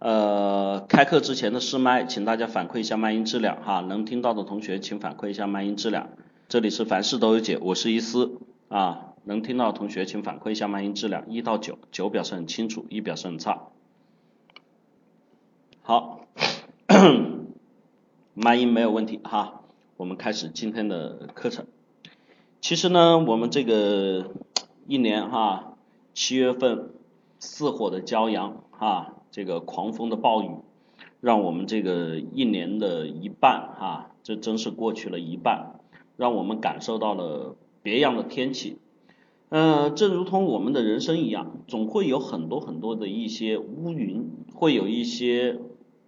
呃，开课之前的试麦，请大家反馈一下麦音质量哈，能听到的同学请反馈一下麦音质量。这里是凡事都有解，我是伊思啊，能听到的同学请反馈一下麦音质量，一到九，九表示很清楚，一表示很差。好，麦音没有问题哈，我们开始今天的课程。其实呢，我们这个一年哈，七月份似火的骄阳哈。这个狂风的暴雨，让我们这个一年的一半哈，这真是过去了一半，让我们感受到了别样的天气。嗯，正如同我们的人生一样，总会有很多很多的一些乌云，会有一些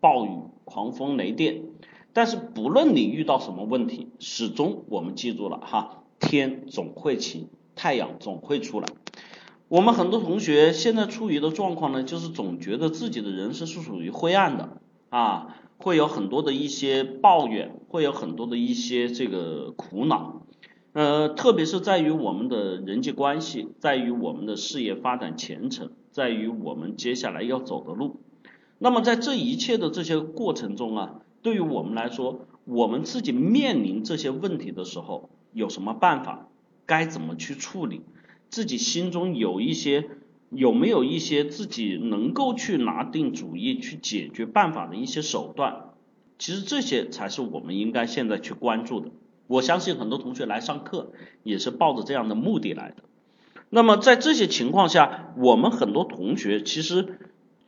暴雨、狂风、雷电。但是不论你遇到什么问题，始终我们记住了哈，天总会晴，太阳总会出来。我们很多同学现在处于的状况呢，就是总觉得自己的人生是属于灰暗的啊，会有很多的一些抱怨，会有很多的一些这个苦恼，呃，特别是在于我们的人际关系，在于我们的事业发展前程，在于我们接下来要走的路。那么在这一切的这些过程中啊，对于我们来说，我们自己面临这些问题的时候，有什么办法？该怎么去处理？自己心中有一些有没有一些自己能够去拿定主意去解决办法的一些手段？其实这些才是我们应该现在去关注的。我相信很多同学来上课也是抱着这样的目的来的。那么在这些情况下，我们很多同学其实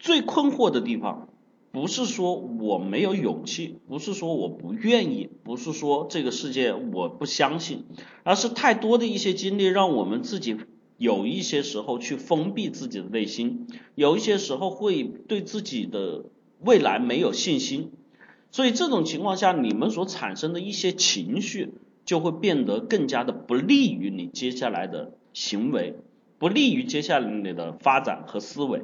最困惑的地方，不是说我没有勇气，不是说我不愿意，不是说这个世界我不相信，而是太多的一些经历让我们自己。有一些时候去封闭自己的内心，有一些时候会对自己的未来没有信心，所以这种情况下，你们所产生的一些情绪就会变得更加的不利于你接下来的行为，不利于接下来你的发展和思维。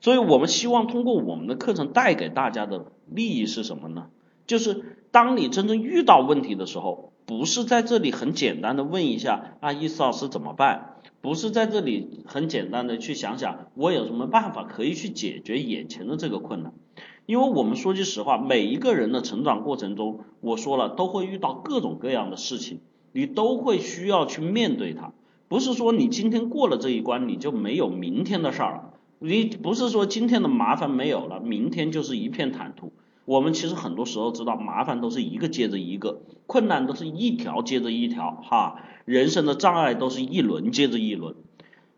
所以我们希望通过我们的课程带给大家的利益是什么呢？就是当你真正遇到问题的时候，不是在这里很简单的问一下啊，意思老师怎么办？不是在这里很简单的去想想我有什么办法可以去解决眼前的这个困难，因为我们说句实话，每一个人的成长过程中，我说了都会遇到各种各样的事情，你都会需要去面对它，不是说你今天过了这一关你就没有明天的事儿了，你不是说今天的麻烦没有了，明天就是一片坦途。我们其实很多时候知道，麻烦都是一个接着一个，困难都是一条接着一条，哈，人生的障碍都是一轮接着一轮。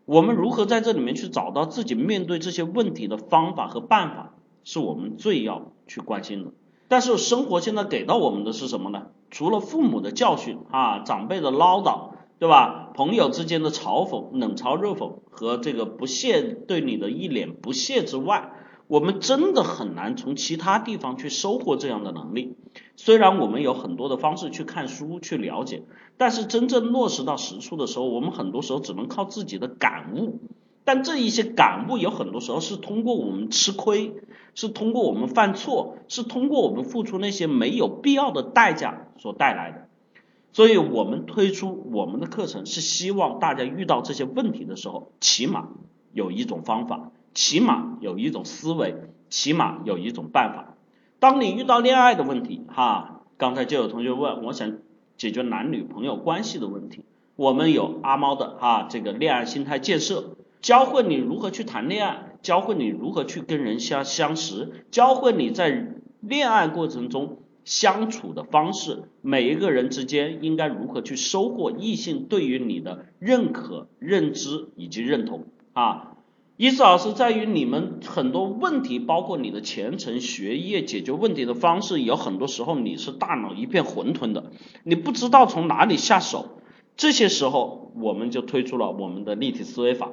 我们如何在这里面去找到自己面对这些问题的方法和办法，是我们最要去关心的。但是生活现在给到我们的是什么呢？除了父母的教训啊，长辈的唠叨，对吧？朋友之间的嘲讽、冷嘲热讽和这个不屑对你的一脸不屑之外。我们真的很难从其他地方去收获这样的能力。虽然我们有很多的方式去看书去了解，但是真正落实到实处的时候，我们很多时候只能靠自己的感悟。但这一些感悟有很多时候是通过我们吃亏，是通过我们犯错，是通过我们付出那些没有必要的代价所带来的。所以我们推出我们的课程，是希望大家遇到这些问题的时候，起码有一种方法。起码有一种思维，起码有一种办法。当你遇到恋爱的问题，哈，刚才就有同学问，我想解决男女朋友关系的问题，我们有阿猫的哈这个恋爱心态建设，教会你如何去谈恋爱，教会你如何去跟人相相识，教会你在恋爱过程中相处的方式，每一个人之间应该如何去收获异性对于你的认可、认知以及认同啊。意思老师在于你们很多问题，包括你的前程、学业解决问题的方式，有很多时候你是大脑一片混沌的，你不知道从哪里下手。这些时候，我们就推出了我们的立体思维法，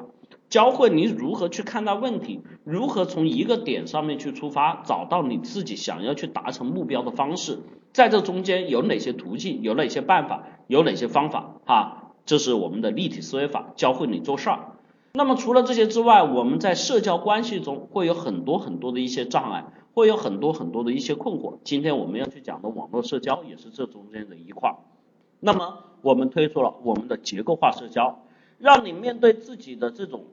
教会你如何去看待问题，如何从一个点上面去出发，找到你自己想要去达成目标的方式，在这中间有哪些途径，有哪些办法，有哪些方法，哈，这是我们的立体思维法，教会你做事儿。那么除了这些之外，我们在社交关系中会有很多很多的一些障碍，会有很多很多的一些困惑。今天我们要去讲的网络社交也是这中间的一块。那么我们推出了我们的结构化社交，让你面对自己的这种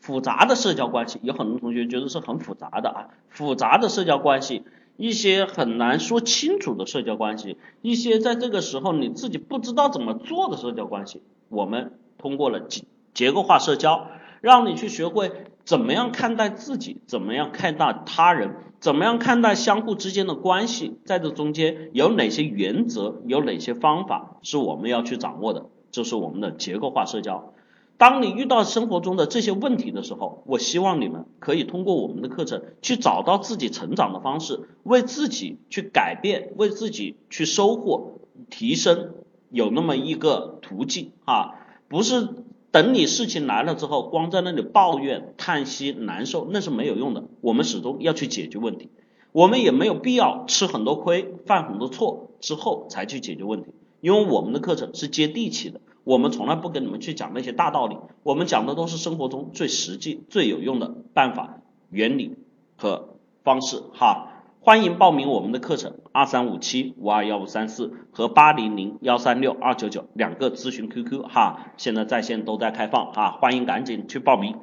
复杂的社交关系，有很多同学觉得是很复杂的啊，复杂的社交关系，一些很难说清楚的社交关系，一些在这个时候你自己不知道怎么做的社交关系，我们通过了结结构化社交，让你去学会怎么样看待自己，怎么样看待他人，怎么样看待相互之间的关系，在这中间有哪些原则，有哪些方法是我们要去掌握的，这是我们的结构化社交。当你遇到生活中的这些问题的时候，我希望你们可以通过我们的课程去找到自己成长的方式，为自己去改变，为自己去收获、提升，有那么一个途径啊，不是等你事情来了之后，光在那里抱怨、叹息、难受，那是没有用的。我们始终要去解决问题，我们也没有必要吃很多亏、犯很多错之后才去解决问题，因为我们的课程是接地气的。我们从来不跟你们去讲那些大道理，我们讲的都是生活中最实际、最有用的办法、原理和方式哈。欢迎报名我们的课程，二三五七五二幺五三四和八零零幺三六二九九两个咨询 QQ 哈，现在在线都在开放哈，欢迎赶紧去报名。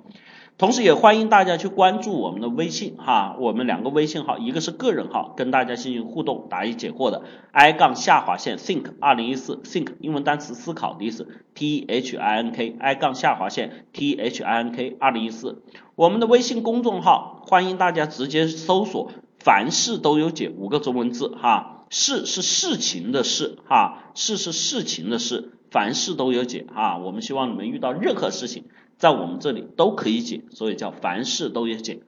同时也欢迎大家去关注我们的微信哈，我们两个微信号，一个是个人号，跟大家进行互动、答疑解惑的，i 杠下划线 think 二零一四 think 英文单词思考的意思，t h i n k i 杠下划线 t h i n k 二零一四，我们的微信公众号，欢迎大家直接搜索凡事都有解五个中文字哈，事是事情的事哈，事是事情的事，凡事都有解哈，我们希望你们遇到任何事情。在我们这里都可以解，所以叫凡事都有解。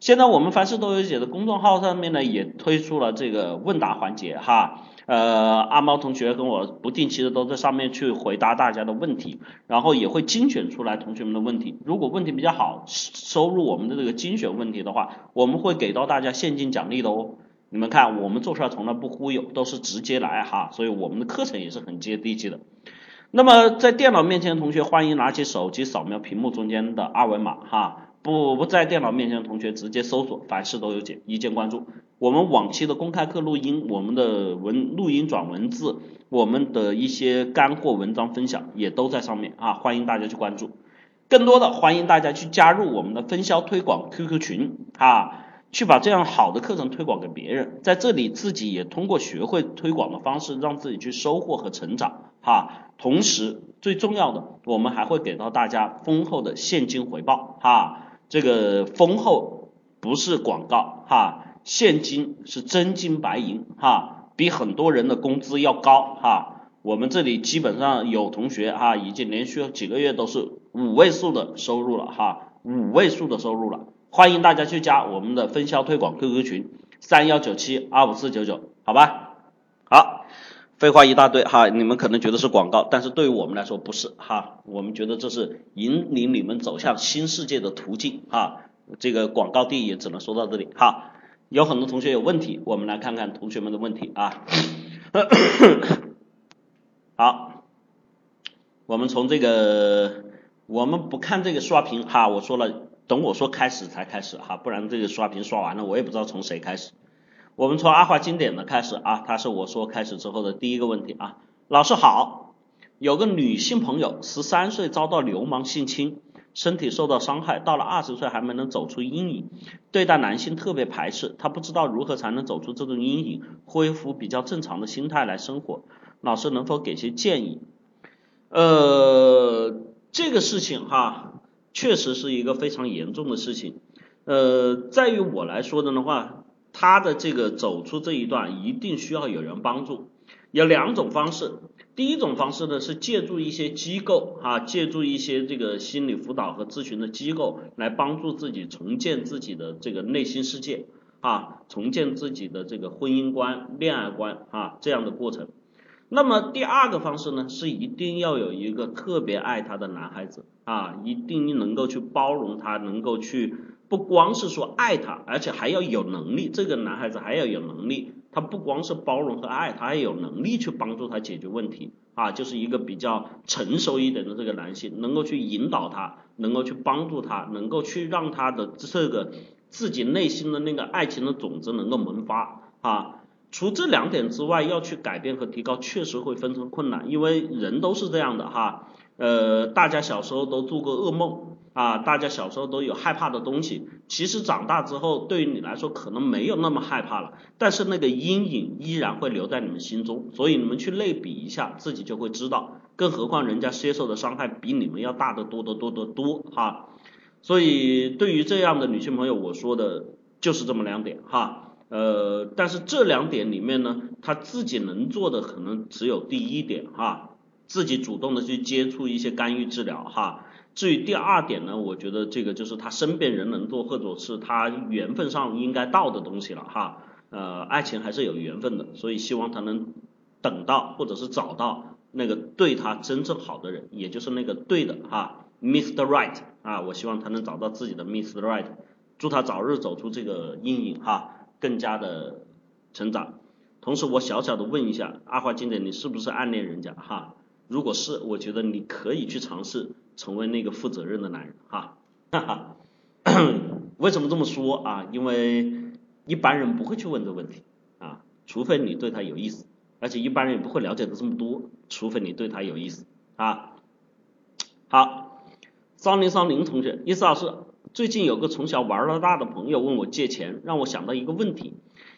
现在我们凡事都有解的公众号上面呢，也推出了这个问答环节哈。呃，阿猫同学跟我不定期的都在上面去回答大家的问题，然后也会精选出来同学们的问题。如果问题比较好，收入我们的这个精选问题的话，我们会给到大家现金奖励的哦。你们看，我们做出来从来不忽悠，都是直接来哈，所以我们的课程也是很接地气的。那么在电脑面前的同学，欢迎拿起手机扫描屏幕中间的二维码哈。不不在电脑面前的同学，直接搜索凡事都有解，一键关注。我们往期的公开课录音，我们的文录音转文字，我们的一些干货文章分享也都在上面啊，欢迎大家去关注。更多的欢迎大家去加入我们的分销推广 QQ 群啊。去把这样好的课程推广给别人，在这里自己也通过学会推广的方式，让自己去收获和成长哈。同时最重要的，我们还会给到大家丰厚的现金回报哈。这个丰厚不是广告哈，现金是真金白银哈，比很多人的工资要高哈。我们这里基本上有同学哈，已经连续几个月都是五位数的收入了哈，五位数的收入了。欢迎大家去加我们的分销推广 QQ 群三幺九七二五四九九，好吧？废话一大堆哈，你们可能觉得是广告，但是对于我们来说不是哈，我们觉得这是引领你们走向新世界的途径哈。这个广告地也只能说到这里哈。有很多同学有问题，我们来看看同学们的问题啊。好，我们从这个，我们不看这个刷屏哈，我说了。等我说开始才开始哈，不然这个刷屏刷完了，我也不知道从谁开始。我们从阿华经典的开始啊，他是我说开始之后的第一个问题啊。老师好，有个女性朋友，十三岁遭到流氓性侵，身体受到伤害，到了二十岁还没能走出阴影，对待男性特别排斥，她不知道如何才能走出这种阴影，恢复比较正常的心态来生活。老师能否给些建议？呃，这个事情哈。确实是一个非常严重的事情，呃，在于我来说的话，他的这个走出这一段一定需要有人帮助，有两种方式，第一种方式呢是借助一些机构啊，借助一些这个心理辅导和咨询的机构来帮助自己重建自己的这个内心世界啊，重建自己的这个婚姻观、恋爱观啊这样的过程。那么第二个方式呢，是一定要有一个特别爱他的男孩子啊，一定能够去包容他，能够去不光是说爱他，而且还要有能力，这个男孩子还要有能力，他不光是包容和爱，他还有能力去帮助他解决问题啊，就是一个比较成熟一点的这个男性，能够去引导他，能够去帮助他，能够去让他的这个自己内心的那个爱情的种子能够萌发啊。除这两点之外，要去改变和提高，确实会非常困难，因为人都是这样的哈。呃，大家小时候都做过噩梦，啊，大家小时候都有害怕的东西，其实长大之后对于你来说可能没有那么害怕了，但是那个阴影依然会留在你们心中，所以你们去类比一下，自己就会知道，更何况人家接受的伤害比你们要大得多得多得多哈，所以对于这样的女性朋友，我说的就是这么两点哈，呃，但是这两点里面呢，她自己能做的可能只有第一点哈，自己主动的去接触一些干预治疗哈。至于第二点呢，我觉得这个就是他身边人能做，或者是他缘分上应该到的东西了哈。呃，爱情还是有缘分的，所以希望他能等到或者是找到那个对他真正好的人，也就是那个对的哈，Mr. Right 啊，我希望他能找到自己的 Mr. Right，祝他早日走出这个阴影哈，更加的成长。同时我小小的问一下阿华经典，你是不是暗恋人家哈？如果是，我觉得你可以去尝试。成为那个负责任的男人哈，哈哈，为什么这么说啊？因为一般人不会去问这个问题啊，除非你对他有意思，而且一般人也不会了解的这么多，除非你对他有意思啊。好，三零三零同学，意思老师，最近有个从小玩到大的朋友问我借钱，让我想到一个问题。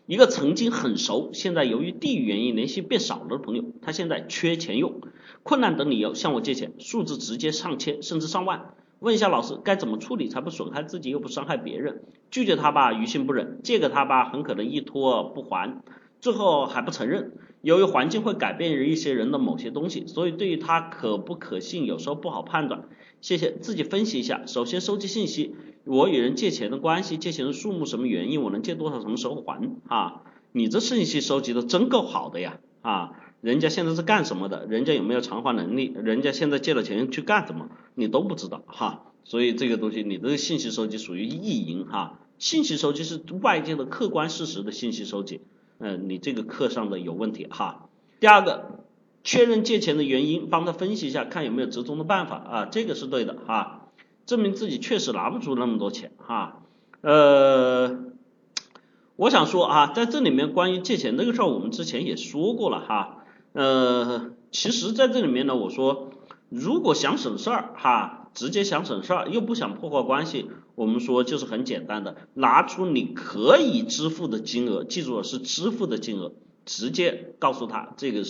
一个曾经很熟，现在由于地域原因联系变少了的朋友，他现在缺钱用，困难等理由向我借钱，数字直接上千甚至上万。问一下老师该怎么处理才不损害自己又不伤害别人？拒绝他吧，于心不忍；借给他吧，很可能一拖不还，最后还不承认。由于环境会改变一些人的某些东西，所以对于他可不可信，有时候不好判断。谢谢，自己分析一下。首先收集信息。我与人借钱的关系，借钱的数目，什么原因，我能借多少，什么时候还啊？你这信息收集的真够好的呀啊！人家现在是干什么的？人家有没有偿还能力？人家现在借了钱去干什么？你都不知道哈。所以这个东西，你的信息收集属于意淫哈。信息收集是外界的客观事实的信息收集，嗯，你这个课上的有问题哈。第二个，确认借钱的原因，帮他分析一下，看有没有折中的办法啊，这个是对的哈。证明自己确实拿不出那么多钱哈，呃，我想说啊，在这里面关于借钱这个事儿，我们之前也说过了哈，呃，其实在这里面呢，我说如果想省事儿哈，直接想省事儿又不想破坏关系，我们说就是很简单的，拿出你可以支付的金额，记住了是支付的金额，直接告诉他这个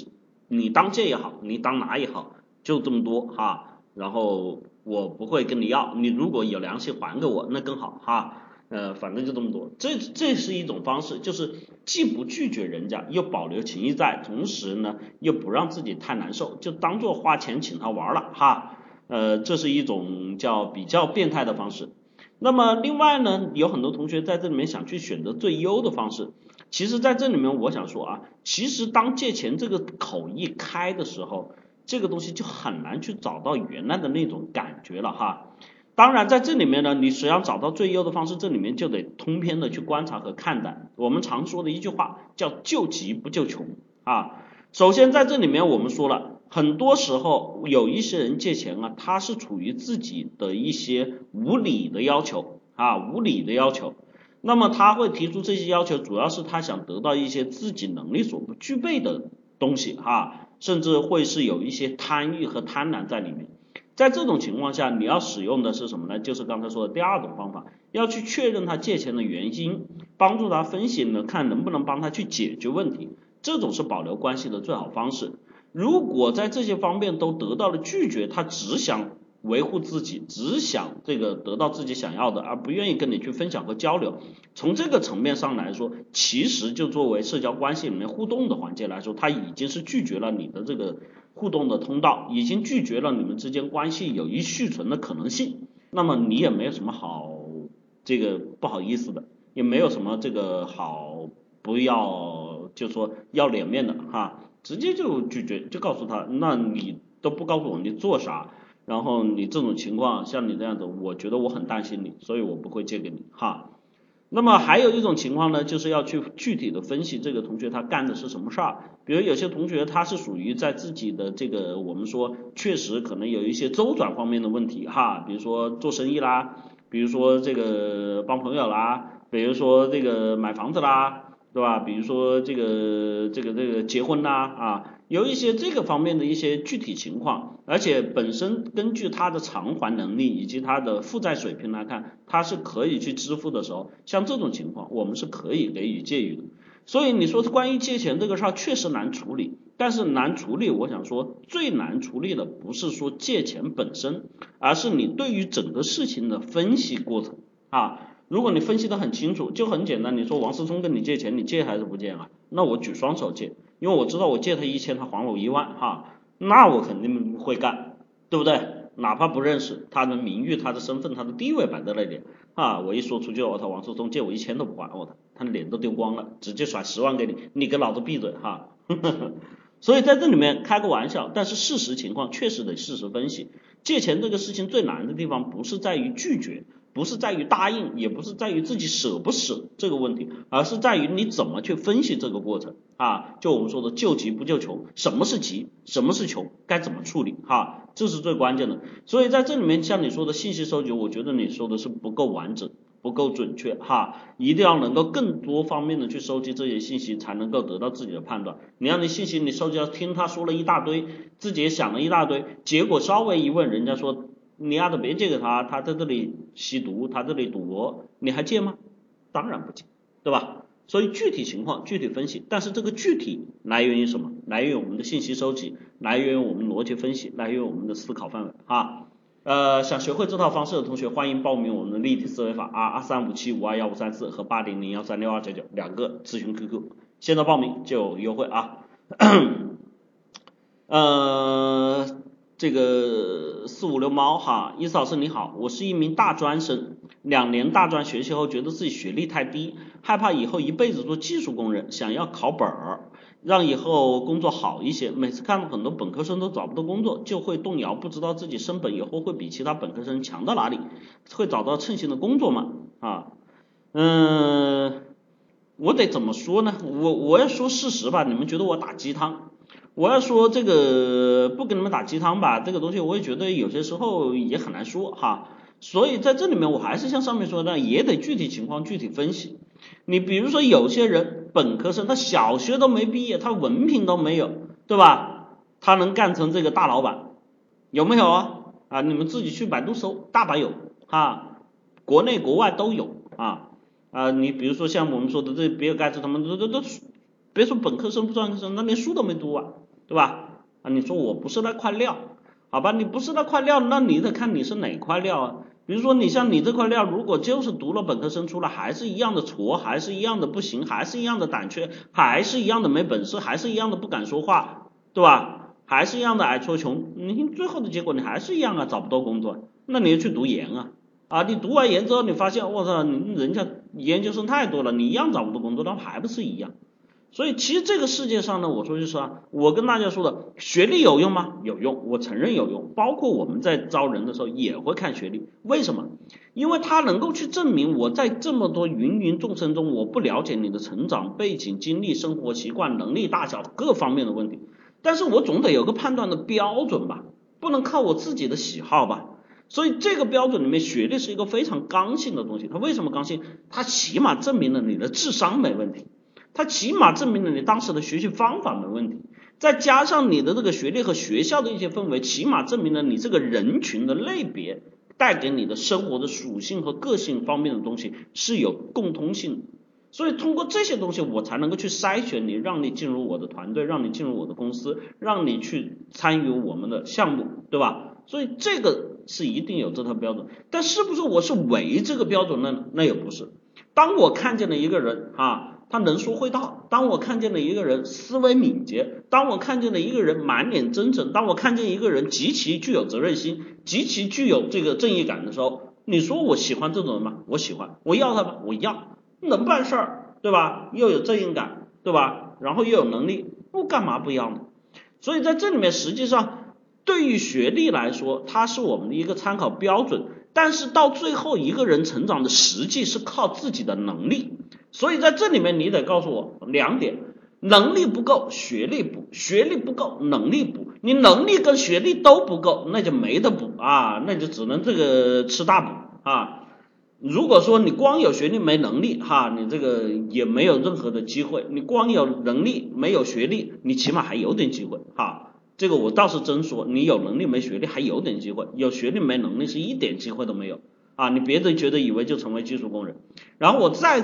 你当借也好，你当拿也好，就这么多哈，然后。我不会跟你要，你如果有良心还给我，那更好哈。呃，反正就这么多，这这是一种方式，就是既不拒绝人家，又保留情谊在，同时呢又不让自己太难受，就当做花钱请他玩了哈。呃，这是一种叫比较变态的方式。那么另外呢，有很多同学在这里面想去选择最优的方式，其实在这里面我想说啊，其实当借钱这个口一开的时候。这个东西就很难去找到原来的那种感觉了哈。当然在这里面呢，你只要找到最优的方式，这里面就得通篇的去观察和看待。我们常说的一句话叫救急不救穷啊。首先在这里面我们说了，很多时候有一些人借钱啊，他是处于自己的一些无理的要求啊，无理的要求。那么他会提出这些要求，主要是他想得到一些自己能力所不具备的东西哈。甚至会是有一些贪欲和贪婪在里面，在这种情况下，你要使用的是什么呢？就是刚才说的第二种方法，要去确认他借钱的原因，帮助他分析呢，看能不能帮他去解决问题，这种是保留关系的最好方式。如果在这些方面都得到了拒绝，他只想。维护自己，只想这个得到自己想要的，而不愿意跟你去分享和交流。从这个层面上来说，其实就作为社交关系里面互动的环节来说，他已经是拒绝了你的这个互动的通道，已经拒绝了你们之间关系有一续存的可能性。那么你也没有什么好这个不好意思的，也没有什么这个好不要就说要脸面的哈，直接就拒绝，就告诉他，那你都不告诉我你做啥？然后你这种情况，像你这样子，我觉得我很担心你，所以我不会借给你哈。那么还有一种情况呢，就是要去具体的分析这个同学他干的是什么事儿。比如有些同学他是属于在自己的这个我们说确实可能有一些周转方面的问题哈，比如说做生意啦，比如说这个帮朋友啦，比如说这个买房子啦，对吧？比如说这个这个这个结婚啦啊。有一些这个方面的一些具体情况，而且本身根据他的偿还能力以及他的负债水平来看，他是可以去支付的时候，像这种情况，我们是可以给予借予的。所以你说关于借钱这个事儿确实难处理，但是难处理，我想说最难处理的不是说借钱本身，而是你对于整个事情的分析过程啊。如果你分析的很清楚，就很简单。你说王思聪跟你借钱，你借还是不借啊？那我举双手借，因为我知道我借他一千，他还我一万，哈，那我肯定会干，对不对？哪怕不认识，他的名誉、他的身份、他的地位摆在那里，啊，我一说出去，我操，王思聪借我一千都不还，我的，他脸都丢光了，直接甩十万给你，你给老子闭嘴，哈。所以在这里面开个玩笑，但是事实情况确实得事实分析。借钱这个事情最难的地方，不是在于拒绝。不是在于答应，也不是在于自己舍不舍这个问题，而是在于你怎么去分析这个过程啊？就我们说的救急不救穷，什么是急，什么是穷，该怎么处理哈？这是最关键的。所以在这里面，像你说的信息收集，我觉得你说的是不够完整，不够准确哈。一定要能够更多方面的去收集这些信息，才能够得到自己的判断。你让你信息你收集，听他说了一大堆，自己也想了一大堆，结果稍微一问，人家说。你丫的别借给他，他在这里吸毒，他这里赌博，你还借吗？当然不借，对吧？所以具体情况具体分析，但是这个具体来源于什么？来源于我们的信息收集，来源于我们逻辑分析，来源于我们的思考范围啊。呃，想学会这套方式的同学，欢迎报名我们的立体思维法啊，二三五七五二幺五三四和八零零幺三六二九九两个咨询 QQ，现在报名就有优惠啊。呃。这个四五六猫哈，伊思老师你好，我是一名大专生，两年大专学习后，觉得自己学历太低，害怕以后一辈子做技术工人，想要考本儿，让以后工作好一些。每次看到很多本科生都找不到工作，就会动摇，不知道自己升本以后会比其他本科生强到哪里，会找到称心的工作吗？啊，嗯，我得怎么说呢？我我要说事实吧，你们觉得我打鸡汤？我要说这个不跟你们打鸡汤吧，这个东西我也觉得有些时候也很难说哈，所以在这里面我还是像上面说的，也得具体情况具体分析。你比如说有些人本科生，他小学都没毕业，他文凭都没有，对吧？他能干成这个大老板，有没有啊？啊，你们自己去百度搜，大把有啊，国内国外都有啊啊，你比如说像我们说的这比尔盖茨他们都都都，别说本科生不专科生，那连书都没读啊。对吧？啊，你说我不是那块料，好吧？你不是那块料，那你得看你是哪块料啊？比如说你像你这块料，如果就是读了本科生出来，还是一样的矬，还是一样的不行，还是一样的胆怯，还是一样的没本事，还是一样的不敢说话，对吧？还是一样的矮矬穷，你最后的结果你还是一样啊，找不到工作，那你就去读研啊，啊，你读完研之后，你发现我操，人家研究生太多了，你一样找不到工作，那还不是一样？所以其实这个世界上呢，我说就是啊，我跟大家说的，学历有用吗？有用，我承认有用。包括我们在招人的时候也会看学历，为什么？因为他能够去证明我在这么多芸芸众生中，我不了解你的成长背景、经历、生活习惯、能力大小各方面的问题。但是我总得有个判断的标准吧，不能靠我自己的喜好吧。所以这个标准里面，学历是一个非常刚性的东西。它为什么刚性？它起码证明了你的智商没问题。它起码证明了你当时的学习方法没问题，再加上你的这个学历和学校的一些氛围，起码证明了你这个人群的类别带给你的生活的属性和个性方面的东西是有共通性的。所以通过这些东西，我才能够去筛选你，让你进入我的团队，让你进入我的公司，让你去参与我们的项目，对吧？所以这个是一定有这套标准，但是不是我是唯这个标准呢？那也不是。当我看见了一个人啊。他能说会道。当我看见了一个人思维敏捷，当我看见了一个人满脸真诚，当我看见一个人极其具有责任心，极其具有这个正义感的时候，你说我喜欢这种人吗？我喜欢。我要他吗？我要。能办事儿，对吧？又有正义感，对吧？然后又有能力，不干嘛不要呢？所以在这里面，实际上对于学历来说，它是我们的一个参考标准。但是到最后，一个人成长的实际是靠自己的能力。所以在这里面，你得告诉我两点：能力不够，学历补；学历不够，能力补。你能力跟学历都不够，那就没得补啊，那就只能这个吃大补啊。如果说你光有学历没能力哈，你这个也没有任何的机会。你光有能力没有学历，你起码还有点机会哈。这个我倒是真说，你有能力没学历还有点机会，有学历没能力是一点机会都没有啊！你别的觉得以为就成为技术工人，然后我再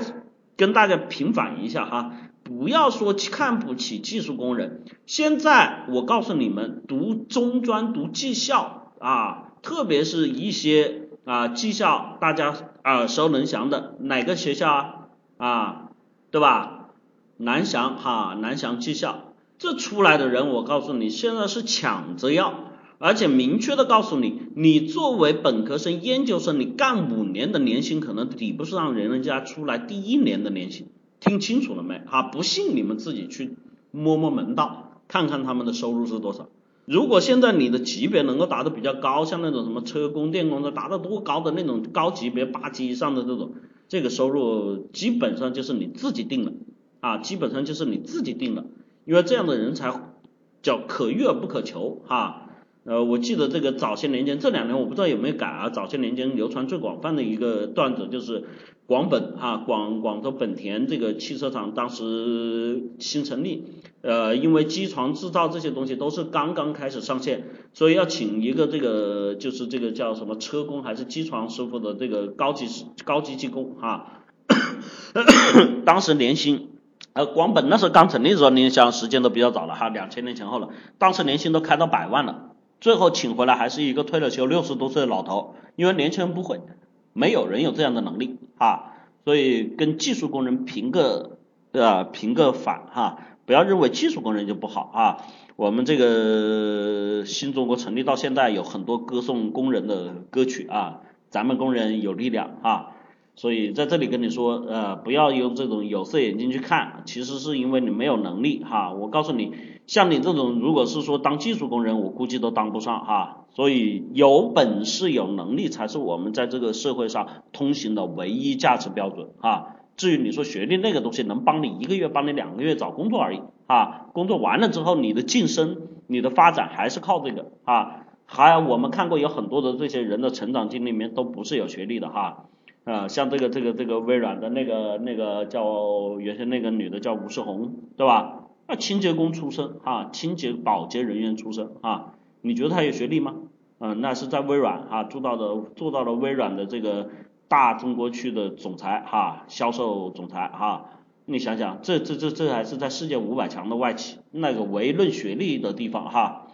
跟大家平反一下哈，不要说看不起技术工人。现在我告诉你们，读中专、读技校啊，特别是一些啊技校，大家耳熟能详的哪个学校啊？啊，对吧？南翔哈，南翔技校。这出来的人，我告诉你，现在是抢着要，而且明确的告诉你，你作为本科生、研究生，你干五年的年薪可能抵不上人家出来第一年的年薪，听清楚了没？啊，不信你们自己去摸摸门道，看看他们的收入是多少。如果现在你的级别能够达到比较高，像那种什么车工、电工的，达到多高的那种高级别八级以上的这种，这个收入基本上就是你自己定的啊，基本上就是你自己定的。因为这样的人才叫可遇而不可求哈，呃，我记得这个早些年间，这两年我不知道有没有改啊。早些年间流传最广泛的一个段子就是广本哈，广广州本田这个汽车厂当时新成立，呃，因为机床制造这些东西都是刚刚开始上线，所以要请一个这个就是这个叫什么车工还是机床师傅的这个高级高级技工哈，当时年薪。呃，广本那时候刚成立的时候，你想时间都比较早了哈，两千年前后了，当时年薪都开到百万了，最后请回来还是一个退了休六十多岁的老头，因为年轻人不会，没有人有这样的能力啊，所以跟技术工人平个呃平个反哈，不要认为技术工人就不好啊，我们这个新中国成立到现在有很多歌颂工人的歌曲啊，咱们工人有力量啊。所以在这里跟你说，呃，不要用这种有色眼镜去看，其实是因为你没有能力哈。我告诉你，像你这种，如果是说当技术工人，我估计都当不上哈。所以有本事有能力才是我们在这个社会上通行的唯一价值标准啊。至于你说学历那个东西，能帮你一个月，帮你两个月找工作而已啊。工作完了之后，你的晋升、你的发展还是靠这个啊。还有我们看过有很多的这些人的成长经历里面都不是有学历的哈。啊，像这个这个这个微软的那个那个叫原先那个女的叫吴世红，对吧？啊，清洁工出身啊，清洁保洁人员出身啊，你觉得她有学历吗？嗯，那是在微软啊做到的做到了微软的这个大中国区的总裁哈，销售总裁哈，你想想，这这这这还是在世界五百强的外企那个唯论学历的地方哈，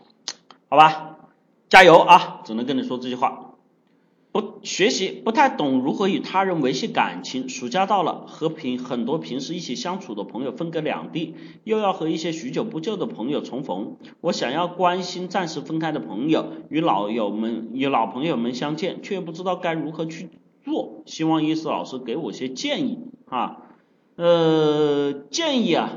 好吧，加油啊，只能跟你说这句话。学习不太懂如何与他人维系感情，暑假到了，和平很多平时一起相处的朋友分隔两地，又要和一些许久不见的朋友重逢。我想要关心暂时分开的朋友，与老友们与老朋友们相见，却不知道该如何去做。希望伊思老师给我些建议啊。呃，建议啊，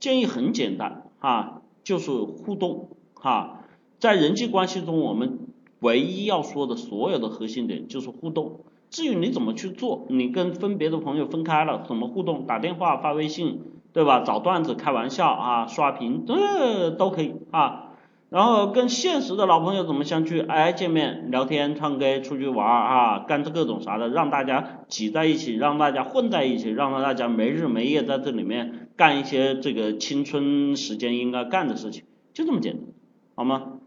建议很简单啊，就是互动哈，在人际关系中我们。唯一要说的所有的核心点就是互动。至于你怎么去做，你跟分别的朋友分开了怎么互动？打电话、发微信，对吧？找段子、开玩笑啊、刷屏，这都可以啊。然后跟现实的老朋友怎么相聚？哎，见面、聊天、唱歌、出去玩啊，干这各种啥的，让大家挤在一起，让大家混在一起，让大家没日没夜在这里面干一些这个青春时间应该干的事情，就这么简单，好吗？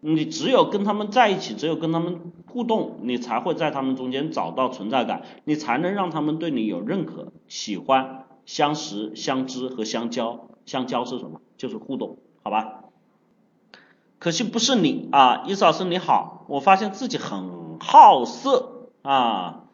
你只有跟他们在一起，只有跟他们互动，你才会在他们中间找到存在感，你才能让他们对你有认可、喜欢、相识、相知和相交。相交是什么？就是互动，好吧？可惜不是你啊，伊老师你好，我发现自己很好色啊，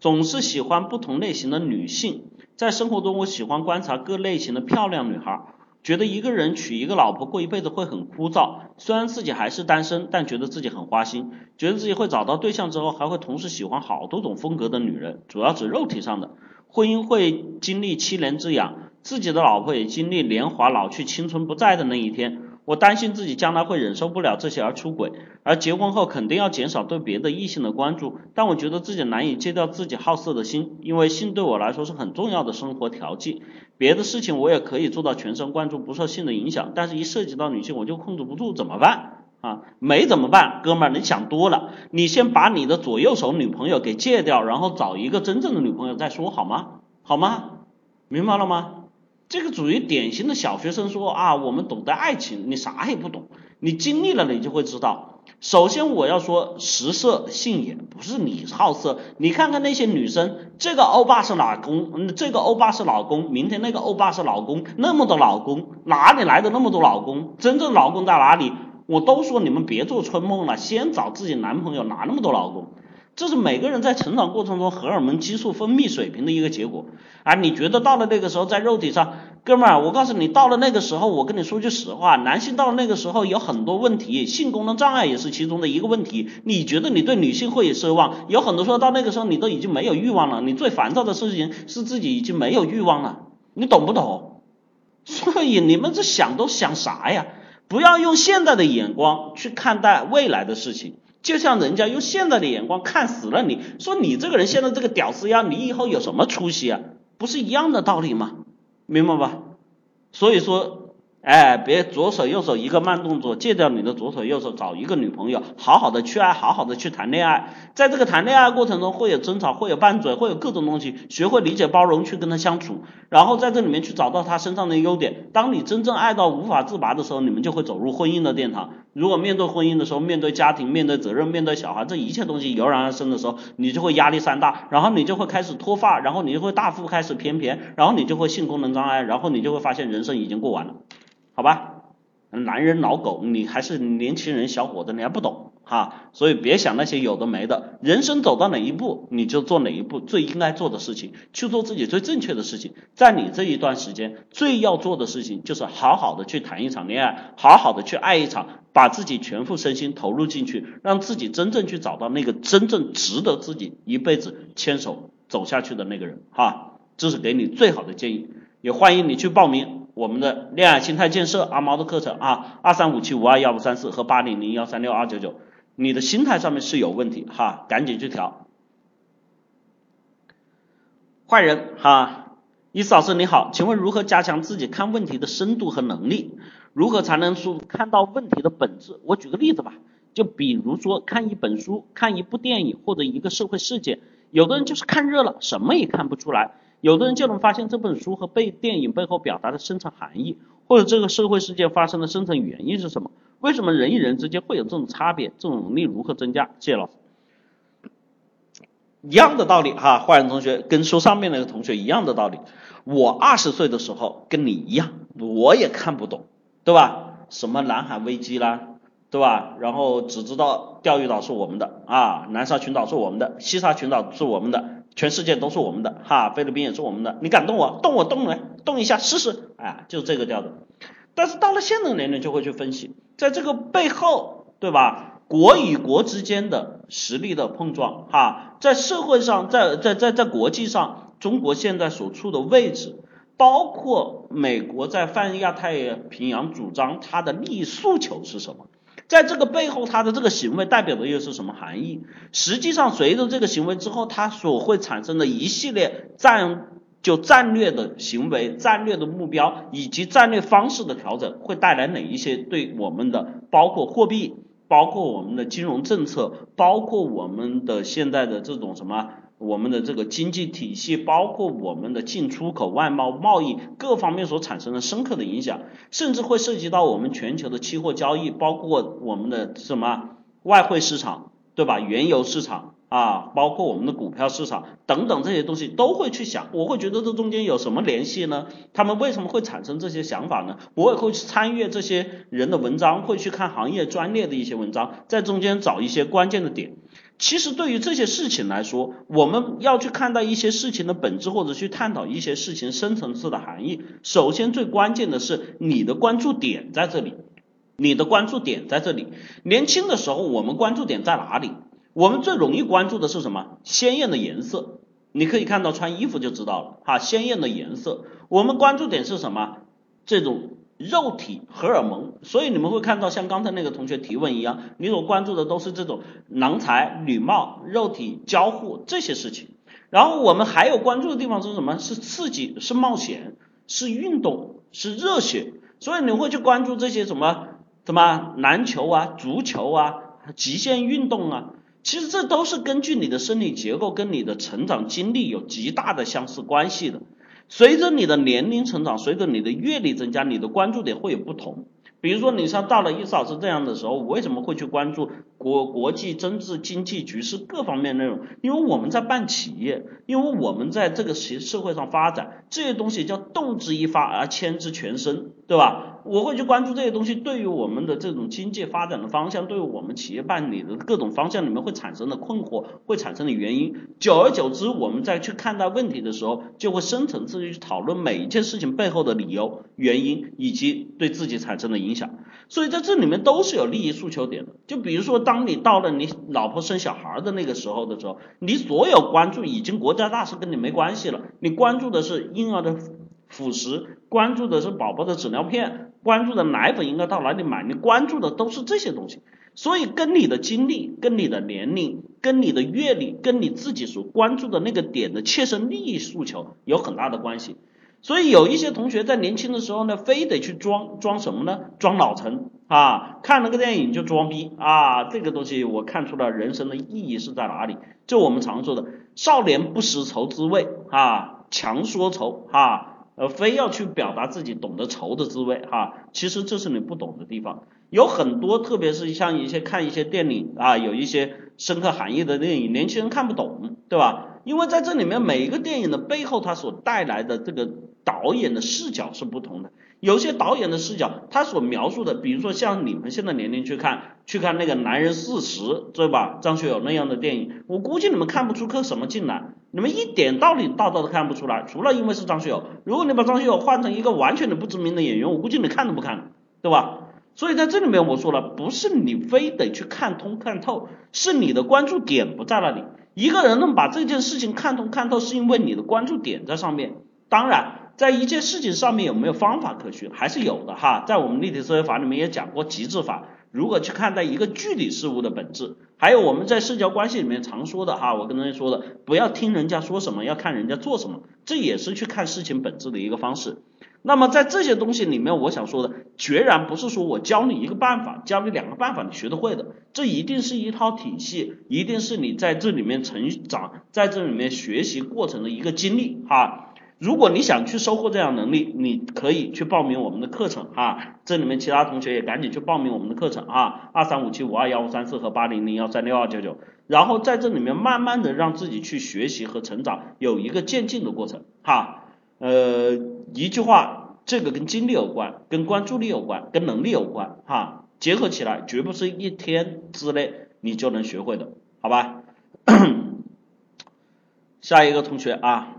总是喜欢不同类型的女性，在生活中我喜欢观察各类型的漂亮女孩。觉得一个人娶一个老婆过一辈子会很枯燥，虽然自己还是单身，但觉得自己很花心，觉得自己会找到对象之后还会同时喜欢好多种风格的女人，主要指肉体上的。婚姻会经历七年之痒，自己的老婆也经历年华老去、青春不在的那一天。我担心自己将来会忍受不了这些而出轨，而结婚后肯定要减少对别的异性的关注。但我觉得自己难以戒掉自己好色的心，因为性对我来说是很重要的生活调剂。别的事情我也可以做到全神贯注，不受性的影响，但是一涉及到女性我就控制不住，怎么办？啊，没怎么办，哥们儿，你想多了，你先把你的左右手女朋友给戒掉，然后找一个真正的女朋友再说，好吗？好吗？明白了吗？这个属于典型的小学生说啊，我们懂得爱情，你啥也不懂，你经历了你就会知道。首先我要说食色性也，不是你好色，你看看那些女生，这个欧巴是老公，这个欧巴是老公，明天那个欧巴是老公，那么多老公，哪里来的那么多老公？真正老公在哪里？我都说你们别做春梦了，先找自己男朋友，哪那么多老公？这是每个人在成长过程中荷尔蒙激素分泌水平的一个结果。啊，你觉得到了那个时候，在肉体上，哥们儿，我告诉你，到了那个时候，我跟你说句实话，男性到了那个时候有很多问题，性功能障碍也是其中的一个问题。你觉得你对女性会有奢望，有很多时候到那个时候你都已经没有欲望了。你最烦躁的事情是自己已经没有欲望了，你懂不懂？所以你们这想都想啥呀？不要用现在的眼光去看待未来的事情。就像人家用现在的眼光看死了你，说你这个人现在这个屌丝样，你以后有什么出息啊？不是一样的道理吗？明白吧？所以说。哎，别左手右手一个慢动作，戒掉你的左手右手，找一个女朋友，好好的去爱，好好的去谈恋爱。在这个谈恋爱过程中，会有争吵，会有拌嘴，会有各种东西，学会理解包容，去跟他相处，然后在这里面去找到他身上的优点。当你真正爱到无法自拔的时候，你们就会走入婚姻的殿堂。如果面对婚姻的时候，面对家庭，面对责任，面对小孩，这一切东西油然而生的时候，你就会压力山大，然后你就会开始脱发，然后你就会大腹开始偏偏，然后你就会性功能障碍，然后你就会发现人生已经过完了。好吧，男人老狗，你还是年轻人小伙子，你还不懂哈，所以别想那些有的没的。人生走到哪一步，你就做哪一步最应该做的事情，去做自己最正确的事情。在你这一段时间，最要做的事情就是好好的去谈一场恋爱，好好的去爱一场，把自己全副身心投入进去，让自己真正去找到那个真正值得自己一辈子牵手走下去的那个人哈。这是给你最好的建议，也欢迎你去报名。我们的恋爱心态建设阿毛的课程啊，二三五七五二幺五三四和八零零幺三六二九九，你的心态上面是有问题哈，赶紧去调。坏人哈，伊思老师你好，请问如何加强自己看问题的深度和能力？如何才能说看到问题的本质？我举个例子吧，就比如说看一本书、看一部电影或者一个社会事件，有的人就是看热闹，什么也看不出来。有的人就能发现这本书和背电影背后表达的深层含义，或者这个社会事件发生的深层原因是什么？为什么人与人之间会有这种差别？这种能力如何增加？谢谢老师。一样的道理哈，坏人同学跟说上面那个同学一样的道理。我二十岁的时候跟你一样，我也看不懂，对吧？什么南海危机啦，对吧？然后只知道钓鱼岛是我们的啊，南沙群岛是我们的，西沙群岛是我们的。全世界都是我们的哈，菲律宾也是我们的，你敢动我？动我动来，动一下试试，哎，就这个调子。但是到了现在年龄就会去分析，在这个背后，对吧？国与国之间的实力的碰撞，哈，在社会上，在在在在国际上，中国现在所处的位置，包括美国在泛亚太平洋主张它的利益诉求是什么？在这个背后，他的这个行为代表的又是什么含义？实际上，随着这个行为之后，他所会产生的一系列战就战略的行为、战略的目标以及战略方式的调整，会带来哪一些对我们的包括货币、包括我们的金融政策、包括我们的现在的这种什么？我们的这个经济体系，包括我们的进出口、外贸、贸易各方面所产生的深刻的影响，甚至会涉及到我们全球的期货交易，包括我们的什么外汇市场，对吧？原油市场啊，包括我们的股票市场等等这些东西都会去想，我会觉得这中间有什么联系呢？他们为什么会产生这些想法呢？我也会去参阅这些人的文章，会去看行业专业的一些文章，在中间找一些关键的点。其实对于这些事情来说，我们要去看待一些事情的本质，或者去探讨一些事情深层次的含义。首先最关键的是你的关注点在这里，你的关注点在这里。年轻的时候我们关注点在哪里？我们最容易关注的是什么？鲜艳的颜色，你可以看到穿衣服就知道了哈。鲜艳的颜色，我们关注点是什么？这种。肉体荷尔蒙，所以你们会看到像刚才那个同学提问一样，你所关注的都是这种郎才女貌、肉体交互这些事情。然后我们还有关注的地方是什么？是刺激，是冒险，是运动，是热血。所以你会去关注这些什么？什么篮球啊、足球啊、极限运动啊，其实这都是根据你的生理结构跟你的成长经历有极大的相似关系的。随着你的年龄成长，随着你的阅历增加，你的关注点会有不同。比如说，你像到了伊嫂是这样的时候，我为什么会去关注国国际政治经济局势各方面内容？因为我们在办企业，因为我们在这个社社会上发展，这些东西叫动之以发而牵之全身，对吧？我会去关注这些东西对于我们的这种经济发展的方向，对于我们企业办理的各种方向里面会产生的困惑，会产生的原因。久而久之，我们再去看待问题的时候，就会深层次去讨论每一件事情背后的理由、原因以及对自己产生的影响。所以在这里面都是有利益诉求点的。就比如说，当你到了你老婆生小孩的那个时候的时候，你所有关注已经国家大事跟你没关系了，你关注的是婴儿的。辅食关注的是宝宝的纸尿片，关注的奶粉应该到哪里买，你关注的都是这些东西，所以跟你的经历、跟你的年龄、跟你的阅历、跟你自己所关注的那个点的切身利益诉求有很大的关系。所以有一些同学在年轻的时候呢，非得去装装什么呢？装老成啊，看了个电影就装逼啊，这个东西我看出了人生的意义是在哪里？就我们常说的少年不识愁滋味啊，强说愁啊。呃，非要去表达自己懂得愁的滋味哈，其实这是你不懂的地方。有很多，特别是像一些看一些电影啊，有一些深刻含义的电影，年轻人看不懂，对吧？因为在这里面每一个电影的背后，它所带来的这个导演的视角是不同的。有些导演的视角，他所描述的，比如说像你们现在年龄去看，去看那个《男人四十》，对吧？张学友那样的电影，我估计你们看不出个什么劲来，你们一点道理道道都看不出来，除了因为是张学友。如果你把张学友换成一个完全的不知名的演员，我估计你看都不看，对吧？所以在这里面我说了，不是你非得去看通看透，是你的关注点不在那里。一个人能把这件事情看通看透，是因为你的关注点在上面。当然。在一件事情上面有没有方法可循，还是有的哈。在我们立体思维法里面也讲过极致法，如何去看待一个具体事物的本质。还有我们在社交关系里面常说的哈，我跟大家说的，不要听人家说什么，要看人家做什么，这也是去看事情本质的一个方式。那么在这些东西里面，我想说的，决然不是说我教你一个办法，教你两个办法你学得会的，这一定是一套体系，一定是你在这里面成长，在这里面学习过程的一个经历哈。如果你想去收获这样能力，你可以去报名我们的课程哈。这里面其他同学也赶紧去报名我们的课程啊，二三五七五二幺五三四和八零零幺三六二九九。然后在这里面慢慢的让自己去学习和成长，有一个渐进的过程哈。呃，一句话，这个跟精力有关，跟关注力有关，跟能力有关哈。结合起来，绝不是一天之内你就能学会的，好吧？下一个同学啊。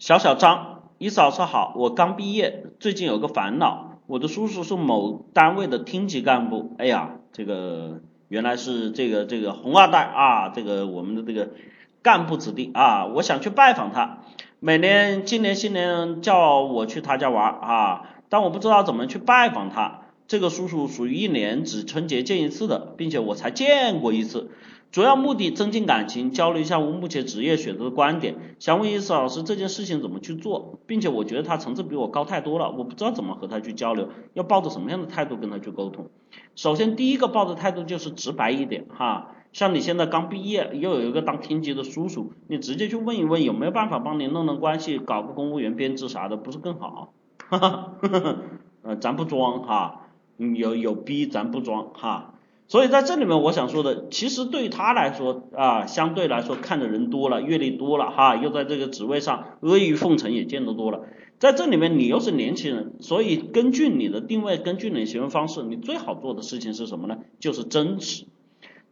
小小张，你早上好，我刚毕业，最近有个烦恼，我的叔叔是某单位的厅级干部，哎呀，这个原来是这个这个红二代啊，这个我们的这个干部子弟啊，我想去拜访他，每年今年新年叫我去他家玩啊，但我不知道怎么去拜访他，这个叔叔属于一年只春节见一次的，并且我才见过一次。主要目的增进感情，交流一下我目前职业选择的观点。想问伊思老师这件事情怎么去做，并且我觉得他层次比我高太多了，我不知道怎么和他去交流，要抱着什么样的态度跟他去沟通。首先第一个抱的态度就是直白一点哈，像你现在刚毕业，又有一个当厅级的叔叔，你直接去问一问有没有办法帮你弄弄关系，搞个公务员编制啥的，不是更好？哈 哈，呃，咱不装哈，有有逼咱不装哈。所以在这里面，我想说的，其实对于他来说啊，相对来说看的人多了，阅历多了哈，又在这个职位上阿谀奉承也见得多了。在这里面，你又是年轻人，所以根据你的定位，根据你的行为方式，你最好做的事情是什么呢？就是真实。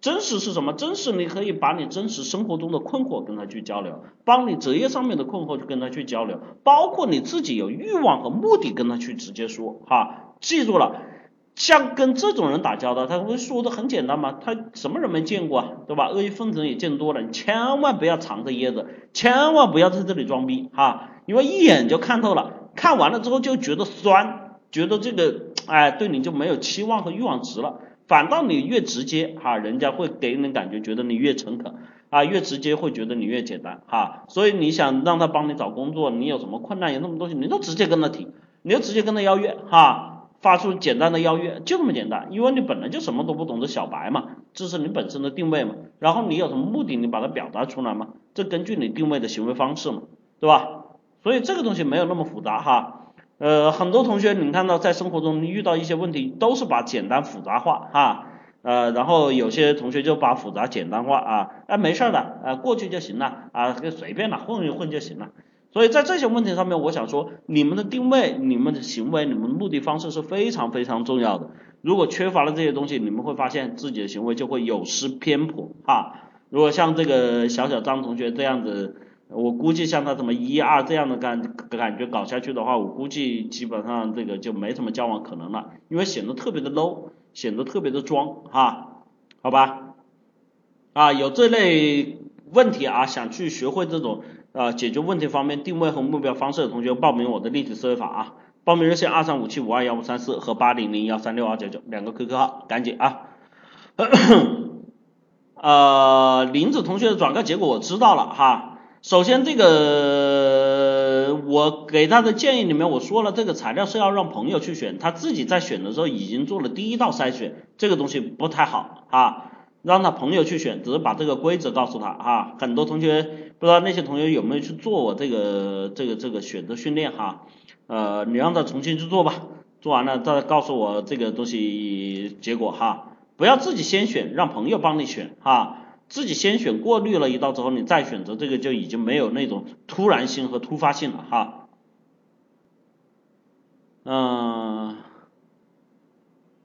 真实是什么？真实你可以把你真实生活中的困惑跟他去交流，帮你职业上面的困惑去跟他去交流，包括你自己有欲望和目的跟他去直接说哈。记住了。像跟这种人打交道，他会说的很简单嘛，他什么人没见过啊，对吧？恶意奉承也见多了，你千万不要藏着掖着，千万不要在这里装逼哈，因为一眼就看透了，看完了之后就觉得酸，觉得这个哎对你就没有期望和欲望值了，反倒你越直接哈，人家会给人感觉觉得你越诚恳啊，越直接会觉得你越简单哈，所以你想让他帮你找工作，你有什么困难有那么多东西，你都直接跟他提，你就直接跟他邀约哈。发出简单的邀约，就这么简单，因为你本来就什么都不懂的小白嘛，这是你本身的定位嘛，然后你有什么目的，你把它表达出来嘛，这根据你定位的行为方式嘛，对吧？所以这个东西没有那么复杂哈，呃，很多同学你看到在生活中遇到一些问题，都是把简单复杂化哈，呃，然后有些同学就把复杂简单化啊，哎，没事的，呃，过去就行了啊，就随便了，混一混就行了。所以在这些问题上面，我想说，你们的定位、你们的行为、你们的目的方式是非常非常重要的。如果缺乏了这些东西，你们会发现自己的行为就会有失偏颇哈。如果像这个小小张同学这样子，我估计像他什么一二这样的感感觉搞下去的话，我估计基本上这个就没什么交往可能了，因为显得特别的 low，显得特别的装哈，好吧？啊，有这类问题啊，想去学会这种。啊，解决问题方面定位和目标方式的同学报名我的立体思维法啊，报名热线二三五七五二幺五三四和八零零幺三六二九九两个 QQ 号，赶紧啊。呃，林子同学的转告结果我知道了哈，首先这个我给他的建议里面我说了，这个材料是要让朋友去选，他自己在选的时候已经做了第一道筛选，这个东西不太好啊。让他朋友去选，只是把这个规则告诉他哈。很多同学不知道那些同学有没有去做我这个这个这个选择训练哈。呃，你让他重新去做吧，做完了再告诉我这个东西结果哈。不要自己先选，让朋友帮你选哈。自己先选过滤了一道之后，你再选择这个就已经没有那种突然性和突发性了哈。嗯。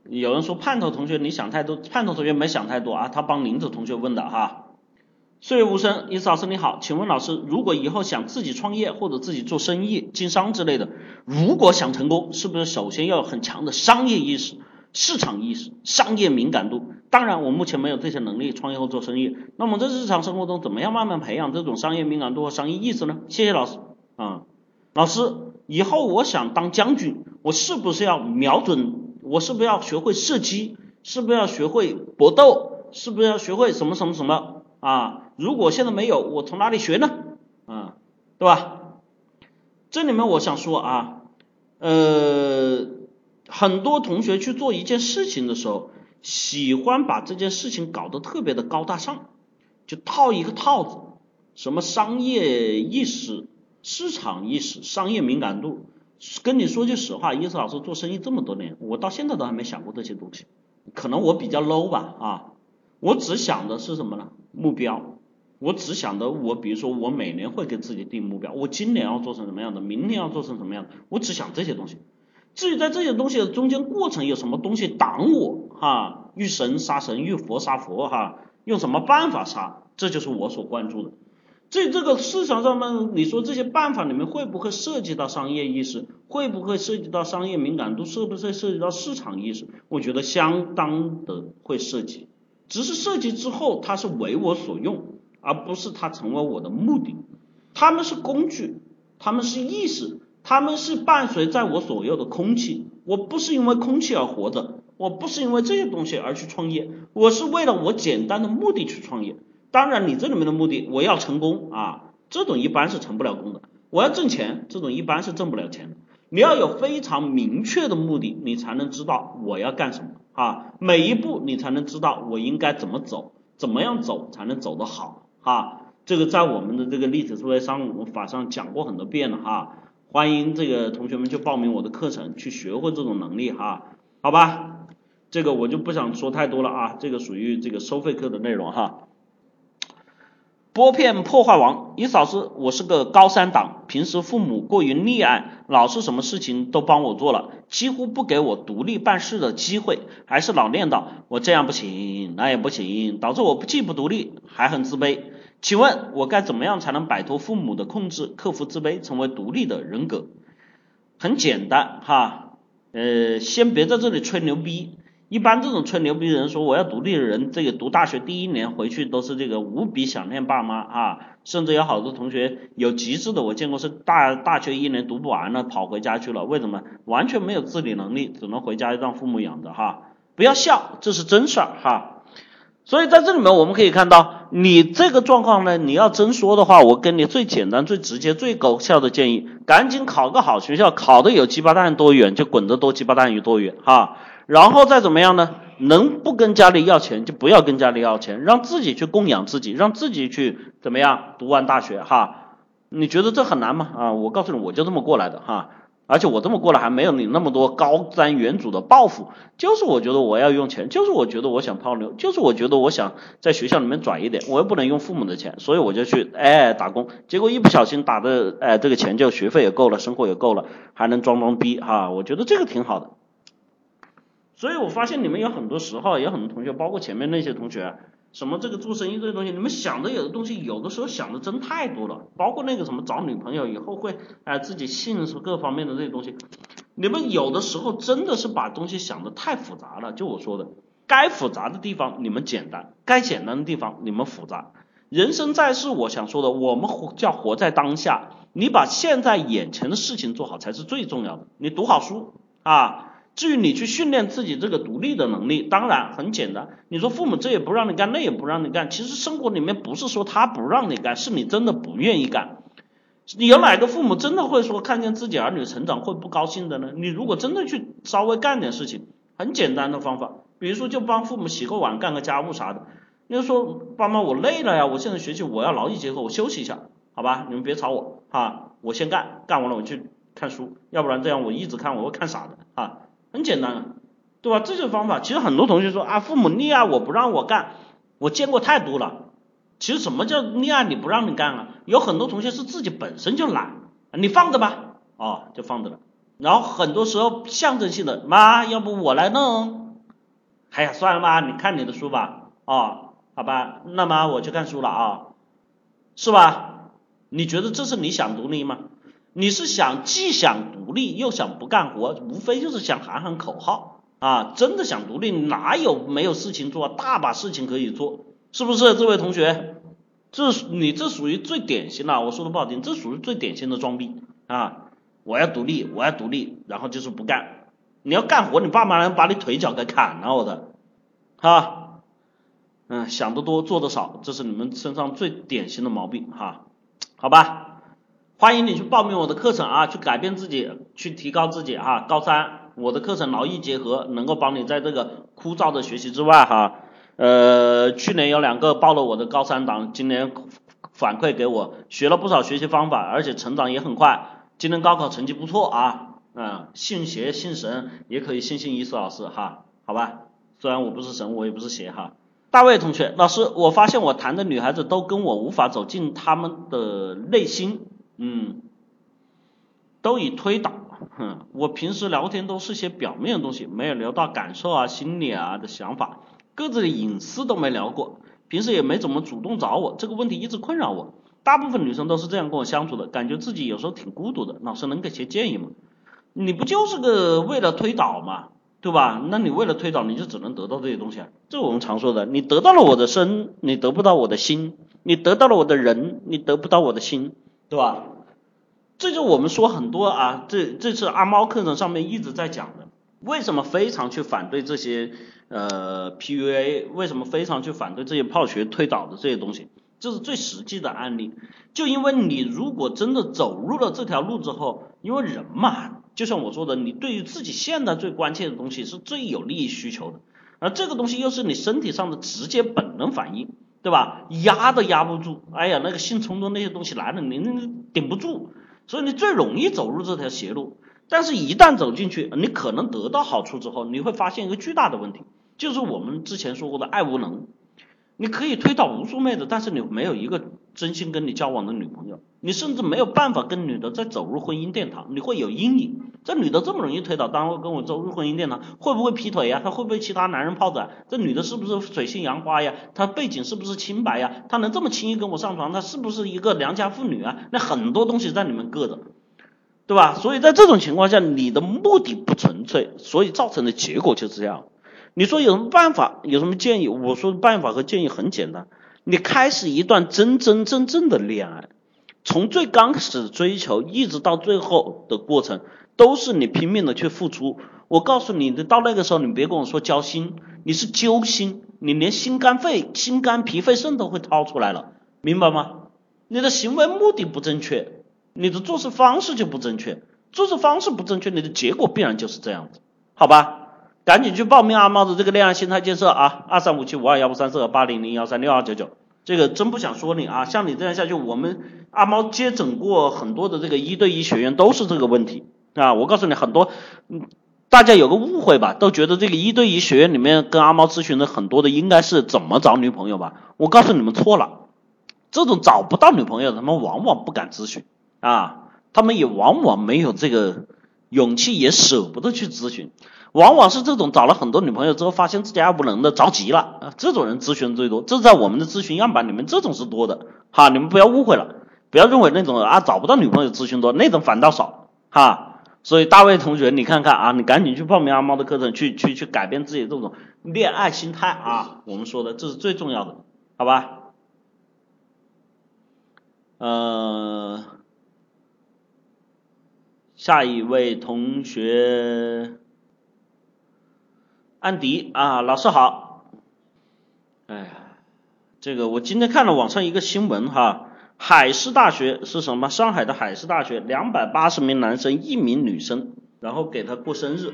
有人说盼头同学你想太多，盼头同学没想太多啊，他帮林子同学问的哈。岁月无声，伊思老师你好，请问老师，如果以后想自己创业或者自己做生意、经商之类的，如果想成功，是不是首先要有很强的商业意识、市场意识、商业敏感度？当然，我目前没有这些能力，创业后做生意。那么在日常生活中，怎么样慢慢培养这种商业敏感度和商业意识呢？谢谢老师啊，老师，以后我想当将军，我是不是要瞄准？我是不是要学会射击？是不是要学会搏斗？是不是要学会什么什么什么啊？如果现在没有，我从哪里学呢？啊，对吧？这里面我想说啊，呃，很多同学去做一件事情的时候，喜欢把这件事情搞得特别的高大上，就套一个套子，什么商业意识、市场意识、商业敏感度。跟你说句实话，伊思老师做生意这么多年，我到现在都还没想过这些东西。可能我比较 low 吧啊，我只想的是什么呢？目标，我只想的我，比如说我每年会给自己定目标，我今年要做成什么样的，明年要做成什么样的，我只想这些东西。至于在这些东西的中间过程有什么东西挡我哈，遇神杀神，遇佛杀佛哈，用什么办法杀，这就是我所关注的。在这个市场上呢，你说这些办法里面会不会涉及到商业意识？会不会涉及到商业敏感度？是不是涉及到市场意识？我觉得相当的会涉及，只是涉及之后它是为我所用，而不是它成为我的目的。他们是工具，他们是意识，他们是伴随在我左右的空气。我不是因为空气而活着，我不是因为这些东西而去创业，我是为了我简单的目的去创业。当然，你这里面的目的，我要成功啊，这种一般是成不了功的。我要挣钱，这种一般是挣不了钱的。你要有非常明确的目的，你才能知道我要干什么啊。每一步你才能知道我应该怎么走，怎么样走才能走得好啊。这个在我们的这个立体思维商务法上讲过很多遍了哈。欢迎这个同学们去报名我的课程，去学会这种能力哈。好吧，这个我就不想说太多了啊，这个属于这个收费课的内容哈。拨片破坏王，伊老师，我是个高三党，平时父母过于溺爱，老是什么事情都帮我做了，几乎不给我独立办事的机会，还是老念叨我这样不行，那也不行，导致我既不独立，还很自卑。请问，我该怎么样才能摆脱父母的控制，克服自卑，成为独立的人格？很简单哈，呃，先别在这里吹牛逼。一般这种吹牛逼的人说我要独立的人，这个读大学第一年回去都是这个无比想念爸妈啊，甚至有好多同学有极致的，我见过是大大学一年读不完了跑回家去了，为什么？完全没有自理能力，只能回家让父母养着哈。不要笑，这是真事儿哈。所以在这里面我们可以看到，你这个状况呢，你要真说的话，我给你最简单、最直接、最高效的建议，赶紧考个好学校，考的有鸡巴蛋多远就滚得多鸡巴蛋有多远哈。然后再怎么样呢？能不跟家里要钱就不要跟家里要钱，让自己去供养自己，让自己去怎么样读完大学哈？你觉得这很难吗？啊，我告诉你，我就这么过来的哈。而且我这么过来还没有你那么多高瞻远瞩的抱负，就是我觉得我要用钱，就是我觉得我想泡妞，就是我觉得我想在学校里面转一点，我又不能用父母的钱，所以我就去哎打工，结果一不小心打的哎这个钱就学费也够了，生活也够了，还能装装逼哈，我觉得这个挺好的。所以我发现你们有很多时候，有很多同学，包括前面那些同学。什么这个做生意这些东西，你们想的有的东西，有的时候想的真太多了，包括那个什么找女朋友以后会哎自己性各方面的这些东西，你们有的时候真的是把东西想的太复杂了。就我说的，该复杂的地方你们简单，该简单的地方你们复杂。人生在世，我想说的，我们活叫活在当下，你把现在眼前的事情做好才是最重要的。你读好书啊。至于你去训练自己这个独立的能力，当然很简单。你说父母这也不让你干，那也不让你干，其实生活里面不是说他不让你干，是你真的不愿意干。有哪个父母真的会说看见自己儿女成长会不高兴的呢？你如果真的去稍微干点事情，很简单的方法，比如说就帮父母洗个碗、干个家务啥的。你就说爸妈我累了呀，我现在学习我要劳逸结合，我休息一下，好吧？你们别吵我哈，我先干，干完了我去看书，要不然这样我一直看我会看傻的啊。很简单，对吧？这种方法，其实很多同学说啊，父母溺爱我不让我干，我见过太多了。其实什么叫溺爱你不让你干啊？有很多同学是自己本身就懒，你放着吧，哦，就放着了。然后很多时候象征性的，妈，要不我来弄？哎呀，算了吧，你看你的书吧，哦，好吧，那么我去看书了啊，是吧？你觉得这是你想独立吗？你是想既想独立又想不干活，无非就是想喊喊口号啊！真的想独立，哪有没有事情做？大把事情可以做，是不是？这位同学，这你这属于最典型的，我说的不好听，这属于最典型的装逼啊！我要独立，我要独立，然后就是不干。你要干活，你爸妈能把你腿脚给砍了，我的，哈，嗯，想得多做得少，这是你们身上最典型的毛病哈，好吧？欢迎你去报名我的课程啊，去改变自己，去提高自己哈。高三我的课程劳逸结合，能够帮你在这个枯燥的学习之外哈，呃，去年有两个报了我的高三档，今年反馈给我学了不少学习方法，而且成长也很快。今年高考成绩不错啊，嗯，信邪信神也可以信信伊思老师哈，好吧，虽然我不是神，我也不是邪哈。大卫同学，老师，我发现我谈的女孩子都跟我无法走进她们的内心。嗯，都以推导，哼，我平时聊天都是些表面的东西，没有聊到感受啊、心理啊的想法，各自的隐私都没聊过，平时也没怎么主动找我，这个问题一直困扰我。大部分女生都是这样跟我相处的，感觉自己有时候挺孤独的。老师能给些建议吗？你不就是个为了推导吗？对吧？那你为了推导，你就只能得到这些东西啊。这我们常说的，你得到了我的身，你得不到我的心；你得到了我的人，你得不到我的心。对吧？这就我们说很多啊，这这次阿猫课程上面一直在讲的，为什么非常去反对这些呃 PUA？为什么非常去反对这些泡学推导的这些东西？这是最实际的案例。就因为你如果真的走入了这条路之后，因为人嘛，就像我说的，你对于自己现在最关切的东西是最有利益需求的，而这个东西又是你身体上的直接本能反应。对吧？压都压不住，哎呀，那个性冲动那些东西来了，你顶不住，所以你最容易走入这条邪路。但是，一旦走进去，你可能得到好处之后，你会发现一个巨大的问题，就是我们之前说过的爱无能。你可以推倒无数妹子，但是你没有一个真心跟你交往的女朋友，你甚至没有办法跟女的再走入婚姻殿堂，你会有阴影。这女的这么容易推倒，单位跟我走入婚姻殿堂，会不会劈腿呀？她会不会其他男人泡着？这女的是不是水性杨花呀？她背景是不是清白呀？她能这么轻易跟我上床，她是不是一个良家妇女啊？那很多东西在里面搁着，对吧？所以在这种情况下，你的目的不纯粹，所以造成的结果就是这样。你说有什么办法？有什么建议？我说的办法和建议很简单，你开始一段真真正正的恋爱，从最刚开始追求一直到最后的过程，都是你拼命的去付出。我告诉你，到那个时候你别跟我说交心，你是揪心，你连心肝肺、心肝脾肺肾都会掏出来了，明白吗？你的行为目的不正确，你的做事方式就不正确，做事方式不正确，你的结果必然就是这样子，好吧？赶紧去报名阿猫的这个恋爱心态建设啊，二三五七五二幺五三四八零零幺三六二九九，这个真不想说你啊，像你这样下去，我们阿猫接诊过很多的这个一对一学员都是这个问题啊，我告诉你很多，大家有个误会吧，都觉得这个一对一学员里面跟阿猫咨询的很多的应该是怎么找女朋友吧，我告诉你们错了。这种找不到女朋友，他们往往不敢咨询啊，他们也往往没有这个勇气，也舍不得去咨询。往往是这种找了很多女朋友之后，发现自己爱无能的，着急了啊，这种人咨询最多。这在我们的咨询样板里面，这种是多的哈，你们不要误会了，不要认为那种啊找不到女朋友咨询多，那种反倒少哈。所以大卫同学，你看看啊，你赶紧去报名阿猫的课程，去去去改变自己这种恋爱心态啊。我们说的这是最重要的，好吧？呃，下一位同学，安迪啊，老师好。哎呀，这个我今天看了网上一个新闻哈，海事大学是什么？上海的海事大学，两百八十名男生，一名女生，然后给他过生日。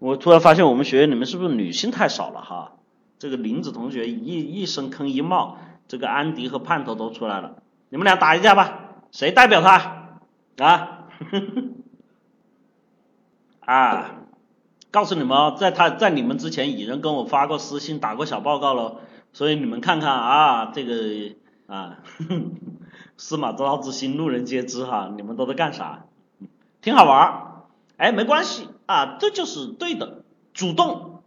我突然发现我们学院里面是不是女性太少了哈？这个林子同学一一声坑一冒，这个安迪和盼头都出来了。你们俩打一架吧，谁代表他啊？啊，告诉你们哦，在他在你们之前，蚁人跟我发过私信，打过小报告了，所以你们看看啊，这个啊，司马昭之心，路人皆知哈，你们都在干啥？挺好玩儿，哎，没关系啊，这就是对的，主动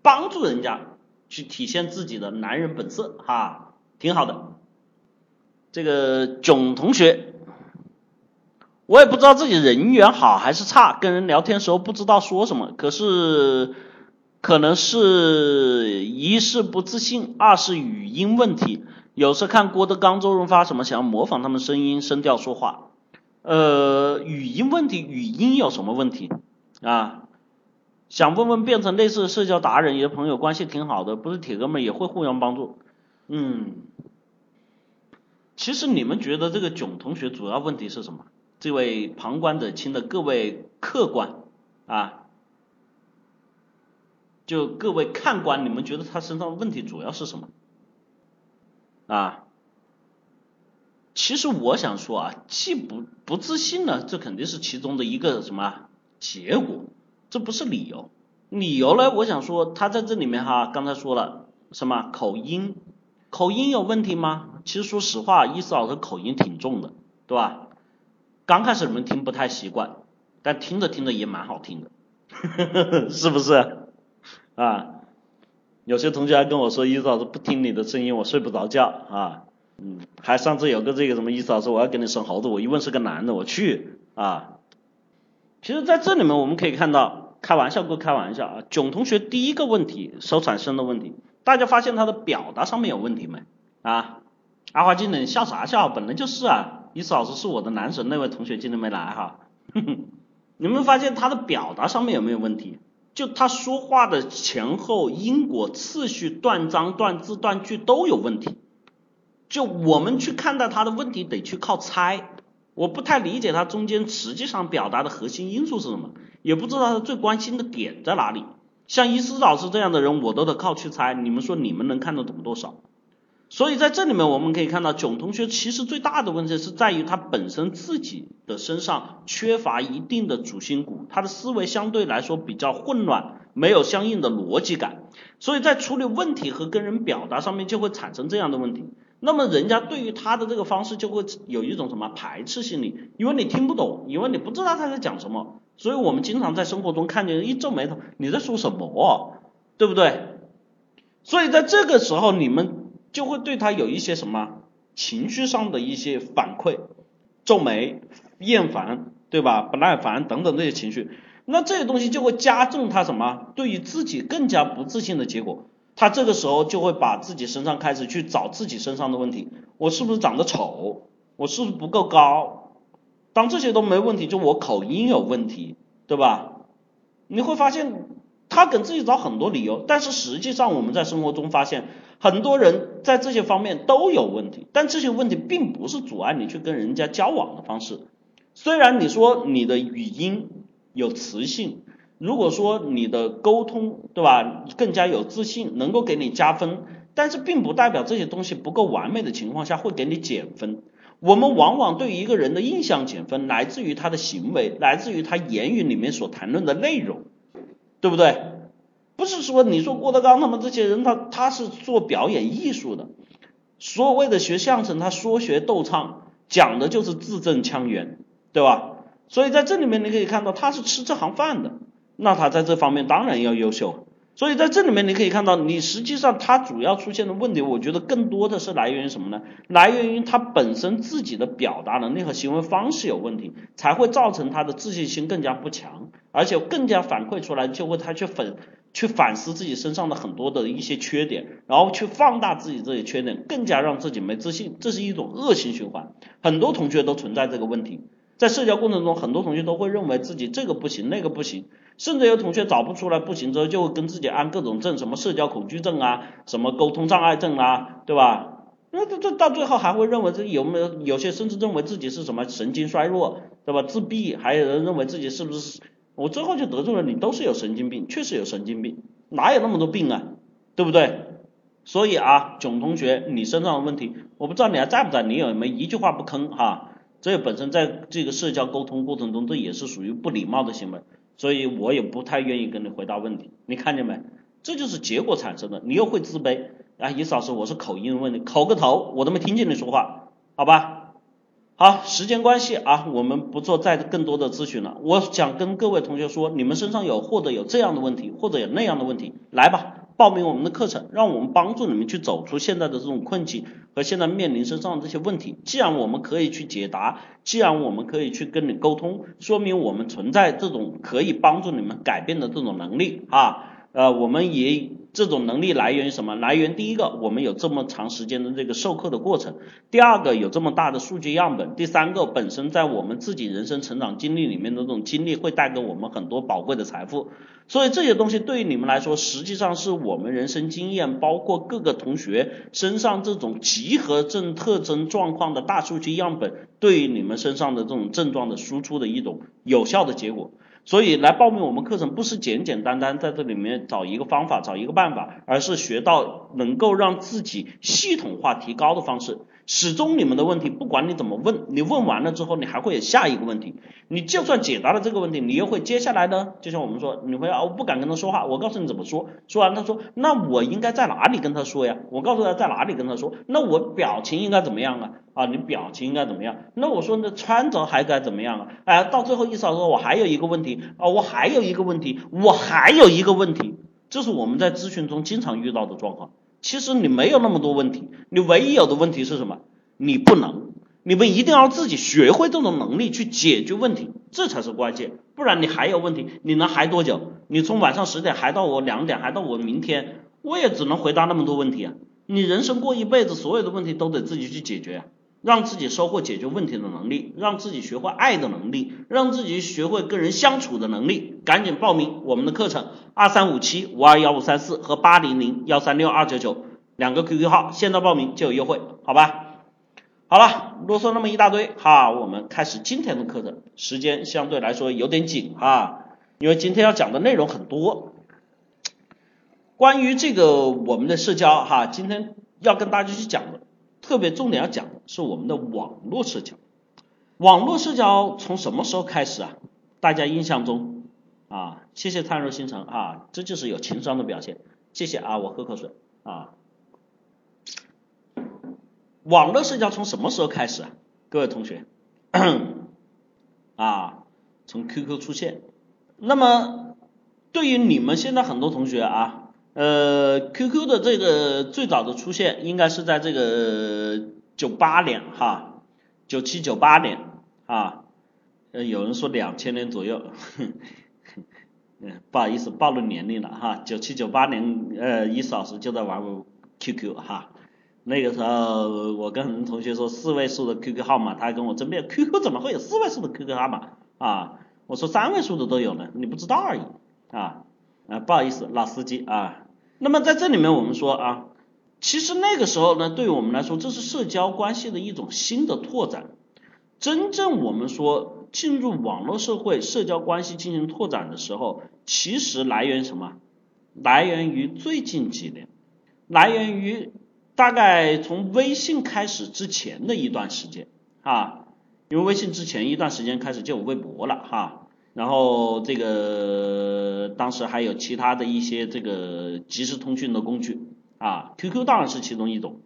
帮助人家去体现自己的男人本色哈，挺好的。这个囧同学，我也不知道自己人缘好还是差，跟人聊天时候不知道说什么。可是，可能是一是不自信，二是语音问题。有时看郭德纲、周润发什么，想要模仿他们声音声调说话。呃，语音问题，语音有什么问题啊？想问问变成类似社交达人，也朋友关系挺好的，不是铁哥们也会互相帮助。嗯。其实你们觉得这个囧同学主要问题是什么？这位旁观者清的各位客观啊，就各位看官，你们觉得他身上问题主要是什么？啊？其实我想说啊，既不不自信呢，这肯定是其中的一个什么结果，这不是理由。理由呢，我想说他在这里面哈，刚才说了什么口音？口音有问题吗？其实说实话，伊思老师口音挺重的，对吧？刚开始你们听不太习惯，但听着听着也蛮好听的，是不是？啊，有些同学还跟我说，伊思老师不听你的声音我睡不着觉啊，嗯，还上次有个这个什么伊思老师我要给你生猴子，我一问是个男的，我去啊。其实在这里面我们可以看到，开玩笑归开玩笑啊，囧同学第一个问题所产生的问题。大家发现他的表达上面有问题没？啊，阿华今天笑啥笑？本来就是啊，伊思老师是我的男神，那位同学今天没来哈。你们发现他的表达上面有没有问题？就他说话的前后因果次序、断章断字、断句都有问题。就我们去看待他的问题，得去靠猜。我不太理解他中间实际上表达的核心因素是什么，也不知道他最关心的点在哪里。像伊思老师这样的人，我都得靠去猜。你们说你们能看得懂多少？所以在这里面我们可以看到，囧同学其实最大的问题是在于他本身自己的身上缺乏一定的主心骨，他的思维相对来说比较混乱，没有相应的逻辑感，所以在处理问题和跟人表达上面就会产生这样的问题。那么人家对于他的这个方式就会有一种什么排斥心理，因为你听不懂，因为你不知道他在讲什么。所以我们经常在生活中看见人一皱眉头，你在说什么，对不对？所以在这个时候，你们就会对他有一些什么情绪上的一些反馈，皱眉、厌烦，对吧？不耐烦等等这些情绪，那这些东西就会加重他什么？对于自己更加不自信的结果。他这个时候就会把自己身上开始去找自己身上的问题，我是不是长得丑？我是不是不够高？当这些都没问题，就我口音有问题，对吧？你会发现他给自己找很多理由，但是实际上我们在生活中发现，很多人在这些方面都有问题，但这些问题并不是阻碍你去跟人家交往的方式。虽然你说你的语音有磁性，如果说你的沟通对吧更加有自信，能够给你加分，但是并不代表这些东西不够完美的情况下会给你减分。我们往往对一个人的印象减分来自于他的行为，来自于他言语里面所谈论的内容。对不对？不是说你说郭德纲他们这些人，他他是做表演艺术的，所谓的学相声，他说学逗唱，讲的就是字正腔圆，对吧？所以在这里面你可以看到，他是吃这行饭的，那他在这方面当然要优秀。所以在这里面你可以看到，你实际上他主要出现的问题，我觉得更多的是来源于什么呢？来源于他本身自己的表达能力和行为方式有问题，才会造成他的自信心更加不强，而且更加反馈出来就会他去反去反思自己身上的很多的一些缺点，然后去放大自己这些缺点，更加让自己没自信，这是一种恶性循环。很多同学都存在这个问题，在社交过程中，很多同学都会认为自己这个不行，那个不行。甚至有同学找不出来不行之后，就会跟自己安各种症，什么社交恐惧症啊，什么沟通障碍症啊，对吧？那这这到最后还会认为自己有没有？有些甚至认为自己是什么神经衰弱，对吧？自闭，还有人认为自己是不是？我最后就得出了，你都是有神经病，确实有神经病，哪有那么多病啊？对不对？所以啊，囧同学，你身上的问题，我不知道你还在不在，你有没有一句话不吭哈？这本身在这个社交沟通过程中，这也是属于不礼貌的行为。所以我也不太愿意跟你回答问题，你看见没？这就是结果产生的，你又会自卑啊！伊老师，我是口音问题，口个头，我都没听见你说话，好吧？好，时间关系啊，我们不做再更多的咨询了。我想跟各位同学说，你们身上有或者有这样的问题，或者有那样的问题，来吧。报名我们的课程，让我们帮助你们去走出现在的这种困境和现在面临身上的这些问题。既然我们可以去解答，既然我们可以去跟你沟通，说明我们存在这种可以帮助你们改变的这种能力啊。呃，我们也。这种能力来源于什么？来源第一个，我们有这么长时间的这个授课的过程；第二个，有这么大的数据样本；第三个，本身在我们自己人生成长经历里面的这种经历，会带给我们很多宝贵的财富。所以这些东西对于你们来说，实际上是我们人生经验，包括各个同学身上这种集合症特征状况的大数据样本，对于你们身上的这种症状的输出的一种有效的结果。所以来报名我们课程不是简简单单在这里面找一个方法找一个办法，而是学到能够让自己系统化提高的方式。始终你们的问题，不管你怎么问，你问完了之后，你还会有下一个问题。你就算解答了这个问题，你又会接下来呢？就像我们说，你会啊，我不敢跟他说话，我告诉你怎么说。说完他说，那我应该在哪里跟他说呀？我告诉他在哪里跟他说。那我表情应该怎么样啊？啊，你表情应该怎么样？那我说那穿着还该怎么样啊？哎，到最后意思说，我还有一个问题啊，我还有一个问题，我还有一个问题，这是我们在咨询中经常遇到的状况。其实你没有那么多问题，你唯一有的问题是什么？你不能，你们一定要自己学会这种能力去解决问题，这才是关键。不然你还有问题，你能还多久？你从晚上十点还到我两点，还到我明天，我也只能回答那么多问题啊！你人生过一辈子，所有的问题都得自己去解决啊！让自己收获解决问题的能力，让自己学会爱的能力，让自己学会跟人相处的能力。赶紧报名我们的课程，二三五七五二幺五三四和八零零幺三六二九九两个 QQ 号，现在报名就有优惠，好吧？好了，啰嗦那么一大堆哈，我们开始今天的课程。时间相对来说有点紧哈，因为今天要讲的内容很多。关于这个我们的社交哈，今天要跟大家去讲的。特别重点要讲是我们的网络社交，网络社交从什么时候开始啊？大家印象中啊，谢谢灿若星辰啊，这就是有情商的表现。谢谢啊，我喝口水啊。网络社交从什么时候开始啊？各位同学 啊，从 QQ 出现。那么对于你们现在很多同学啊。呃，QQ 的这个最早的出现应该是在这个九八年哈，九七九八年啊，呃，有人说两千年左右，嗯，不好意思暴露年龄了哈，九七九八年呃，一小时就在玩 QQ 哈，那个时候我跟同学说四位数的 QQ 号码，他跟我争辩，QQ 怎么会有四位数的 QQ 号码啊？我说三位数的都有呢，你不知道而已啊。啊，不好意思，老司机啊。那么在这里面我们说啊，其实那个时候呢，对于我们来说，这是社交关系的一种新的拓展。真正我们说进入网络社会，社交关系进行拓展的时候，其实来源什么？来源于最近几年，来源于大概从微信开始之前的一段时间啊，因为微信之前一段时间开始就有微博了哈，然后这个当时还有其他的一些这个即时通讯的工具啊，QQ 当然是其中一种，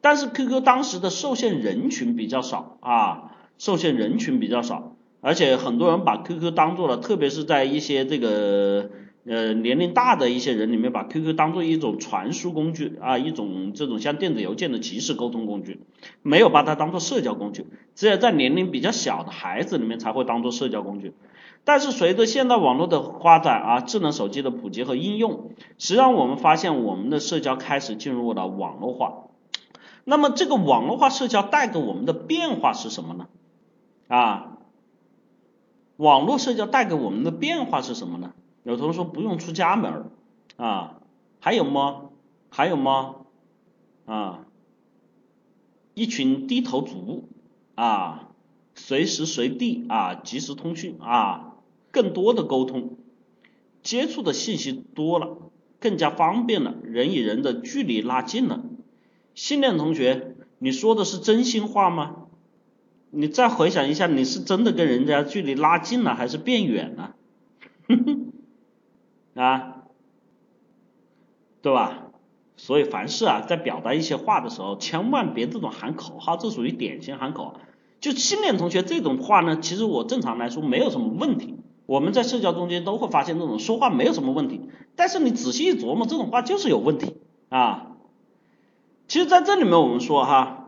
但是 QQ 当时的受限人群比较少啊。受限人群比较少，而且很多人把 QQ 当做了，特别是在一些这个呃年龄大的一些人里面，把 QQ 当做一种传输工具啊，一种这种像电子邮件的即时沟通工具，没有把它当做社交工具，只有在年龄比较小的孩子里面才会当做社交工具。但是随着现代网络的发展啊，智能手机的普及和应用，实际上我们发现我们的社交开始进入了网络化。那么这个网络化社交带给我们的变化是什么呢？啊，网络社交带给我们的变化是什么呢？有同学说不用出家门啊，还有吗？还有吗？啊，一群低头族啊，随时随地啊，即时通讯啊，更多的沟通，接触的信息多了，更加方便了，人与人的距离拉近了。新练同学，你说的是真心话吗？你再回想一下，你是真的跟人家距离拉近了，还是变远了？哼 哼啊，对吧？所以凡事啊，在表达一些话的时候，千万别这种喊口号，这属于典型喊口号。就信念同学这种话呢，其实我正常来说没有什么问题。我们在社交中间都会发现这种说话没有什么问题，但是你仔细一琢磨，这种话就是有问题啊。其实在这里面我们说哈，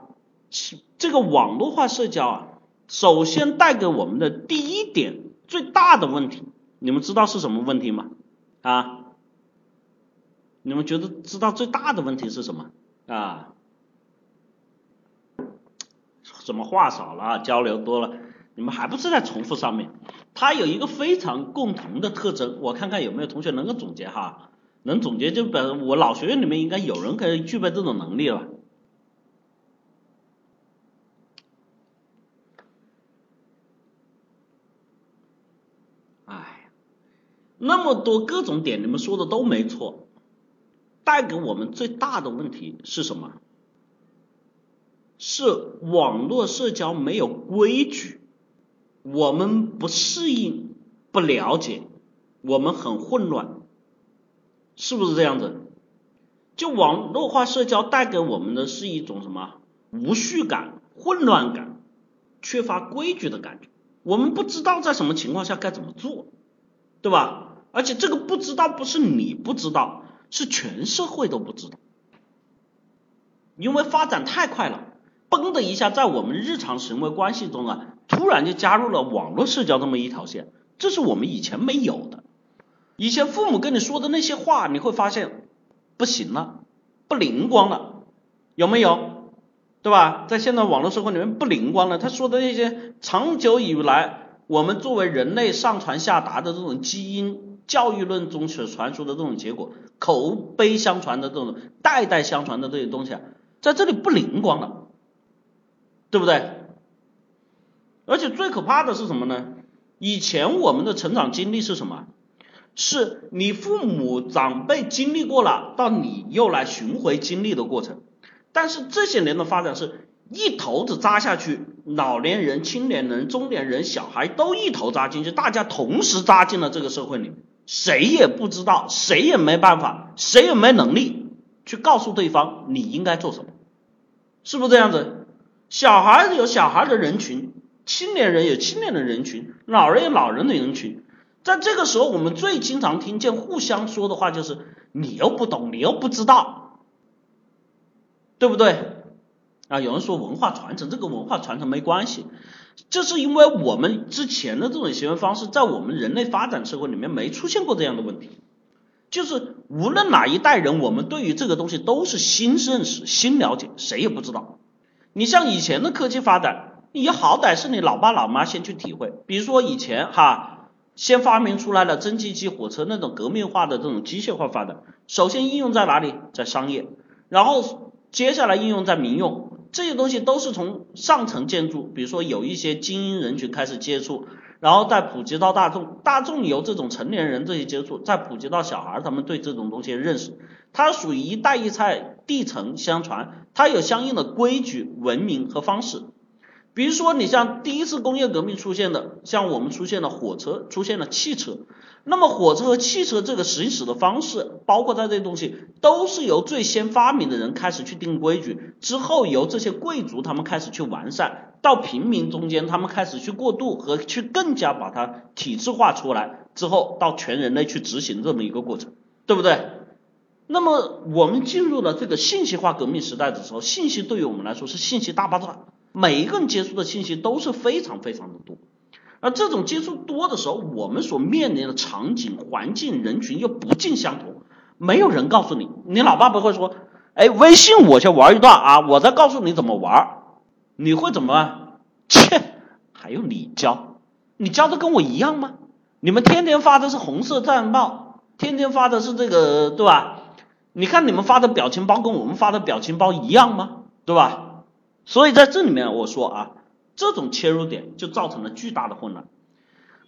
是。这个网络化社交啊，首先带给我们的第一点最大的问题，你们知道是什么问题吗？啊？你们觉得知道最大的问题是什么？啊？怎么话少了，交流多了，你们还不是在重复上面？它有一个非常共同的特征，我看看有没有同学能够总结哈？能总结就本我老学院里面应该有人可以具备这种能力了。哎那么多各种点，你们说的都没错。带给我们最大的问题是什么？是网络社交没有规矩，我们不适应、不了解，我们很混乱，是不是这样子？就网络化社交带给我们的是一种什么？无序感、混乱感、缺乏规矩的感觉。我们不知道在什么情况下该怎么做，对吧？而且这个不知道不是你不知道，是全社会都不知道，因为发展太快了，嘣的一下在我们日常行为关系中啊，突然就加入了网络社交这么一条线，这是我们以前没有的。以前父母跟你说的那些话，你会发现不行了，不灵光了，有没有？对吧？在现在网络社会里面不灵光了，他说的那些长久以来我们作为人类上传下达的这种基因。教育论中所传输的这种结果，口碑相传的这种代代相传的这些东西啊，在这里不灵光了，对不对？而且最可怕的是什么呢？以前我们的成长经历是什么？是你父母长辈经历过了，到你又来寻回经历的过程。但是这些年的发展是一头子扎下去，老年人、青年人、中年人、小孩都一头扎进去，大家同时扎进了这个社会里面。谁也不知道，谁也没办法，谁也没能力去告诉对方你应该做什么，是不是这样子？小孩子有小孩的人群，青年人有青年的人群，老人有老人的人群，在这个时候，我们最经常听见互相说的话就是你又不懂，你又不知道，对不对？啊，有人说文化传承，这个文化传承没关系。这是因为我们之前的这种行为方式，在我们人类发展社会里面没出现过这样的问题，就是无论哪一代人，我们对于这个东西都是新认识、新了解，谁也不知道。你像以前的科技发展，你好歹是你老爸老妈先去体会，比如说以前哈，先发明出来了蒸汽机、火车那种革命化的这种机械化发展，首先应用在哪里？在商业，然后接下来应用在民用，这些东西都是从上层建筑，比如说有一些精英人群开始接触，然后再普及到大众，大众由这种成年人这些接触，再普及到小孩，他们对这种东西认识，它属于一代一菜递承相传，它有相应的规矩、文明和方式。比如说，你像第一次工业革命出现的，像我们出现了火车，出现了汽车，那么火车和汽车这个行驶的方式，包括它这些东西，都是由最先发明的人开始去定规矩，之后由这些贵族他们开始去完善，到平民中间他们开始去过渡和去更加把它体制化出来，之后到全人类去执行这么一个过程，对不对？那么我们进入了这个信息化革命时代的时候，信息对于我们来说是信息大爆炸。每一个人接触的信息都是非常非常的多，而这种接触多的时候，我们所面临的场景、环境、人群又不尽相同。没有人告诉你，你老爸不会说，哎，微信我先玩一段啊，我再告诉你怎么玩，你会怎么？切，还用你教？你教的跟我一样吗？你们天天发的是红色战报，天天发的是这个，对吧？你看你们发的表情包跟我们发的表情包一样吗？对吧？所以在这里面我说啊，这种切入点就造成了巨大的混乱。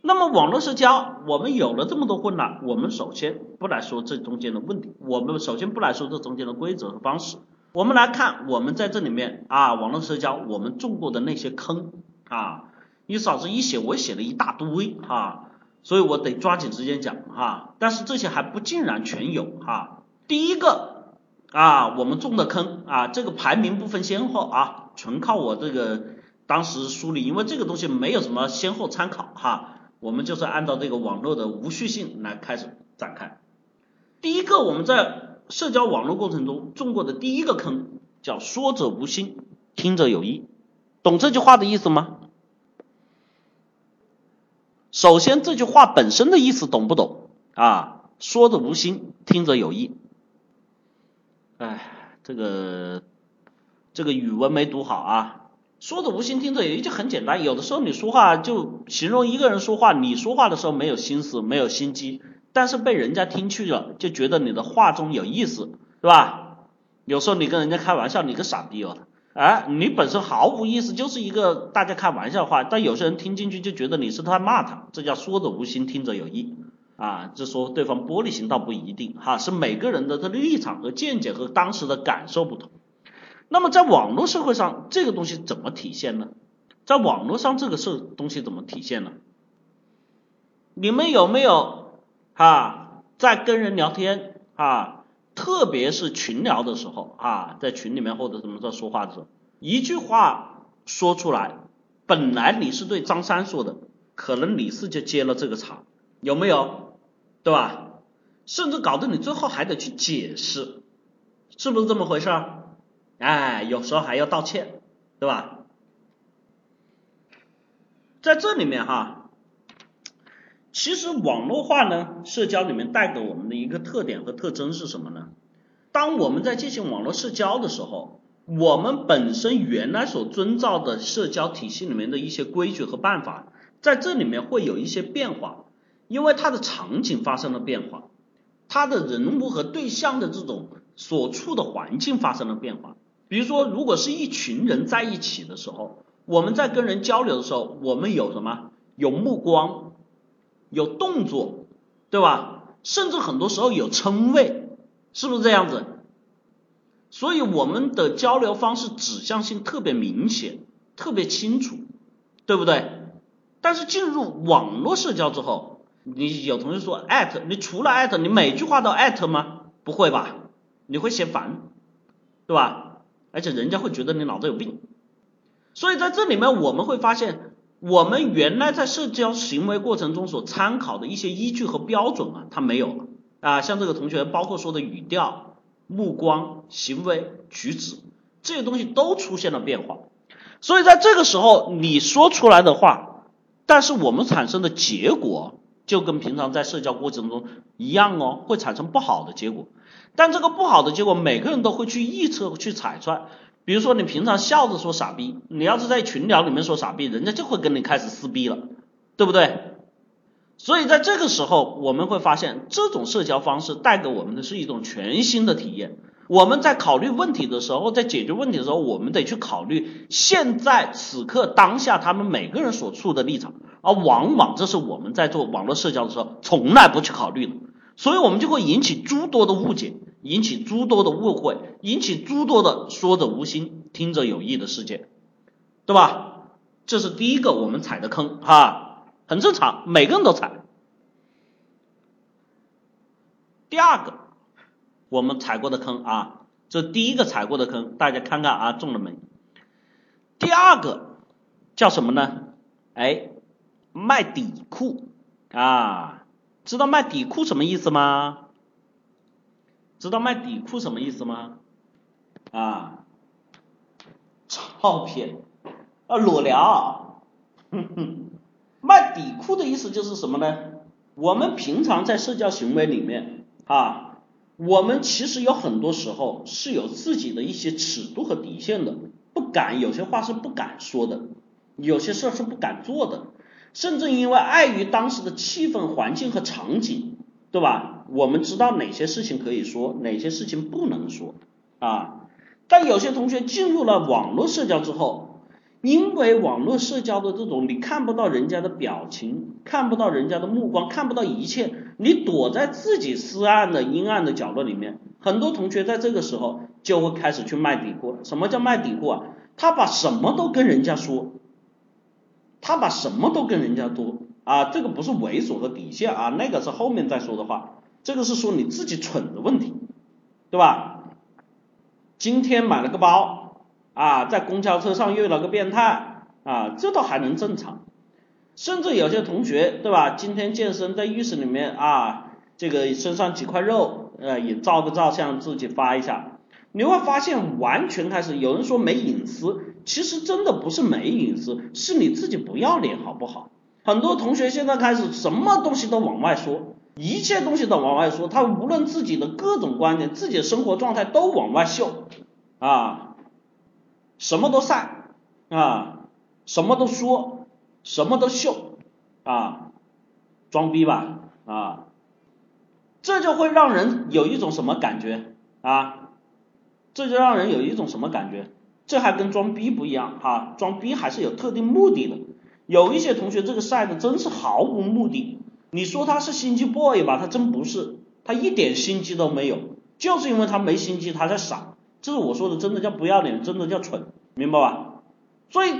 那么网络社交，我们有了这么多混乱，我们首先不来说这中间的问题，我们首先不来说这中间的规则和方式，我们来看我们在这里面啊，网络社交我们中过的那些坑啊，你嫂子一写我写了一大堆哈，所以我得抓紧时间讲哈，但是这些还不尽然全有哈。第一个啊，我们中的坑啊，这个排名不分先后啊。纯靠我这个当时梳理，因为这个东西没有什么先后参考哈，我们就是按照这个网络的无序性来开始展开。第一个我们在社交网络过程中中过的第一个坑叫说者无心，听者有意，懂这句话的意思吗？首先这句话本身的意思懂不懂啊？说者无心，听者有意。哎，这个。这个语文没读好啊，说的无心，听者有意，就很简单。有的时候你说话就形容一个人说话，你说话的时候没有心思，没有心机，但是被人家听去了，就觉得你的话中有意思，是吧？有时候你跟人家开玩笑，你个傻逼哦，哎，你本身毫无意思，就是一个大家开玩笑话，但有些人听进去就觉得你是在骂他，这叫说者无心，听者有意啊。就说对方玻璃心倒不一定哈，是每个人的这立场和见解和当时的感受不同。那么在网络社会上，这个东西怎么体现呢？在网络上，这个事东西怎么体现呢？你们有没有啊，在跟人聊天啊，特别是群聊的时候啊，在群里面或者什么在说话的时候，一句话说出来，本来你是对张三说的，可能李四就接了这个茬，有没有？对吧？甚至搞得你最后还得去解释，是不是这么回事？哎，有时候还要道歉，对吧？在这里面哈，其实网络化呢，社交里面带给我们的一个特点和特征是什么呢？当我们在进行网络社交的时候，我们本身原来所遵照的社交体系里面的一些规矩和办法，在这里面会有一些变化，因为它的场景发生了变化，它的人物和对象的这种所处的环境发生了变化。比如说，如果是一群人在一起的时候，我们在跟人交流的时候，我们有什么？有目光，有动作，对吧？甚至很多时候有称谓，是不是这样子？所以我们的交流方式指向性特别明显，特别清楚，对不对？但是进入网络社交之后，你有同学说艾特，你除了艾特，你每句话都艾特吗？不会吧？你会嫌烦，对吧？而且人家会觉得你脑子有病，所以在这里面我们会发现，我们原来在社交行为过程中所参考的一些依据和标准啊，它没有了啊。像这个同学，包括说的语调、目光、行为举止这些东西都出现了变化。所以在这个时候，你说出来的话，但是我们产生的结果就跟平常在社交过程中一样哦，会产生不好的结果。但这个不好的结果，每个人都会去臆测、去揣测。比如说，你平常笑着说傻逼，你要是在群聊里面说傻逼，人家就会跟你开始撕逼了，对不对？所以在这个时候，我们会发现这种社交方式带给我们的是一种全新的体验。我们在考虑问题的时候，在解决问题的时候，我们得去考虑现在此刻当下他们每个人所处的立场，而往往这是我们在做网络社交的时候从来不去考虑的，所以我们就会引起诸多的误解，引起诸多的误会，引起诸多的说者无心，听者有意的事件，对吧？这是第一个我们踩的坑哈，很正常，每个人都踩。第二个。我们踩过的坑啊，这第一个踩过的坑，大家看看啊中了没？第二个叫什么呢？哎，卖底裤啊，知道卖底裤什么意思吗？知道卖底裤什么意思吗？啊，照片啊裸聊，哼哼，卖底裤的意思就是什么呢？我们平常在社交行为里面啊。我们其实有很多时候是有自己的一些尺度和底线的，不敢有些话是不敢说的，有些事儿是不敢做的，甚至因为碍于当时的气氛环境和场景，对吧？我们知道哪些事情可以说，哪些事情不能说啊。但有些同学进入了网络社交之后。因为网络社交的这种，你看不到人家的表情，看不到人家的目光，看不到一切，你躲在自己私暗的阴暗的角落里面。很多同学在这个时候就会开始去卖底裤。什么叫卖底裤啊？他把什么都跟人家说，他把什么都跟人家说啊，这个不是猥琐的底线啊，那个是后面再说的话，这个是说你自己蠢的问题，对吧？今天买了个包。啊，在公交车上遇了个变态啊，这都还能正常。甚至有些同学，对吧？今天健身在浴室里面啊，这个身上几块肉，呃，也照个照相自己发一下。你会发现，完全开始有人说没隐私，其实真的不是没隐私，是你自己不要脸，好不好？很多同学现在开始什么东西都往外说，一切东西都往外说，他无论自己的各种观点、自己的生活状态都往外秀啊。什么都晒啊，什么都说，什么都秀啊，装逼吧啊，这就会让人有一种什么感觉啊？这就让人有一种什么感觉？这还跟装逼不一样哈，装逼还是有特定目的的。有一些同学这个晒的真是毫无目的，你说他是心机 boy 吧，他真不是，他一点心机都没有，就是因为他没心机，他在傻。这是我说的，真的叫不要脸，真的叫蠢，明白吧？所以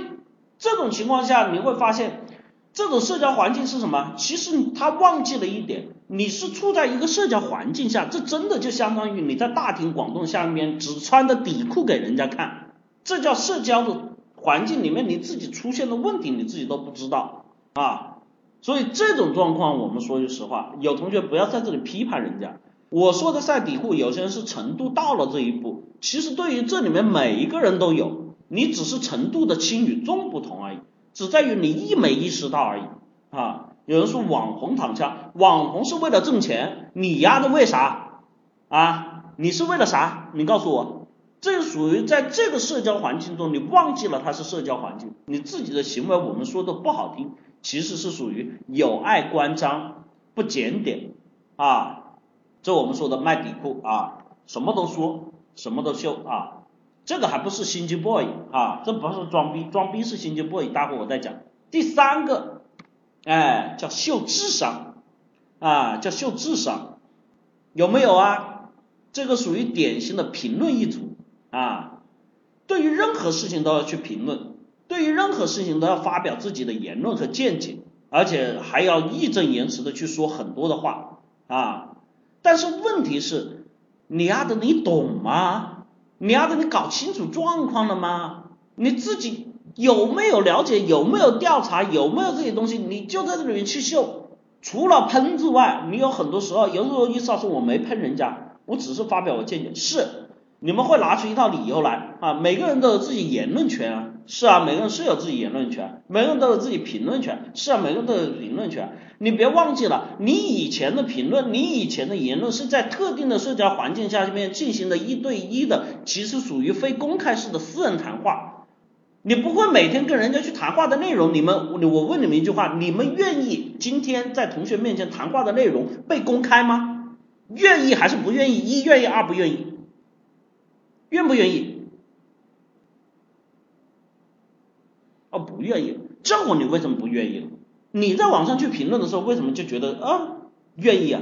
这种情况下，你会发现，这种社交环境是什么？其实他忘记了一点，你是处在一个社交环境下，这真的就相当于你在大庭广众下面只穿的底裤给人家看，这叫社交的环境里面你自己出现的问题，你自己都不知道啊。所以这种状况，我们说句实话，有同学不要在这里批判人家。我说的晒底裤，有些人是程度到了这一步，其实对于这里面每一个人都有，你只是程度的轻与重不同而已，只在于你意没意识到而已啊。有人说网红躺枪，网红是为了挣钱，你丫的为啥啊？你是为了啥？你告诉我，这属于在这个社交环境中，你忘记了它是社交环境，你自己的行为，我们说的不好听，其实是属于有碍观瞻、不检点啊。这我们说的卖底裤啊，什么都说，什么都秀啊，这个还不是心机 boy 啊，这不是装逼，装逼是心机 boy，待会我再讲。第三个，哎，叫秀智商啊，叫秀智商，有没有啊？这个属于典型的评论一族啊，对于任何事情都要去评论，对于任何事情都要发表自己的言论和见解，而且还要义正言辞的去说很多的话啊。但是问题是，你丫的你懂吗？你丫的你搞清楚状况了吗？你自己有没有了解？有没有调查？有没有这些东西？你就在这里面去秀，除了喷之外，你有很多时候，有时候意思说我没喷人家，我只是发表我见解。是，你们会拿出一套理由来啊？每个人都有自己言论权啊。是啊，每个人是有自己言论权，每个人都有自己评论权。是啊，每个人都有评论权。你别忘记了，你以前的评论，你以前的言论是在特定的社交环境下面进行的一对一的，其实属于非公开式的私人谈话。你不会每天跟人家去谈话的内容，你们我问你们一句话，你们愿意今天在同学面前谈话的内容被公开吗？愿意还是不愿意？一愿意，二不愿意？愿不愿意？哦，不愿意。这会你为什么不愿意？你在网上去评论的时候，为什么就觉得啊愿意啊？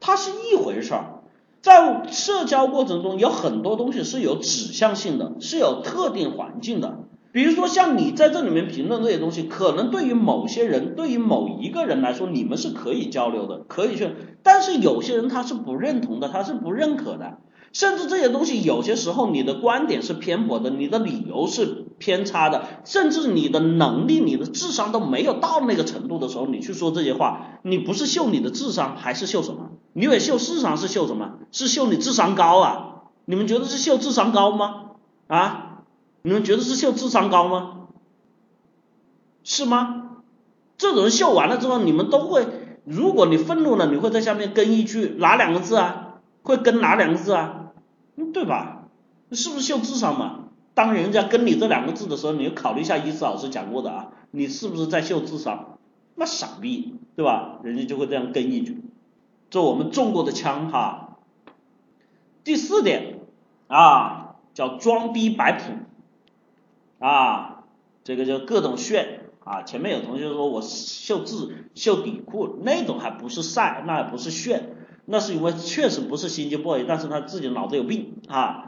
它是一回事儿。在社交过程中，有很多东西是有指向性的，是有特定环境的。比如说，像你在这里面评论这些东西，可能对于某些人，对于某一个人来说，你们是可以交流的，可以去。但是有些人他是不认同的，他是不认可的。甚至这些东西有些时候你的观点是偏颇的，你的理由是偏差的，甚至你的能力、你的智商都没有到那个程度的时候，你去说这些话，你不是秀你的智商，还是秀什么？你以为秀智商是秀什么？是秀你智商高啊？你们觉得是秀智商高吗？啊？你们觉得是秀智商高吗？是吗？这种人秀完了之后，你们都会，如果你愤怒了，你会在下面跟一句哪两个字啊？会跟哪两个字啊？对吧？是不是秀智商嘛？当人家跟你这两个字的时候，你就考虑一下伊思老师讲过的啊，你是不是在秀智商？那傻逼，对吧？人家就会这样跟一句，这我们中过的枪哈。第四点啊，叫装逼摆谱啊，这个就各种炫啊。前面有同学说我秀智秀底裤，那种还不是晒，那还不是炫。那是因为确实不是心机 boy，但是他自己脑子有病啊，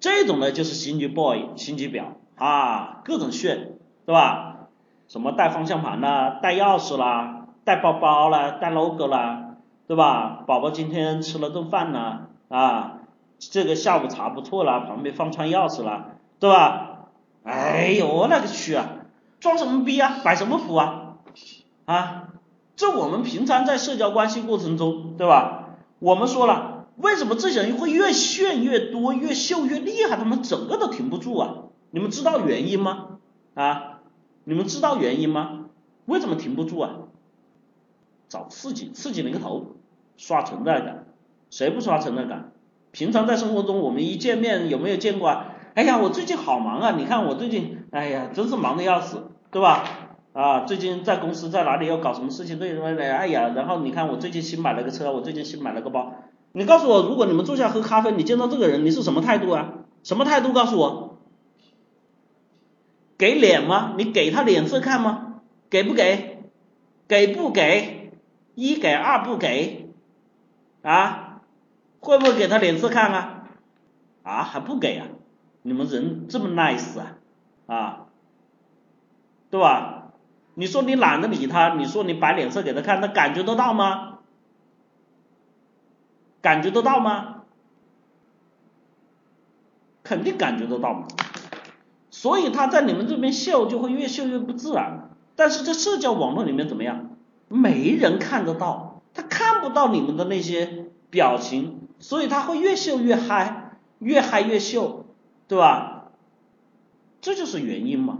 这种呢就是心机 boy，心机婊啊，各种炫，对吧？什么带方向盘啦，带钥匙啦，带包包啦，带 logo 啦，对吧？宝宝今天吃了顿饭呢，啊，这个下午茶不错啦，旁边放串钥匙啦，对吧？哎呦我勒个去啊，装什么逼啊，摆什么谱啊？啊，这我们平常在社交关系过程中，对吧？我们说了，为什么这些人会越炫越多，越秀越厉害，他们整个都停不住啊？你们知道原因吗？啊，你们知道原因吗？为什么停不住啊？找刺激，刺激你个头，刷存在感，谁不刷存在感？平常在生活中，我们一见面有没有见过啊？哎呀，我最近好忙啊，你看我最近，哎呀，真是忙的要死，对吧？啊，最近在公司在哪里要搞什么事情？对什么的？哎呀，然后你看我最近新买了个车，我最近新买了个包。你告诉我，如果你们坐下喝咖啡，你见到这个人，你是什么态度啊？什么态度？告诉我，给脸吗？你给他脸色看吗？给不给？给不给？一给二不给？啊？会不会给他脸色看啊？啊？还不给啊？你们人这么 nice 啊？啊？对吧？你说你懒得理他，你说你摆脸色给他看，他感觉得到吗？感觉得到吗？肯定感觉得到嘛。所以他在你们这边秀就会越秀越不自然。但是在社交网络里面怎么样？没人看得到，他看不到你们的那些表情，所以他会越秀越嗨，越嗨越秀，对吧？这就是原因嘛。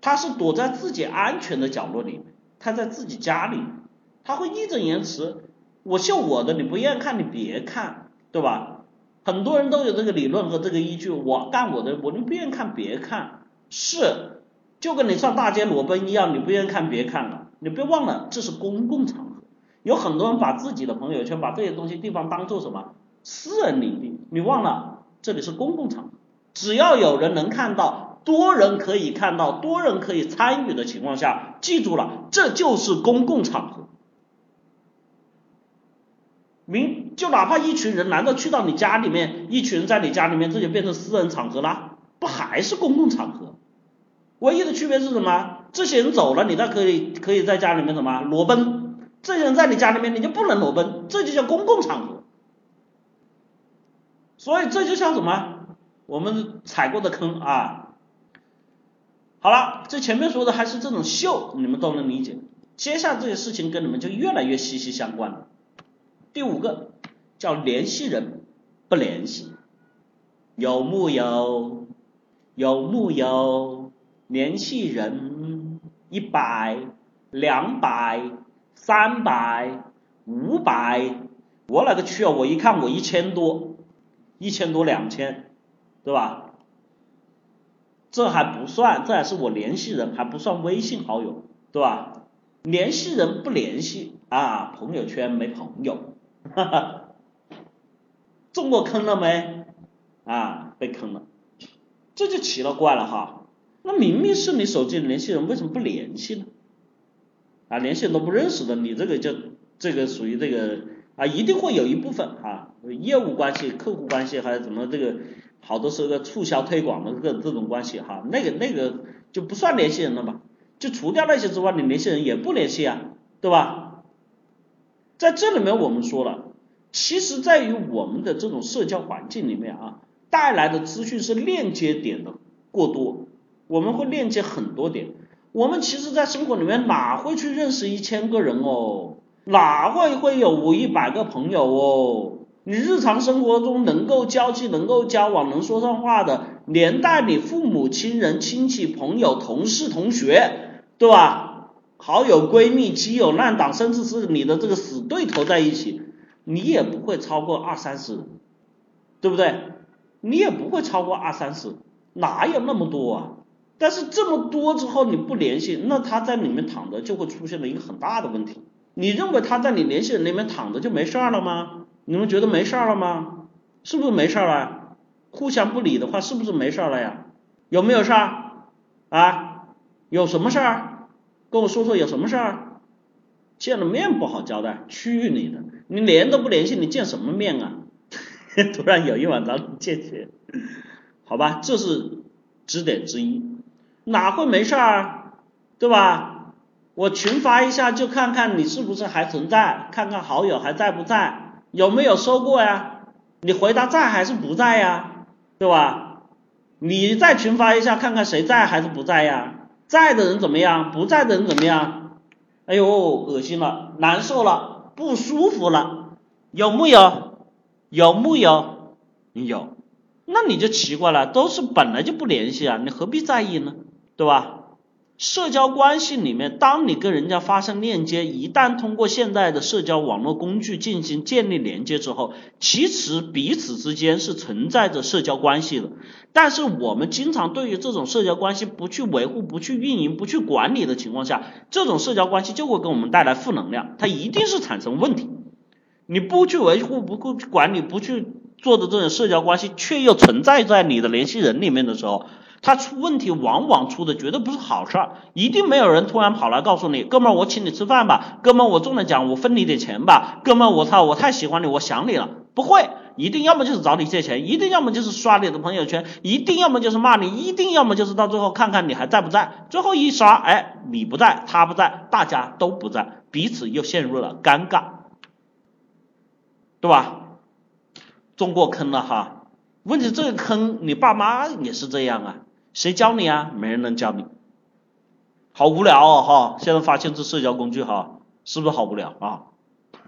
他是躲在自己安全的角落里，他在自己家里，他会义正言辞，我秀我的，你不愿意看你别看，对吧？很多人都有这个理论和这个依据，我干我的，我你不愿意看别看，是，就跟你上大街裸奔一样，你不愿意看别看了，你别忘了这是公共场合，有很多人把自己的朋友圈把这些东西地方当做什么私人领地，你忘了这里是公共场合，只要有人能看到。多人可以看到，多人可以参与的情况下，记住了，这就是公共场合。明就哪怕一群人，难道去到你家里面，一群人在你家里面，这就变成私人场合了？不还是公共场合？唯一的区别是什么？这些人走了，你再可以可以在家里面什么裸奔？这些人在你家里面，你就不能裸奔，这就叫公共场合。所以这就像什么？我们踩过的坑啊！好了，这前面说的还是这种秀，你们都能理解。接下来这些事情跟你们就越来越息息相关了。第五个叫联系人不联系，有木有？有木有？联系人一百、两百、三百、五百，我勒个去啊！我一看我一千多，一千多两千，对吧？这还不算，这还是我联系人，还不算微信好友，对吧？联系人不联系啊，朋友圈没朋友，哈哈，中过坑了没？啊，被坑了，这就奇了怪了哈。那明明是你手机联系人，为什么不联系呢？啊，联系人都不认识的，你这个就这个属于这个啊，一定会有一部分哈，业务关系、客户关系还是怎么这个，好多是个促销推广的这这种关系哈，那个那个就不算联系人了吧？就除掉那些之外，你联系人也不联系啊，对吧？在这里面我们说了，其实在于我们的这种社交环境里面啊，带来的资讯是链接点的过多，我们会链接很多点。我们其实，在生活里面哪会去认识一千个人哦？哪会会有五一百个朋友哦？你日常生活中能够交际、能够交往、能说上话的，连带你父母亲人、亲戚、朋友、同事、同学，对吧？好友、闺蜜、基友、烂党，甚至是你的这个死对头在一起，你也不会超过二三十，对不对？你也不会超过二三十，哪有那么多啊？但是这么多之后你不联系，那他在里面躺着就会出现了一个很大的问题。你认为他在你联系人里面躺着就没事儿了吗？你们觉得没事儿了吗？是不是没事儿了？互相不理的话，是不是没事儿了呀？有没有事儿？啊？有什么事儿？跟我说说有什么事儿？见了面不好交代，去你的！你连都不联系，你见什么面啊？突然有一晚找你见钱，好吧，这是指点之一。哪会没事儿，对吧？我群发一下就看看你是不是还存在，看看好友还在不在，有没有收过呀？你回答在还是不在呀？对吧？你再群发一下看看谁在还是不在呀？在的人怎么样？不在的人怎么样？哎呦，恶心了，难受了，不舒服了，有木有？有木有？你有，那你就奇怪了，都是本来就不联系啊，你何必在意呢？对吧？社交关系里面，当你跟人家发生链接，一旦通过现在的社交网络工具进行建立连接之后，其实彼此之间是存在着社交关系的。但是我们经常对于这种社交关系不去维护、不去运营、不去管理的情况下，这种社交关系就会给我们带来负能量，它一定是产生问题。你不去维护、不去管理、不去做的这种社交关系，却又存在在你的联系人里面的时候。他出问题，往往出的绝对不是好事儿，一定没有人突然跑来告诉你，哥们儿，我请你吃饭吧，哥们儿，我中了奖，我分你点钱吧，哥们儿，我操，我太喜欢你，我想你了，不会，一定要么就是找你借钱，一定要么就是刷你的朋友圈，一定要么就是骂你，一定要么就是到最后看看你还在不在，最后一刷，哎，你不在，他不在，大家都不在，彼此又陷入了尴尬，对吧？中过坑了哈，问题这个坑，你爸妈也是这样啊。谁教你啊？没人能教你，好无聊哦哈！现在发现这社交工具哈，是不是好无聊啊？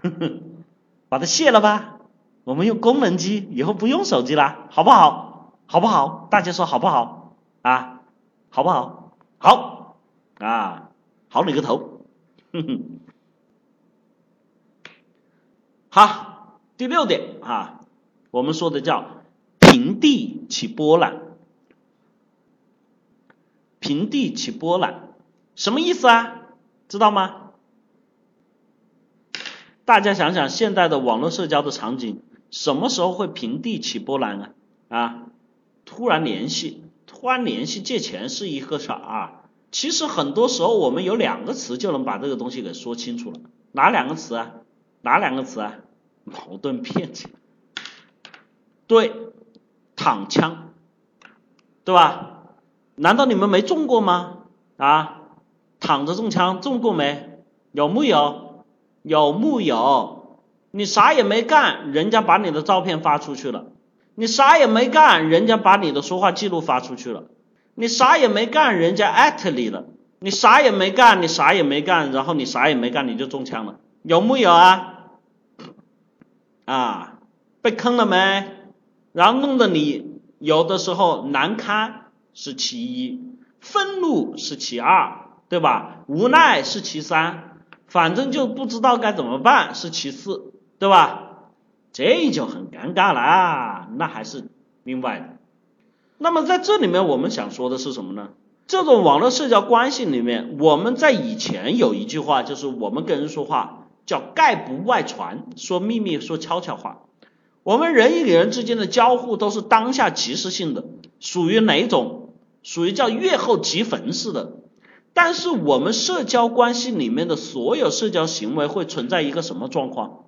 把它卸了吧，我们用功能机，以后不用手机啦，好不好？好不好？大家说好不好？啊，好不好？好啊，好你个头！哼 哼好，第六点啊，我们说的叫平地起波澜。平地起波澜，什么意思啊？知道吗？大家想想，现在的网络社交的场景，什么时候会平地起波澜啊？啊，突然联系，突然联系借钱是一个事啊。其实很多时候我们有两个词就能把这个东西给说清楚了，哪两个词啊？哪两个词啊？矛盾骗钱，对，躺枪，对吧？难道你们没中过吗？啊，躺着中枪中过没？有木有？有木有？你啥也没干，人家把你的照片发出去了；你啥也没干，人家把你的说话记录发出去了；你啥也没干，人家艾特你了；你啥也没干，你啥也没干，然后你啥也没干，你就中枪了，有木有啊？啊，被坑了没？然后弄得你有的时候难堪。是其一，愤怒是其二，对吧？无奈是其三，反正就不知道该怎么办是其次，对吧？这就很尴尬了，那还是另外的。那么在这里面我们想说的是什么呢？这种网络社交关系里面，我们在以前有一句话，就是我们跟人说话叫概不外传，说秘密说悄悄话。我们人与人之间的交互都是当下即时性的，属于哪种？属于叫月后即焚式的。但是我们社交关系里面的所有社交行为会存在一个什么状况？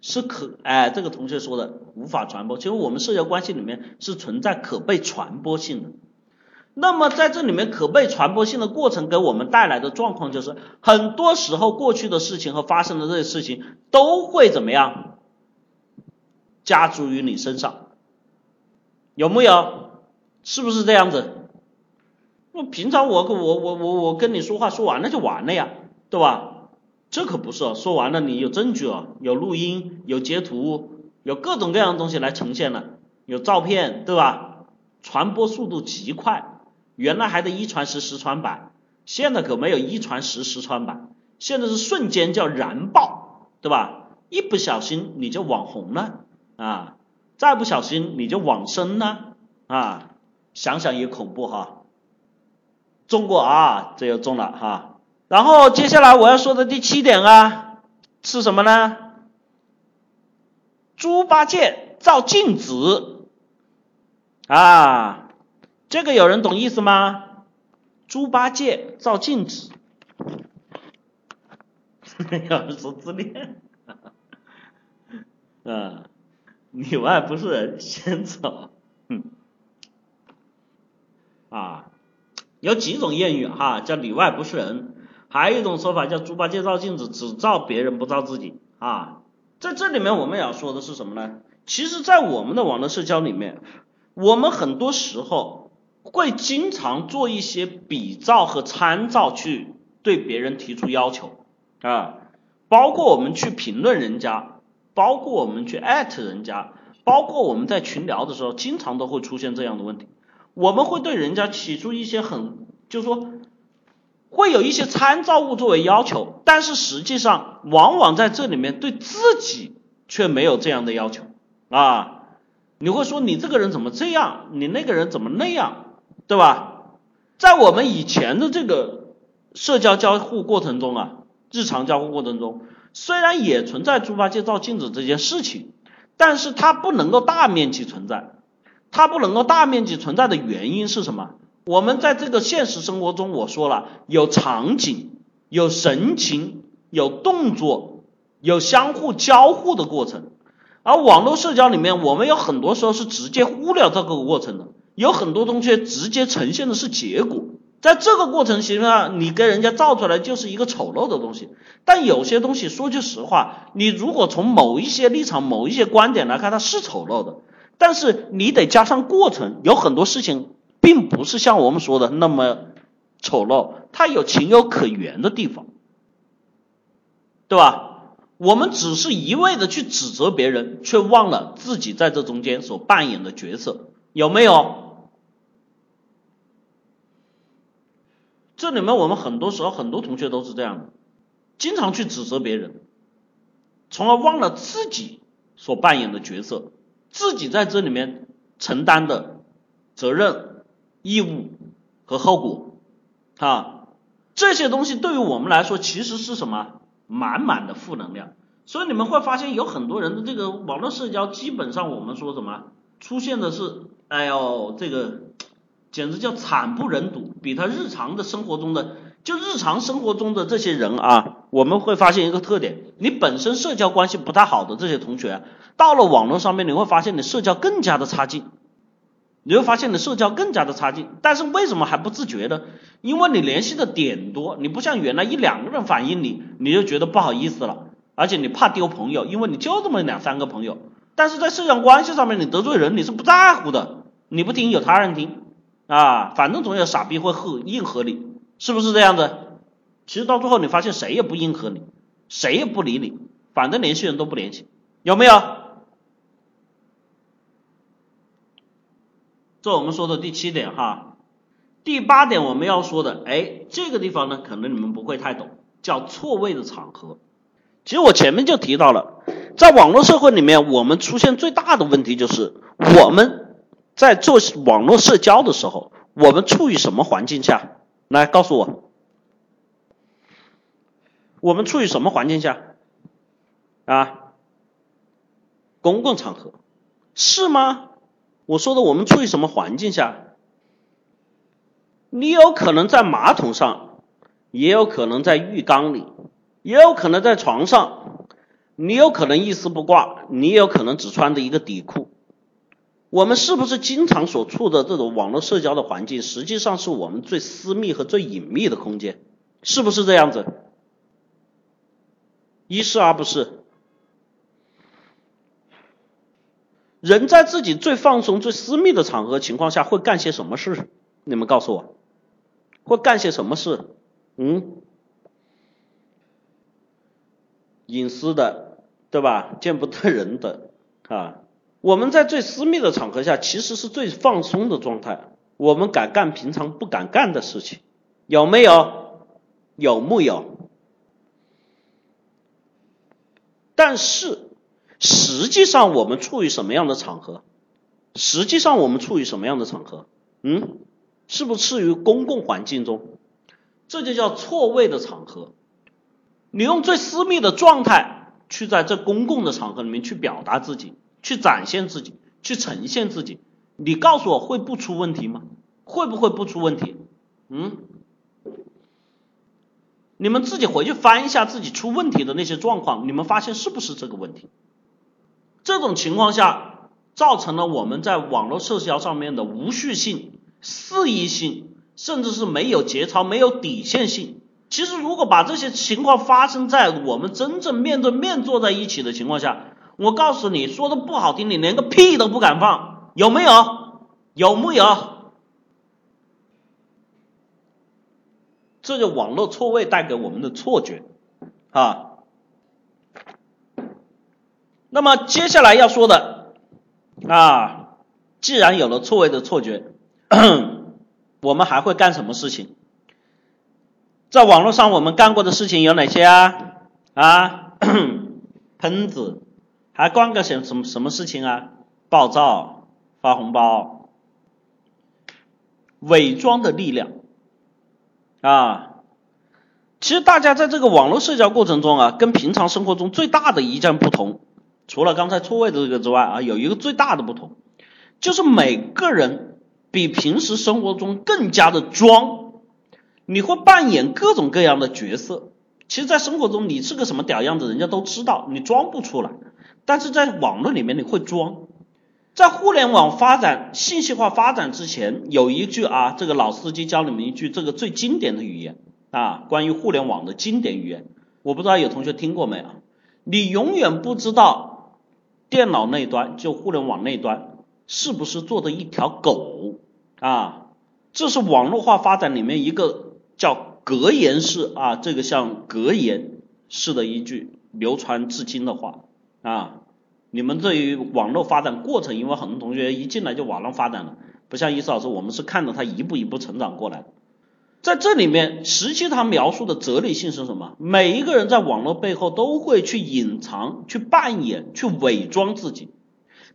是可哎，这个同学说的无法传播。其实我们社交关系里面是存在可被传播性的。那么在这里面可被传播性的过程给我们带来的状况就是，很多时候过去的事情和发生的这些事情都会怎么样加诸于你身上，有木有？是不是这样子？那平常我我我我我跟你说话说完了就完了呀，对吧？这可不是，说完了你有证据哦，有录音，有截图，有各种各样的东西来呈现了，有照片，对吧？传播速度极快，原来还得一传十，十传百，现在可没有一传十，十传百，现在是瞬间叫燃爆，对吧？一不小心你就网红了啊，再不小心你就网生了啊，想想也恐怖哈。中过啊，这又中了哈。然后接下来我要说的第七点啊，是什么呢？猪八戒照镜子啊，这个有人懂意思吗？猪八戒照镜子，有人说自恋，嗯，里外不是人先走，嗯，啊，有几种谚语哈，叫里外不是人。还有一种说法叫猪八戒照镜子，只照别人不照自己啊。在这里面我们要说的是什么呢？其实，在我们的网络社交里面，我们很多时候会经常做一些比照和参照，去对别人提出要求啊。包括我们去评论人家，包括我们去艾特人家，包括我们在群聊的时候，经常都会出现这样的问题。我们会对人家提出一些很，就是说。会有一些参照物作为要求，但是实际上往往在这里面对自己却没有这样的要求啊！你会说你这个人怎么这样？你那个人怎么那样？对吧？在我们以前的这个社交交互过程中啊，日常交互过程中，虽然也存在猪八戒照镜子这件事情，但是它不能够大面积存在。它不能够大面积存在的原因是什么？我们在这个现实生活中，我说了有场景、有神情、有动作、有相互交互的过程，而网络社交里面，我们有很多时候是直接忽略这个过程的，有很多东西直接呈现的是结果，在这个过程形式上，你给人家造出来就是一个丑陋的东西。但有些东西说句实话，你如果从某一些立场、某一些观点来看，它是丑陋的，但是你得加上过程，有很多事情。并不是像我们说的那么丑陋，它有情有可原的地方，对吧？我们只是一味的去指责别人，却忘了自己在这中间所扮演的角色，有没有？这里面我们很多时候很多同学都是这样的，经常去指责别人，从而忘了自己所扮演的角色，自己在这里面承担的责任。义务和后果啊，这些东西对于我们来说其实是什么？满满的负能量。所以你们会发现有很多人的这个网络社交，基本上我们说什么出现的是，哎呦，这个简直叫惨不忍睹，比他日常的生活中的就日常生活中的这些人啊，我们会发现一个特点：你本身社交关系不太好的这些同学，到了网络上面，你会发现你社交更加的差劲。你会发现你社交更加的差劲，但是为什么还不自觉呢？因为你联系的点多，你不像原来一两个人反映你，你就觉得不好意思了，而且你怕丢朋友，因为你就这么两三个朋友。但是在社交关系上面，你得罪人你是不在乎的，你不听有他人听啊，反正总有傻逼会和应和你，是不是这样子？其实到最后你发现谁也不应和你，谁也不理你，反正联系人都不联系，有没有？这我们说的第七点哈，第八点我们要说的，哎，这个地方呢，可能你们不会太懂，叫错位的场合。其实我前面就提到了，在网络社会里面，我们出现最大的问题就是，我们在做网络社交的时候，我们处于什么环境下？来告诉我，我们处于什么环境下？啊，公共场合是吗？我说的我们处于什么环境下？你有可能在马桶上，也有可能在浴缸里，也有可能在床上，你有可能一丝不挂，你有可能只穿着一个底裤。我们是不是经常所处的这种网络社交的环境，实际上是我们最私密和最隐秘的空间？是不是这样子？一是而不是。人在自己最放松、最私密的场合情况下会干些什么事？你们告诉我，会干些什么事？嗯，隐私的，对吧？见不得人的啊。我们在最私密的场合下，其实是最放松的状态。我们敢干平常不敢干的事情，有没有？有木有？但是。实际上我们处于什么样的场合？实际上我们处于什么样的场合？嗯，是不是处于公共环境中？这就叫错位的场合。你用最私密的状态去在这公共的场合里面去表达自己，去展现自己，去呈现自己。你告诉我会不出问题吗？会不会不出问题？嗯，你们自己回去翻一下自己出问题的那些状况，你们发现是不是这个问题？这种情况下，造成了我们在网络社交上面的无序性、肆意性，甚至是没有节操、没有底线性。其实，如果把这些情况发生在我们真正面对面坐在一起的情况下，我告诉你说的不好听，你连个屁都不敢放，有没有？有木有？这就网络错位带给我们的错觉啊。那么接下来要说的啊，既然有了错位的错觉，我们还会干什么事情？在网络上我们干过的事情有哪些啊？啊，喷子，还干个什什么什么事情啊？暴躁，发红包，伪装的力量啊！其实大家在这个网络社交过程中啊，跟平常生活中最大的一件不同。除了刚才错位的这个之外啊，有一个最大的不同，就是每个人比平时生活中更加的装，你会扮演各种各样的角色。其实，在生活中你是个什么屌样子，人家都知道，你装不出来。但是在网络里面你会装。在互联网发展、信息化发展之前，有一句啊，这个老司机教你们一句这个最经典的语言啊，关于互联网的经典语言，我不知道有同学听过没有？你永远不知道。电脑那端就互联网那端是不是做的一条狗啊？这是网络化发展里面一个叫格言式啊，这个像格言式的一句流传至今的话啊。你们对于网络发展过程，因为很多同学一进来就网络发展了，不像伊思老师，我们是看着他一步一步成长过来的。在这里面，实际他描述的哲理性是什么？每一个人在网络背后都会去隐藏、去扮演、去伪装自己。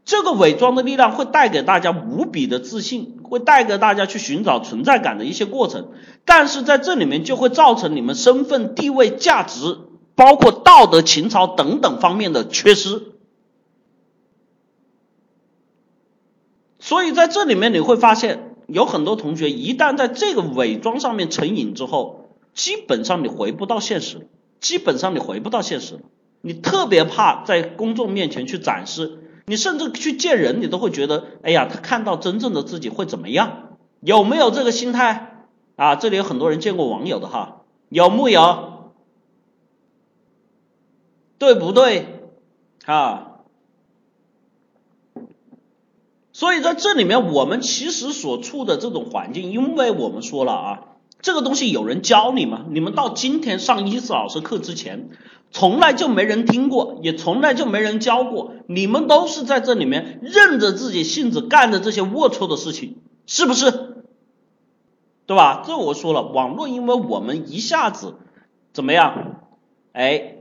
这个伪装的力量会带给大家无比的自信，会带给大家去寻找存在感的一些过程。但是在这里面就会造成你们身份、地位、价值，包括道德、情操等等方面的缺失。所以在这里面你会发现。有很多同学一旦在这个伪装上面成瘾之后，基本上你回不到现实，基本上你回不到现实了。你特别怕在公众面前去展示，你甚至去见人，你都会觉得，哎呀，他看到真正的自己会怎么样？有没有这个心态啊？这里有很多人见过网友的哈，有木有？对不对？啊？所以在这里面，我们其实所处的这种环境，因为我们说了啊，这个东西有人教你吗？你们到今天上伊思老师课之前，从来就没人听过，也从来就没人教过，你们都是在这里面任着自己性子干的这些龌龊的事情，是不是？对吧？这我说了，网络因为我们一下子怎么样？哎，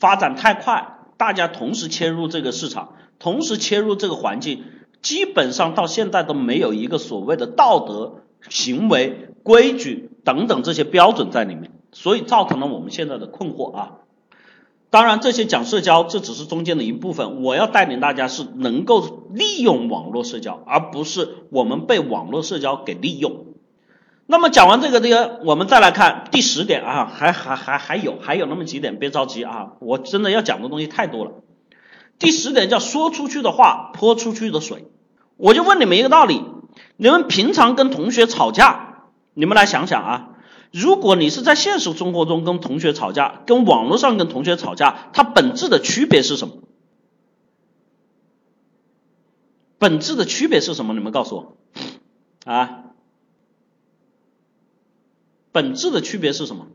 发展太快，大家同时切入这个市场。同时切入这个环境，基本上到现在都没有一个所谓的道德行为规矩等等这些标准在里面，所以造成了我们现在的困惑啊。当然，这些讲社交，这只是中间的一部分。我要带领大家是能够利用网络社交，而不是我们被网络社交给利用。那么讲完这个这个，我们再来看第十点啊，还还还还有还有那么几点，别着急啊，我真的要讲的东西太多了。第十点叫说出去的话泼出去的水。我就问你们一个道理：你们平常跟同学吵架，你们来想想啊。如果你是在现实生活中跟同学吵架，跟网络上跟同学吵架，它本质的区别是什么？本质的区别是什么？你们告诉我啊！本质的区别是什么？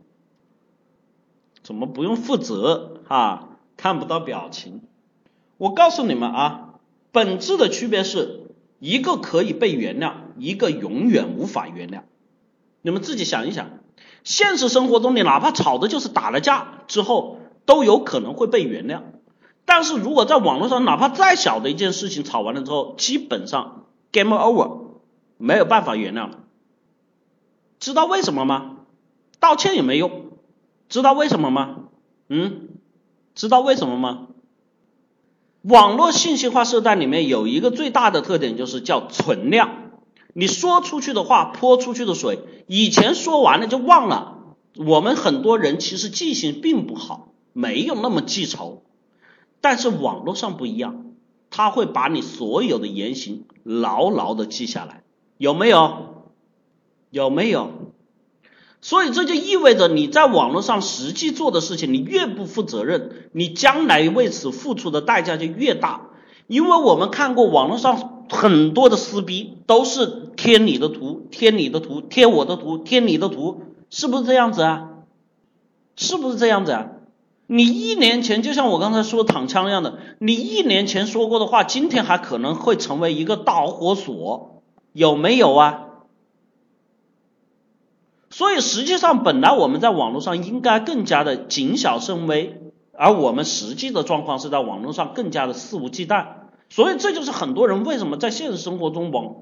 怎么不用负责啊？看不到表情。我告诉你们啊，本质的区别是一个可以被原谅，一个永远无法原谅。你们自己想一想。现实生活中，你哪怕吵的就是打了架之后，都有可能会被原谅。但是如果在网络上，哪怕再小的一件事情吵完了之后，基本上 game over，没有办法原谅了。知道为什么吗？道歉也没用。知道为什么吗？嗯，知道为什么吗？网络信息化时代里面有一个最大的特点，就是叫存量。你说出去的话泼出去的水，以前说完了就忘了。我们很多人其实记性并不好，没有那么记仇。但是网络上不一样，他会把你所有的言行牢牢的记下来，有没有？有没有？所以这就意味着你在网络上实际做的事情，你越不负责任，你将来为此付出的代价就越大。因为我们看过网络上很多的撕逼，都是贴你的图，贴你的图，贴我的图，贴你的图，是不是这样子啊？是不是这样子啊？你一年前就像我刚才说躺枪一样的，你一年前说过的话，今天还可能会成为一个导火索，有没有啊？所以实际上，本来我们在网络上应该更加的谨小慎微。而我们实际的状况是在网络上更加的肆无忌惮，所以这就是很多人为什么在现实生活中网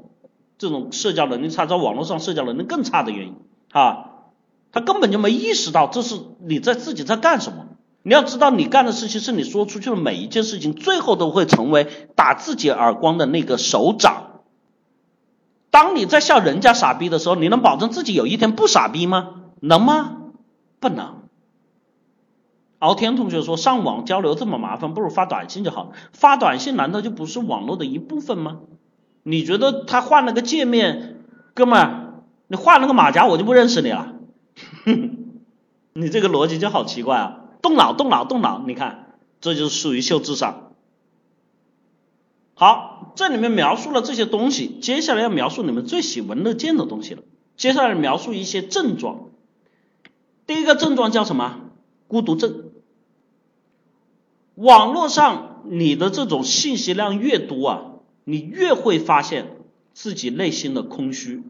这种社交能力差，在网络上社交能力更差的原因啊，他根本就没意识到这是你在自己在干什么。你要知道，你干的事情是你说出去的每一件事情，最后都会成为打自己耳光的那个手掌。当你在笑人家傻逼的时候，你能保证自己有一天不傻逼吗？能吗？不能。敖天同学说：“上网交流这么麻烦，不如发短信就好。发短信难道就不是网络的一部分吗？你觉得他换了个界面，哥们儿，你换了个马甲，我就不认识你了？你这个逻辑就好奇怪啊！动脑，动脑，动脑！你看，这就是属于秀智商。好，这里面描述了这些东西，接下来要描述你们最喜闻乐见的东西了。接下来描述一些症状。第一个症状叫什么？孤独症。”网络上你的这种信息量越多啊，你越会发现自己内心的空虚，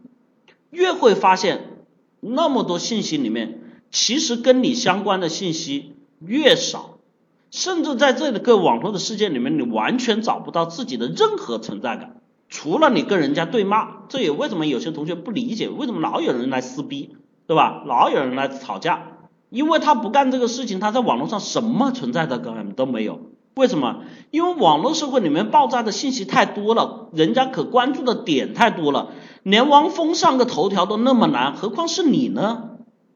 越会发现那么多信息里面，其实跟你相关的信息越少，甚至在这个网络的世界里面，你完全找不到自己的任何存在感，除了你跟人家对骂。这也为什么有些同学不理解，为什么老有人来撕逼，对吧？老有人来吵架。因为他不干这个事情，他在网络上什么存在的感都没有。为什么？因为网络社会里面爆炸的信息太多了，人家可关注的点太多了，连汪峰上个头条都那么难，何况是你呢？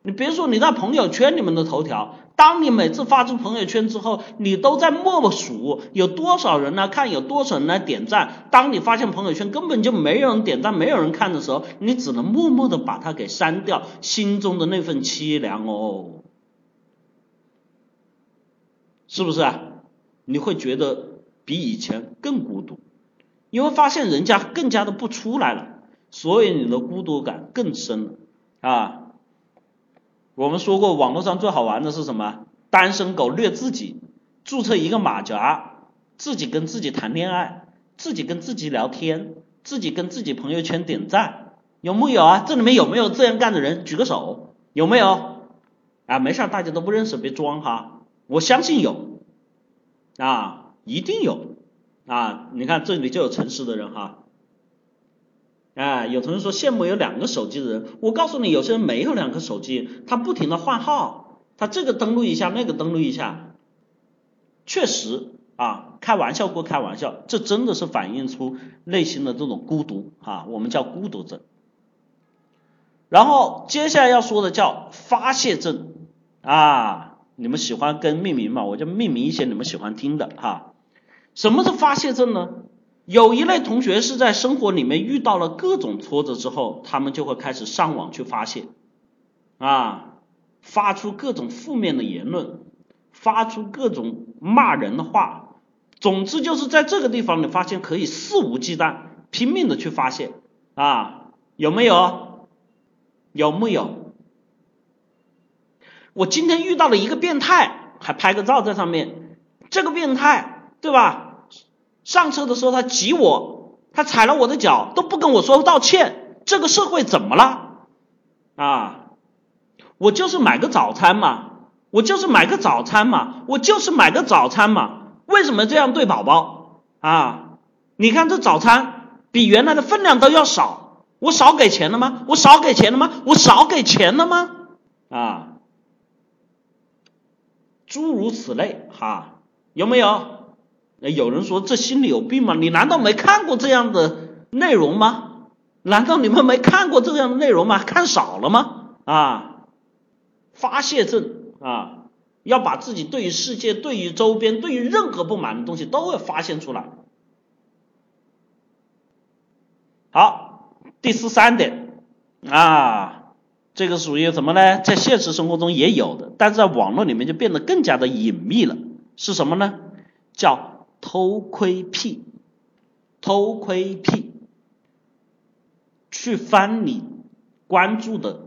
你别说你在朋友圈里面的头条，当你每次发出朋友圈之后，你都在默默数有多少人来看，有多少人来点赞。当你发现朋友圈根本就没有人点赞，没有人看的时候，你只能默默的把它给删掉，心中的那份凄凉哦。是不是啊？你会觉得比以前更孤独，因为发现人家更加的不出来了，所以你的孤独感更深了啊。我们说过，网络上最好玩的是什么？单身狗虐自己，注册一个马甲，自己跟自己谈恋爱，自己跟自己聊天，自己跟自己朋友圈点赞，有木有啊？这里面有没有这样干的人？举个手，有没有？啊，没事，大家都不认识，别装哈。我相信有，啊，一定有，啊，你看这里就有诚实的人哈。哎，有同学说羡慕有两个手机的人，我告诉你，有些人没有两个手机，他不停的换号，他这个登录一下，那个登录一下，确实啊，开玩笑归开玩笑，这真的是反映出内心的这种孤独啊，我们叫孤独症。然后接下来要说的叫发泄症啊。你们喜欢跟命名嘛？我就命名一些你们喜欢听的哈。什么是发泄症呢？有一类同学是在生活里面遇到了各种挫折之后，他们就会开始上网去发泄啊，发出各种负面的言论，发出各种骂人的话。总之就是在这个地方，你发现可以肆无忌惮、拼命的去发泄啊，有没有？有木有？我今天遇到了一个变态，还拍个照在上面。这个变态，对吧？上车的时候他挤我，他踩了我的脚，都不跟我说道歉。这个社会怎么了？啊，我就是买个早餐嘛，我就是买个早餐嘛，我就是买个早餐嘛。为什么这样对宝宝？啊，你看这早餐比原来的分量都要少，我少给钱了吗？我少给钱了吗？我少给钱了吗？啊。诸如此类，哈，有没有？有人说这心里有病吗？你难道没看过这样的内容吗？难道你们没看过这样的内容吗？看少了吗？啊，发泄症啊，要把自己对于世界、对于周边、对于任何不满的东西都要发现出来。好，第十三点啊。这个属于什么呢？在现实生活中也有的，但是在网络里面就变得更加的隐秘了。是什么呢？叫偷窥癖。偷窥癖，去翻你关注的，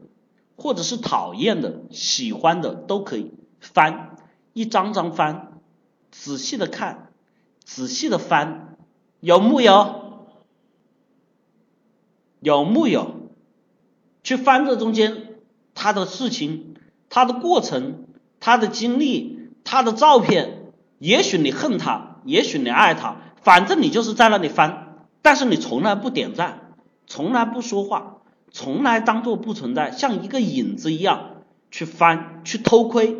或者是讨厌的、喜欢的都可以翻，一张张翻，仔细的看，仔细的翻，有木有？有木有？去翻这中间他的事情、他的过程、他的经历、他的照片，也许你恨他，也许你爱他，反正你就是在那里翻，但是你从来不点赞，从来不说话，从来当做不存在，像一个影子一样去翻，去偷窥，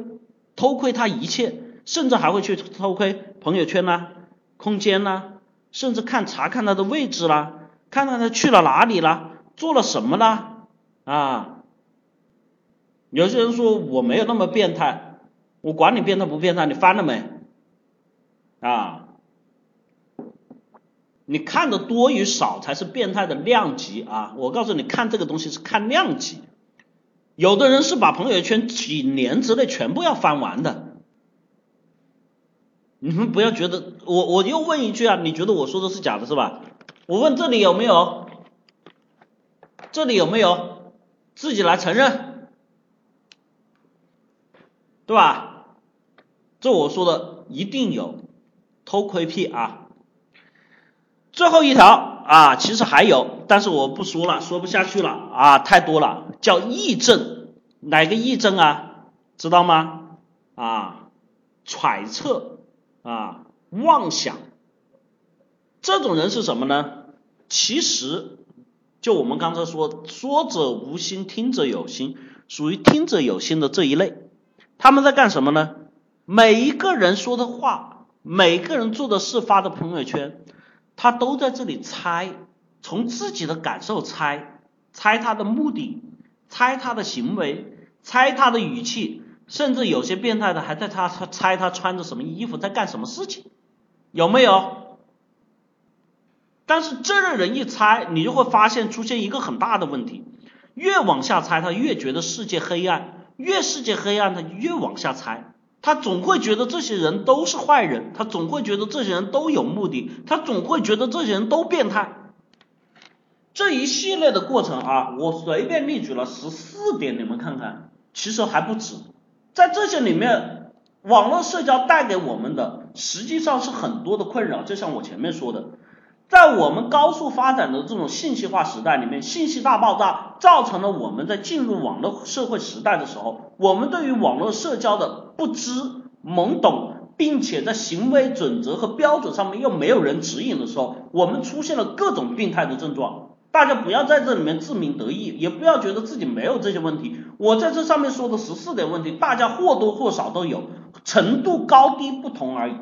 偷窥他一切，甚至还会去偷窥朋友圈啦、空间啦，甚至看查看他的位置啦，看看他去了哪里啦，做了什么啦。啊，有些人说我没有那么变态，我管你变态不变态，你翻了没？啊，你看的多与少才是变态的量级啊！我告诉你，看这个东西是看量级。有的人是把朋友圈几年之内全部要翻完的，你们不要觉得我我又问一句啊，你觉得我说的是假的是吧？我问这里有没有？这里有没有？自己来承认，对吧？这我说的一定有偷窥癖啊。最后一条啊，其实还有，但是我不说了，说不下去了啊，太多了。叫癔症，哪个癔症啊？知道吗？啊，揣测啊，妄想，这种人是什么呢？其实。就我们刚才说，说者无心，听者有心，属于听者有心的这一类。他们在干什么呢？每一个人说的话，每个人做的事，发的朋友圈，他都在这里猜，从自己的感受猜，猜他的目的，猜他的行为，猜他的语气，甚至有些变态的还在他他猜他穿着什么衣服，在干什么事情，有没有？但是这类人一猜，你就会发现出现一个很大的问题，越往下猜，他越觉得世界黑暗，越世界黑暗，他越往下猜，他总会觉得这些人都是坏人，他总会觉得这些人都有目的，他总会觉得这些人都变态。这一系列的过程啊，我随便列举了十四点，你们看看，其实还不止。在这些里面，网络社交带给我们的实际上是很多的困扰，就像我前面说的。在我们高速发展的这种信息化时代里面，信息大爆炸造成了我们在进入网络社会时代的时候，我们对于网络社交的不知、懵懂、并且在行为准则和标准上面又没有人指引的时候，我们出现了各种病态的症状。大家不要在这里面自鸣得意，也不要觉得自己没有这些问题。我在这上面说的十四点问题，大家或多或少都有，程度高低不同而已。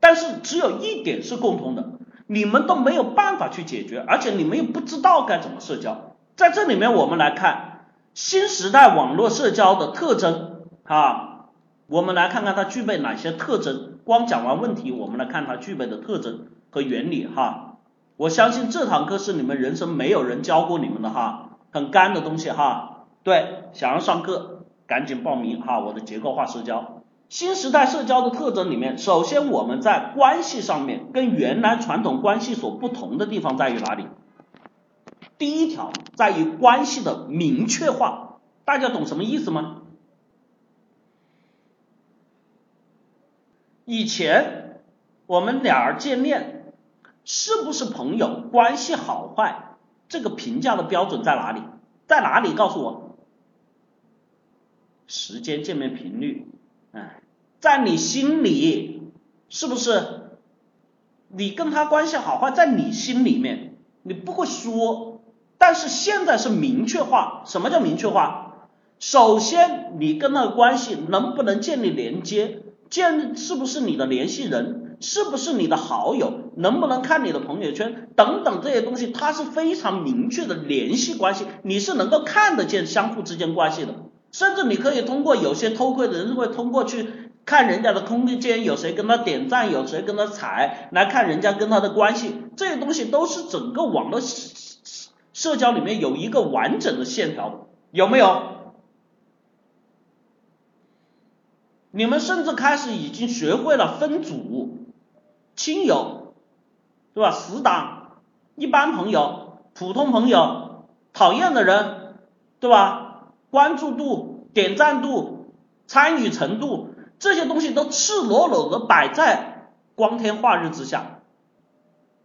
但是只有一点是共同的，你们都没有办法去解决，而且你们又不知道该怎么社交。在这里面，我们来看新时代网络社交的特征啊，我们来看看它具备哪些特征。光讲完问题，我们来看它具备的特征和原理哈。我相信这堂课是你们人生没有人教过你们的哈，很干的东西哈。对，想要上课赶紧报名哈。我的结构化社交，新时代社交的特征里面，首先我们在关系上面跟原来传统关系所不同的地方在于哪里？第一条在于关系的明确化，大家懂什么意思吗？以前我们俩儿见面。是不是朋友关系好坏？这个评价的标准在哪里？在哪里？告诉我。时间、见面频率，在你心里是不是？你跟他关系好坏，在你心里面，你不会说，但是现在是明确化。什么叫明确化？首先，你跟他的关系能不能建立连接？建是不是你的联系人？是不是你的好友？能不能看你的朋友圈？等等这些东西，它是非常明确的联系关系，你是能够看得见相互之间关系的。甚至你可以通过有些偷窥的人会通过去看人家的空间有谁跟他点赞，有谁跟他踩，来看人家跟他的关系。这些东西都是整个网络社交里面有一个完整的线条，有没有？你们甚至开始已经学会了分组。亲友，对吧？死党、一般朋友、普通朋友、讨厌的人，对吧？关注度、点赞度、参与程度，这些东西都赤裸裸的摆在光天化日之下。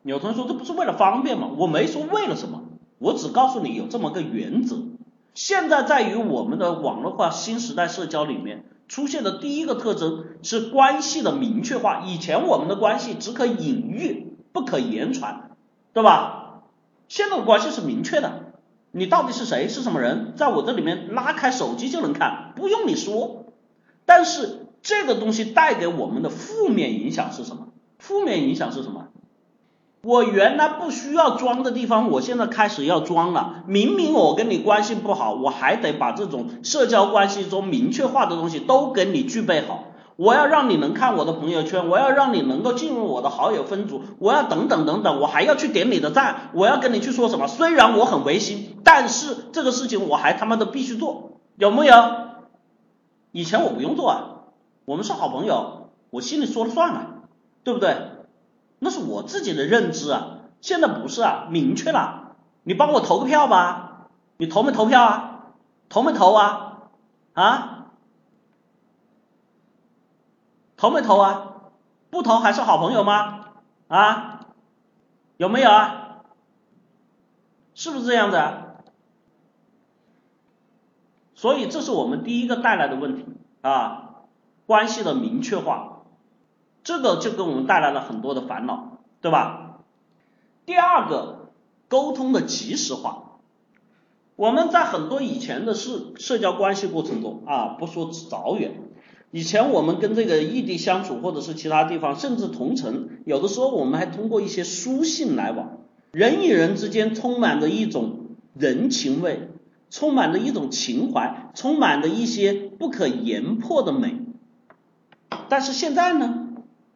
有同学说这不是为了方便吗？我没说为了什么，我只告诉你有这么个原则。现在在于我们的网络化新时代社交里面。出现的第一个特征是关系的明确化。以前我们的关系只可隐喻，不可言传，对吧？现在的关系是明确的，你到底是谁，是什么人，在我这里面拉开手机就能看，不用你说。但是这个东西带给我们的负面影响是什么？负面影响是什么？我原来不需要装的地方，我现在开始要装了。明明我跟你关系不好，我还得把这种社交关系中明确化的东西都给你具备好。我要让你能看我的朋友圈，我要让你能够进入我的好友分组，我要等等等等，我还要去点你的赞，我要跟你去说什么？虽然我很违心，但是这个事情我还他妈的必须做，有没有？以前我不用做啊，我们是好朋友，我心里说了算啊，对不对？那是我自己的认知啊，现在不是啊，明确了，你帮我投个票吧，你投没投票啊？投没投啊？啊？投没投啊？不投还是好朋友吗？啊？有没有啊？是不是这样子？所以这是我们第一个带来的问题啊，关系的明确化。这个就给我们带来了很多的烦恼，对吧？第二个，沟通的及时化。我们在很多以前的社社交关系过程中啊，不说早远，以前我们跟这个异地相处，或者是其他地方，甚至同城，有的时候我们还通过一些书信来往。人与人之间充满着一种人情味，充满着一种情怀，充满着一些不可言破的美。但是现在呢？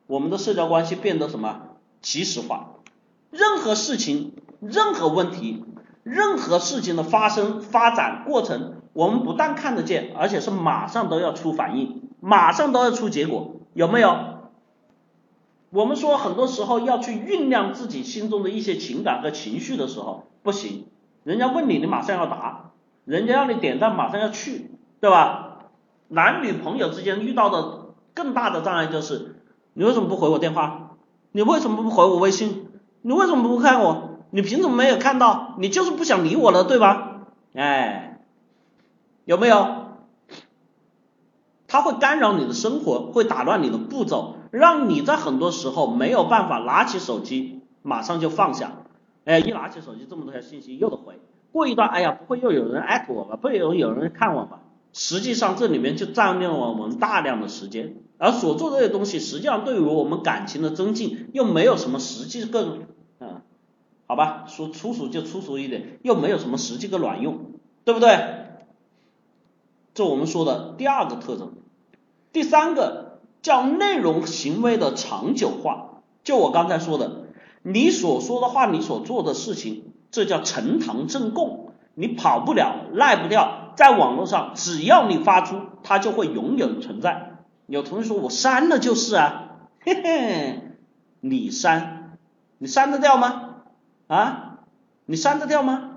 我们的社交关系变得什么及时化？任何事情、任何问题、任何事情的发生发展过程，我们不但看得见，而且是马上都要出反应，马上都要出结果，有没有？我们说很多时候要去酝酿自己心中的一些情感和情绪的时候，不行，人家问你，你马上要答；人家让你点赞，马上要去，对吧？男女朋友之间遇到的更大的障碍就是。你为什么不回我电话？你为什么不回我微信？你为什么不看我？你凭什么没有看到？你就是不想理我了，对吧？哎，有没有？它会干扰你的生活，会打乱你的步骤，让你在很多时候没有办法拿起手机马上就放下。哎，一拿起手机这么多条信息又得回，过一段，哎呀，不会又有人艾特我吧？不会有有人看我吧？实际上这里面就占用了我们大量的时间，而所做这些东西，实际上对于我们感情的增进又没有什么实际个，嗯，好吧，说粗俗就粗俗一点，又没有什么实际个卵用，对不对？这我们说的第二个特征，第三个叫内容行为的长久化，就我刚才说的，你所说的话，你所做的事情，这叫呈堂证供，你跑不了，赖不掉，在网络上，只要你发出，它就会永远存在。有同学说我删了就是啊，嘿嘿，你删，你删得掉吗？啊，你删得掉吗？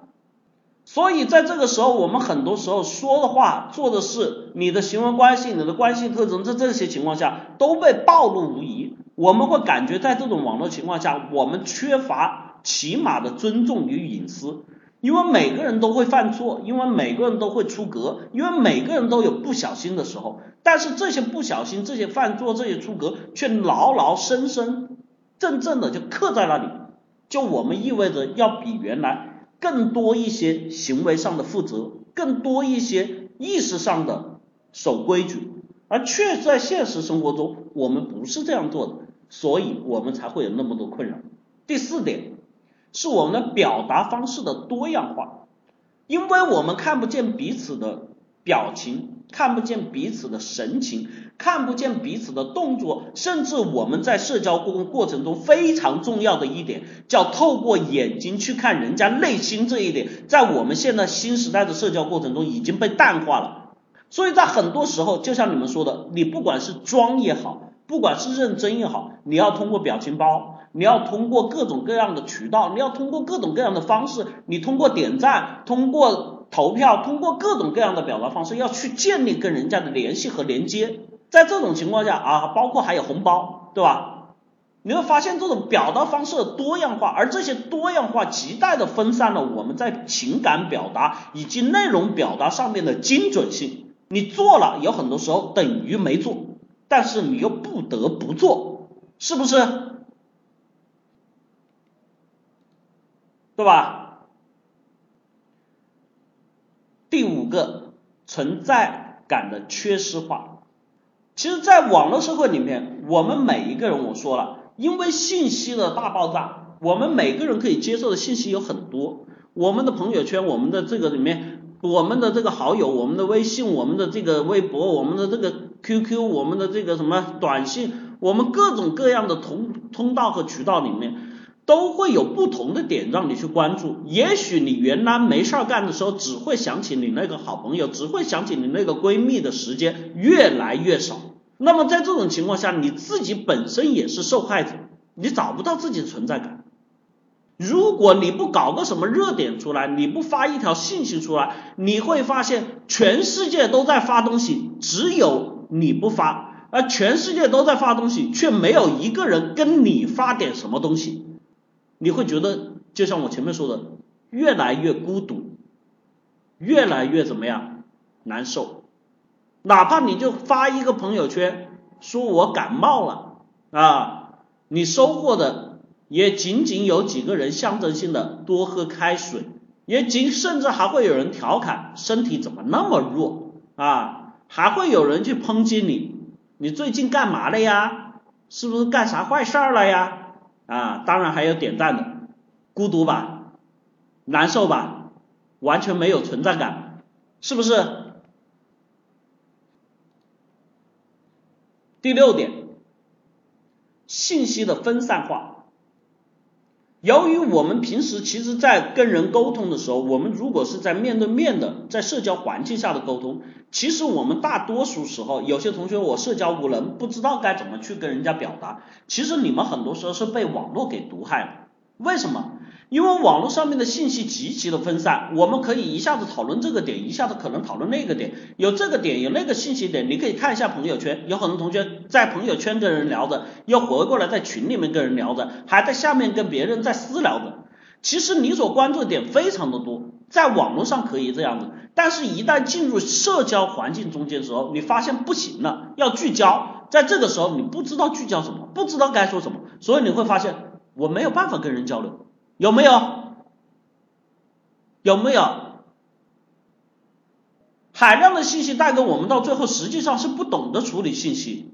所以在这个时候，我们很多时候说的话、做的事、你的行为关系、你的关系特征，在这些情况下都被暴露无遗。我们会感觉在这种网络情况下，我们缺乏起码的尊重与隐私，因为每个人都会犯错，因为每个人都会出格，因为每个人都有不小心的时候。但是这些不小心、这些犯错、这些出格，却牢牢、深深、正正的就刻在那里，就我们意味着要比原来。更多一些行为上的负责，更多一些意识上的守规矩，而却在现实生活中我们不是这样做的，所以我们才会有那么多困扰。第四点是我们的表达方式的多样化，因为我们看不见彼此的表情。看不见彼此的神情，看不见彼此的动作，甚至我们在社交过过程中非常重要的一点，叫透过眼睛去看人家内心这一点，在我们现在新时代的社交过程中已经被淡化了。所以在很多时候，就像你们说的，你不管是装也好，不管是认真也好，你要通过表情包，你要通过各种各样的渠道，你要通过各种各样的方式，你通过点赞，通过。投票通过各种各样的表达方式要去建立跟人家的联系和连接，在这种情况下啊，包括还有红包，对吧？你会发现这种表达方式的多样化，而这些多样化极大的分散了我们在情感表达以及内容表达上面的精准性。你做了，有很多时候等于没做，但是你又不得不做，是不是？对吧？第五个存在感的缺失化，其实，在网络社会里面，我们每一个人，我说了，因为信息的大爆炸，我们每个人可以接受的信息有很多，我们的朋友圈，我们的这个里面，我们的这个好友，我们的微信，我们的这个微博，我们的这个 QQ，我们的这个什么短信，我们各种各样的通通道和渠道里面。都会有不同的点让你去关注，也许你原来没事儿干的时候，只会想起你那个好朋友，只会想起你那个闺蜜的时间越来越少。那么在这种情况下，你自己本身也是受害者，你找不到自己的存在感。如果你不搞个什么热点出来，你不发一条信息出来，你会发现全世界都在发东西，只有你不发，而全世界都在发东西，却没有一个人跟你发点什么东西。你会觉得，就像我前面说的，越来越孤独，越来越怎么样难受？哪怕你就发一个朋友圈，说我感冒了啊，你收获的也仅仅有几个人象征性的多喝开水，也仅甚至还会有人调侃身体怎么那么弱啊，还会有人去抨击你，你最近干嘛了呀？是不是干啥坏事儿了呀？啊，当然还有点赞的，孤独吧，难受吧，完全没有存在感，是不是？第六点，信息的分散化。由于我们平时其实，在跟人沟通的时候，我们如果是在面对面的，在社交环境下的沟通，其实我们大多数时候，有些同学我社交无能，不知道该怎么去跟人家表达。其实你们很多时候是被网络给毒害了。为什么？因为网络上面的信息极其的分散，我们可以一下子讨论这个点，一下子可能讨论那个点，有这个点，有那个信息点，你可以看一下朋友圈，有很多同学在朋友圈跟人聊着，又回过来在群里面跟人聊着，还在下面跟别人在私聊着。其实你所关注的点非常的多，在网络上可以这样子，但是一旦进入社交环境中间的时候，你发现不行了，要聚焦，在这个时候你不知道聚焦什么，不知道该说什么，所以你会发现我没有办法跟人交流，有没有？有没有？海量的信息带给我们，到最后实际上是不懂得处理信息，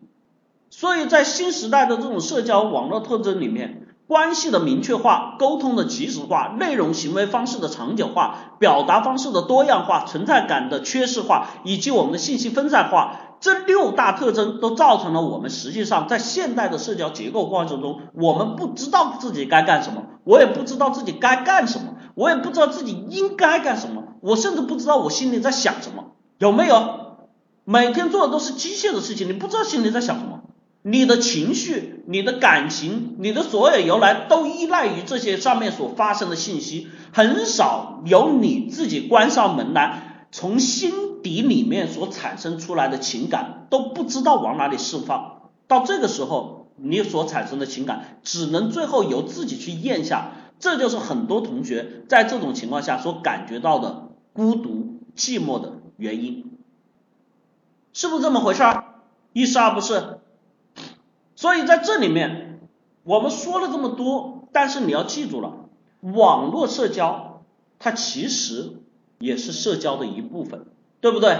所以在新时代的这种社交网络特征里面，关系的明确化、沟通的及时化、内容行为方式的长久化、表达方式的多样化、存在感的缺失化，以及我们的信息分散化，这六大特征都造成了我们实际上在现代的社交结构过程中，我们不知道自己该干什么，我也不知道自己该干什么，我也不知道自己应该干什么，我甚至不知道我心里在想什么。有没有每天做的都是机械的事情？你不知道心里在想什么，你的情绪、你的感情、你的所有由来都依赖于这些上面所发生的信息，很少有你自己关上门来，从心底里面所产生出来的情感都不知道往哪里释放。到这个时候，你所产生的情感只能最后由自己去咽下。这就是很多同学在这种情况下所感觉到的孤独、寂寞的。原因是不是这么回事儿？一是二不是？所以在这里面我们说了这么多，但是你要记住了，网络社交它其实也是社交的一部分，对不对？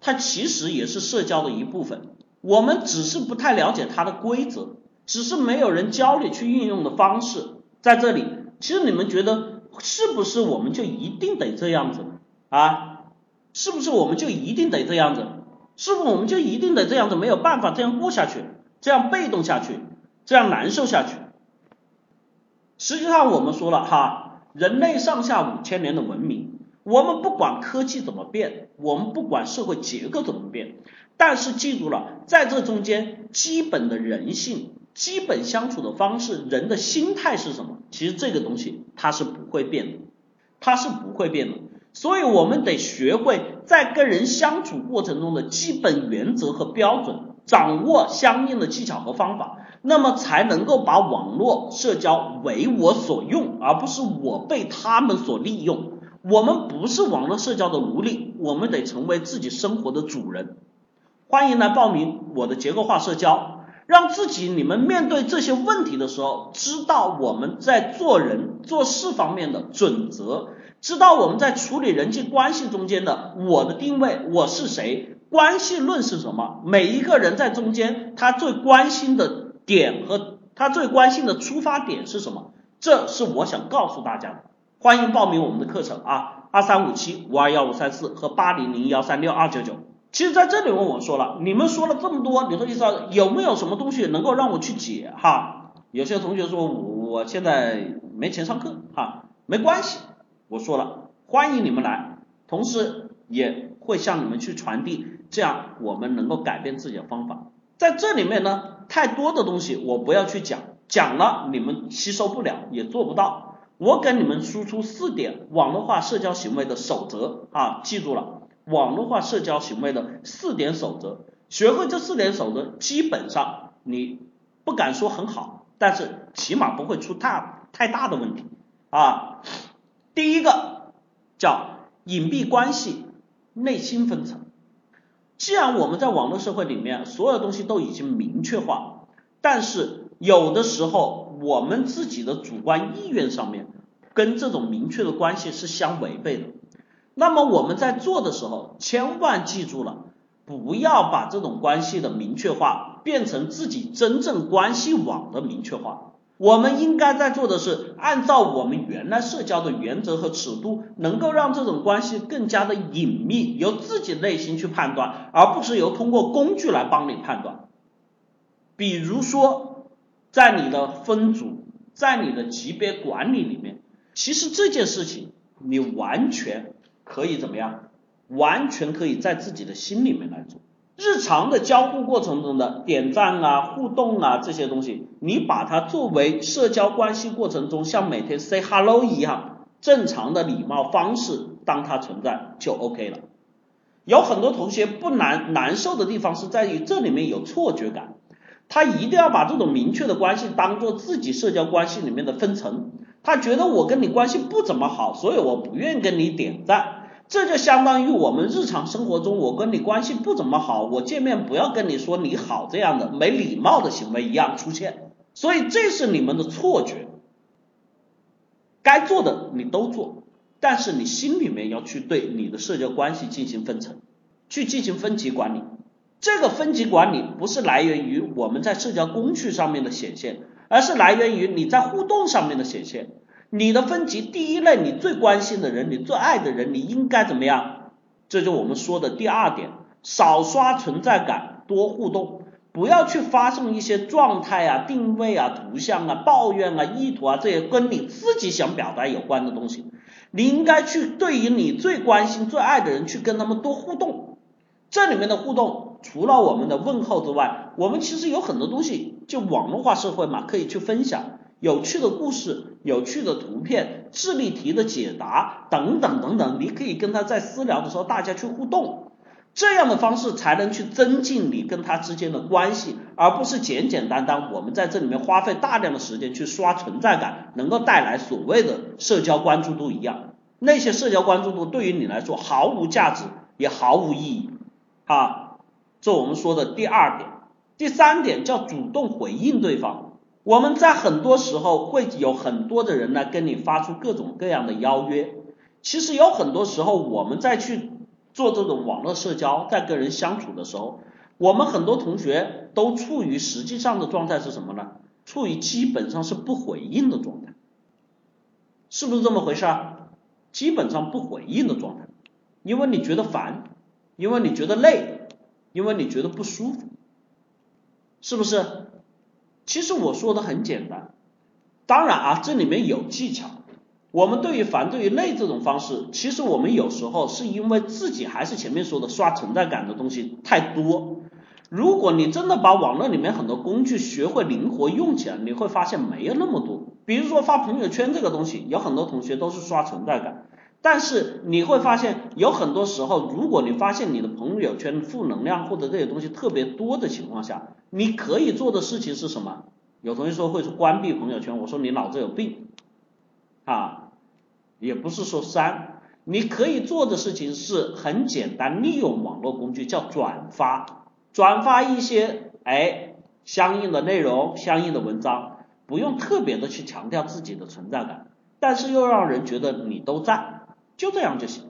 它其实也是社交的一部分，我们只是不太了解它的规则，只是没有人教你去运用的方式。在这里，其实你们觉得是不是我们就一定得这样子啊？是不是我们就一定得这样子？是不是我们就一定得这样子？没有办法这样过下去，这样被动下去，这样难受下去？实际上我们说了哈，人类上下五千年的文明，我们不管科技怎么变，我们不管社会结构怎么变，但是记住了，在这中间基本的人性、基本相处的方式、人的心态是什么？其实这个东西它是不会变的，它是不会变的。所以我们得学会在跟人相处过程中的基本原则和标准，掌握相应的技巧和方法，那么才能够把网络社交为我所用，而不是我被他们所利用。我们不是网络社交的奴隶，我们得成为自己生活的主人。欢迎来报名我的结构化社交，让自己你们面对这些问题的时候，知道我们在做人做事方面的准则。知道我们在处理人际关系中间的我的定位，我是谁？关系论是什么？每一个人在中间，他最关心的点和他最关心的出发点是什么？这是我想告诉大家的。欢迎报名我们的课程啊，二三五七五二幺五三四和八零零幺三六二九九。其实在这里问我说了，你们说了这么多，你说意思有没有什么东西能够让我去解哈？有些同学说我现在没钱上课哈，没关系。我说了，欢迎你们来，同时也会向你们去传递，这样我们能够改变自己的方法。在这里面呢，太多的东西我不要去讲，讲了你们吸收不了，也做不到。我给你们输出四点网络化社交行为的守则啊，记住了，网络化社交行为的四点守则，学会这四点守则，基本上你不敢说很好，但是起码不会出太太大的问题啊。第一个叫隐蔽关系内心分层。既然我们在网络社会里面，所有东西都已经明确化，但是有的时候我们自己的主观意愿上面跟这种明确的关系是相违背的。那么我们在做的时候，千万记住了，不要把这种关系的明确化变成自己真正关系网的明确化。我们应该在做的是，按照我们原来社交的原则和尺度，能够让这种关系更加的隐秘，由自己内心去判断，而不是由通过工具来帮你判断。比如说，在你的分组，在你的级别管理里面，其实这件事情你完全可以怎么样？完全可以在自己的心里面来做。日常的交互过程中的点赞啊、互动啊这些东西，你把它作为社交关系过程中像每天 say hello 一样正常的礼貌方式，当它存在就 OK 了。有很多同学不难难受的地方是在于这里面有错觉感，他一定要把这种明确的关系当做自己社交关系里面的分层，他。觉得我跟你关系不怎么好，所以我不愿意跟你点赞。这就相当于我们日常生活中我跟你关系不怎么好，我见面不要跟你说你好这样的没礼貌的行为一样出现。所以这是你们的错觉。该做的你都做，但是你心里面要去对你的社交关系进行分层，去进行分级管理。这个分级管理不是来源于我们在社交工具上面的显现，而是来源于你在互动上面的显现。你的分级，第一类你最关心的人，你最爱的人，你应该怎么样？这就我们说的第二点，少刷存在感，多互动，不要去发送一些状态啊、定位啊、图像啊、抱怨啊、意图啊这些跟你自己想表达有关的东西。你应该去对于你最关心、最爱的人去跟他们多互动。这里面的互动，除了我们的问候之外，我们其实有很多东西，就网络化社会嘛，可以去分享有趣的故事、有趣的图片、智力题的解答等等等等，你可以跟他在私聊的时候大家去互动，这样的方式才能去增进你跟他之间的关系，而不是简简单单我们在这里面花费大量的时间去刷存在感，能够带来所谓的社交关注度一样，那些社交关注度对于你来说毫无价值，也毫无意义。啊，这我们说的第二点，第三点叫主动回应对方。我们在很多时候会有很多的人来跟你发出各种各样的邀约。其实有很多时候我们在去做这种网络社交，在跟人相处的时候，我们很多同学都处于实际上的状态是什么呢？处于基本上是不回应的状态，是不是这么回事啊？基本上不回应的状态，因为你觉得烦。因为你觉得累，因为你觉得不舒服，是不是？其实我说的很简单，当然啊，这里面有技巧。我们对于烦、对于累这种方式，其实我们有时候是因为自己还是前面说的刷存在感的东西太多。如果你真的把网络里面很多工具学会灵活用起来，你会发现没有那么多。比如说发朋友圈这个东西，有很多同学都是刷存在感。但是你会发现，有很多时候，如果你发现你的朋友圈负能量或者这些东西特别多的情况下，你可以做的事情是什么？有同学说会关闭朋友圈，我说你脑子有病啊，也不是说删，你可以做的事情是很简单，利用网络工具叫转发，转发一些哎相应的内容、相应的文章，不用特别的去强调自己的存在感，但是又让人觉得你都在。就这样就行。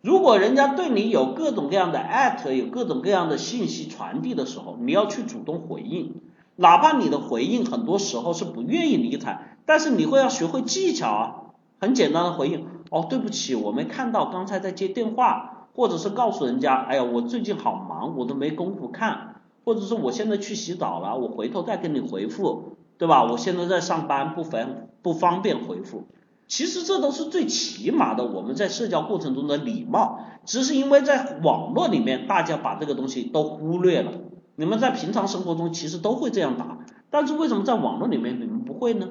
如果人家对你有各种各样的艾特，有各种各样的信息传递的时候，你要去主动回应，哪怕你的回应很多时候是不愿意理睬，但是你会要学会技巧啊。很简单的回应，哦，对不起，我没看到，刚才在接电话，或者是告诉人家，哎呀，我最近好忙，我都没工夫看，或者是我现在去洗澡了，我回头再跟你回复，对吧？我现在在上班，不方不方便回复。其实这都是最起码的，我们在社交过程中的礼貌，只是因为在网络里面，大家把这个东西都忽略了。你们在平常生活中其实都会这样打，但是为什么在网络里面你们不会呢？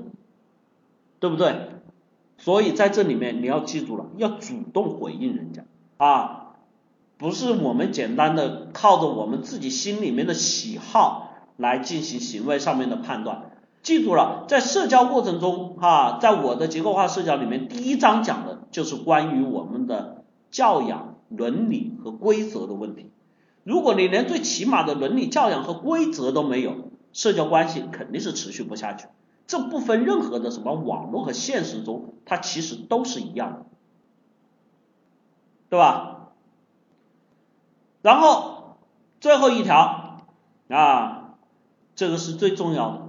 对不对？所以在这里面你要记住了，要主动回应人家啊，不是我们简单的靠着我们自己心里面的喜好来进行行为上面的判断。记住了，在社交过程中，哈，在我的结构化社交里面，第一章讲的就是关于我们的教养、伦理和规则的问题。如果你连最起码的伦理、教养和规则都没有，社交关系肯定是持续不下去。这不分任何的什么网络和现实中，它其实都是一样的，对吧？然后最后一条啊，这个是最重要的。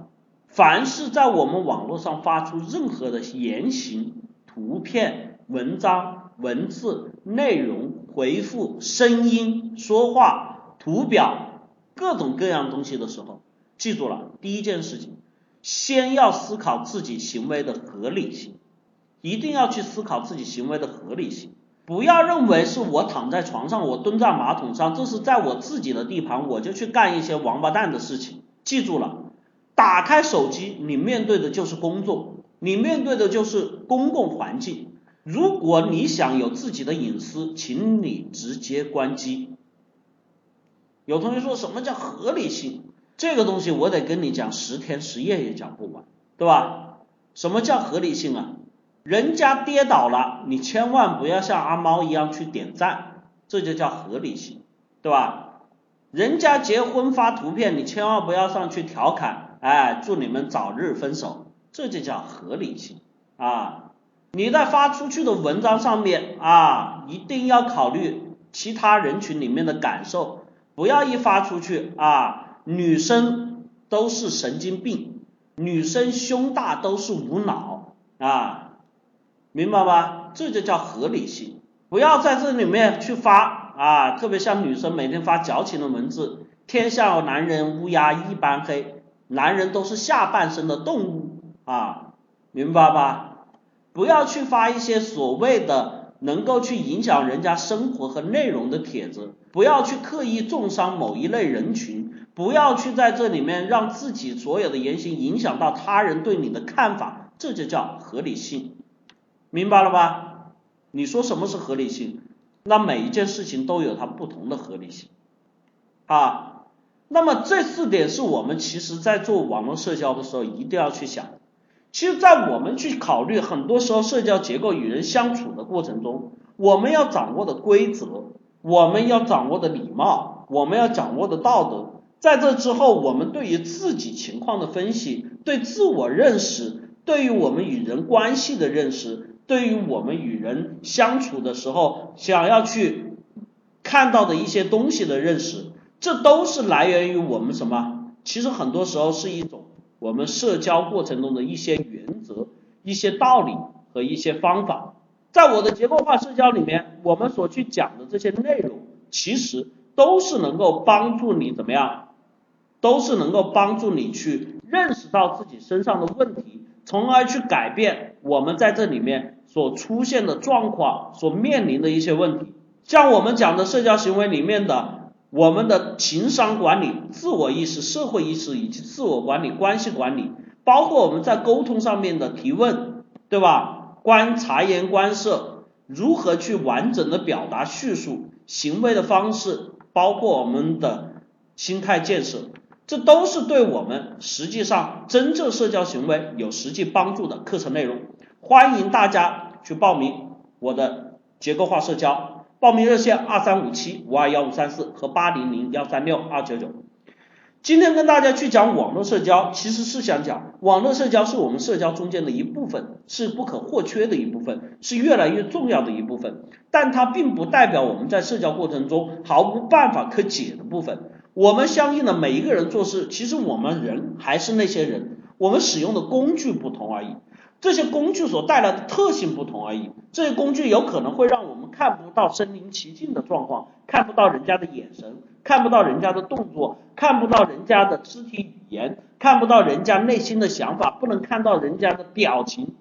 凡是在我们网络上发出任何的言行、图片、文章、文字、内容、回复、声音、说话、图表，各种各样东西的时候，记住了，第一件事情，先要思考自己行为的合理性，一定要去思考自己行为的合理性，不要认为是我躺在床上，我蹲在马桶上，这是在我自己的地盘，我就去干一些王八蛋的事情。记住了。打开手机，你面对的就是工作，你面对的就是公共环境。如果你想有自己的隐私，请你直接关机。有同学说什么叫合理性？这个东西我得跟你讲十天十夜也讲不完，对吧？什么叫合理性啊？人家跌倒了，你千万不要像阿猫一样去点赞，这就叫合理性，对吧？人家结婚发图片，你千万不要上去调侃，哎，祝你们早日分手，这就叫合理性啊！你在发出去的文章上面啊，一定要考虑其他人群里面的感受，不要一发出去啊，女生都是神经病，女生胸大都是无脑啊，明白吧？这就叫合理性，不要在这里面去发。啊，特别像女生每天发矫情的文字，天下男人乌鸦一般黑，男人都是下半身的动物啊，明白吧？不要去发一些所谓的能够去影响人家生活和内容的帖子，不要去刻意重伤某一类人群，不要去在这里面让自己所有的言行影响到他人对你的看法，这就叫合理性，明白了吧？你说什么是合理性？那每一件事情都有它不同的合理性，啊，那么这四点是我们其实在做网络社交的时候一定要去想。其实，在我们去考虑很多时候社交结构与人相处的过程中，我们要掌握的规则，我们要掌握的礼貌，我们要掌握的道德，在这之后，我们对于自己情况的分析，对自我认识，对于我们与人关系的认识。对于我们与人相处的时候，想要去看到的一些东西的认识，这都是来源于我们什么？其实很多时候是一种我们社交过程中的一些原则、一些道理和一些方法。在我的结构化社交里面，我们所去讲的这些内容，其实都是能够帮助你怎么样？都是能够帮助你去认识到自己身上的问题。从而去改变我们在这里面所出现的状况，所面临的一些问题。像我们讲的社交行为里面的，我们的情商管理、自我意识、社会意识以及自我管理、关系管理，包括我们在沟通上面的提问，对吧？观察言观色，如何去完整的表达叙述，行为的方式，包括我们的心态建设。这都是对我们实际上真正社交行为有实际帮助的课程内容，欢迎大家去报名我的结构化社交，报名热线二三五七五二幺五三四和八零零幺三六二九九。今天跟大家去讲网络社交，其实是想讲网络社交是我们社交中间的一部分，是不可或缺的一部分，是越来越重要的一部分，但它并不代表我们在社交过程中毫无办法可解的部分。我们相应的每一个人做事，其实我们人还是那些人，我们使用的工具不同而已，这些工具所带来的特性不同而已。这些工具有可能会让看不到身临其境的状况，看不到人家的眼神，看不到人家的动作，看不到人家的肢体语言，看不到人家内心的想法，不能看到人家的表情。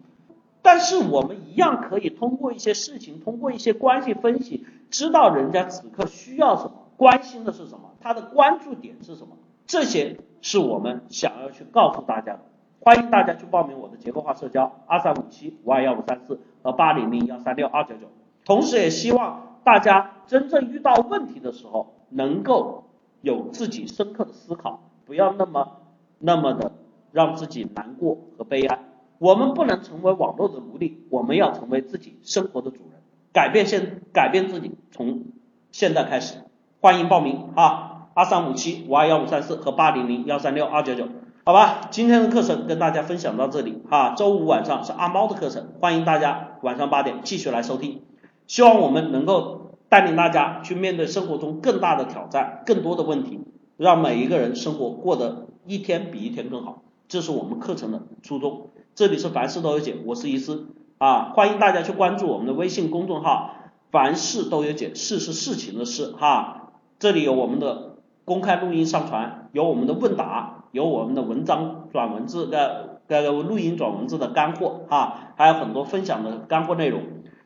但是我们一样可以通过一些事情，通过一些关系分析，知道人家此刻需要什么。关心的是什么？他的关注点是什么？这些是我们想要去告诉大家的。欢迎大家去报名我的结构化社交二三五七五二幺五三四和八零零幺三六二九九。同时也希望大家真正遇到问题的时候，能够有自己深刻的思考，不要那么那么的让自己难过和悲哀。我们不能成为网络的奴隶，我们要成为自己生活的主人，改变现改变自己，从现在开始。欢迎报名啊！二三五七五二幺五三四和八零零幺三六二九九，好吧，今天的课程跟大家分享到这里哈。周五晚上是阿猫的课程，欢迎大家晚上八点继续来收听。希望我们能够带领大家去面对生活中更大的挑战、更多的问题，让每一个人生活过得一天比一天更好。这是我们课程的初衷。这里是凡事都有解，我是伊思啊，欢迎大家去关注我们的微信公众号“凡事都有解”，事是事情的事哈。这里有我们的公开录音上传，有我们的问答，有我们的文章转文字的这个录音转文字的干货哈，还有很多分享的干货内容，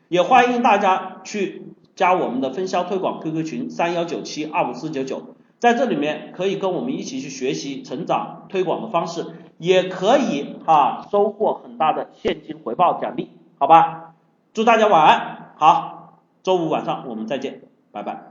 也欢迎大家去加我们的分销推广 QQ 群三幺九七二五四九九，在这里面可以跟我们一起去学习成长推广的方式，也可以啊收获很大的现金回报奖励，好吧？祝大家晚安，好，周五晚上我们再见，拜拜。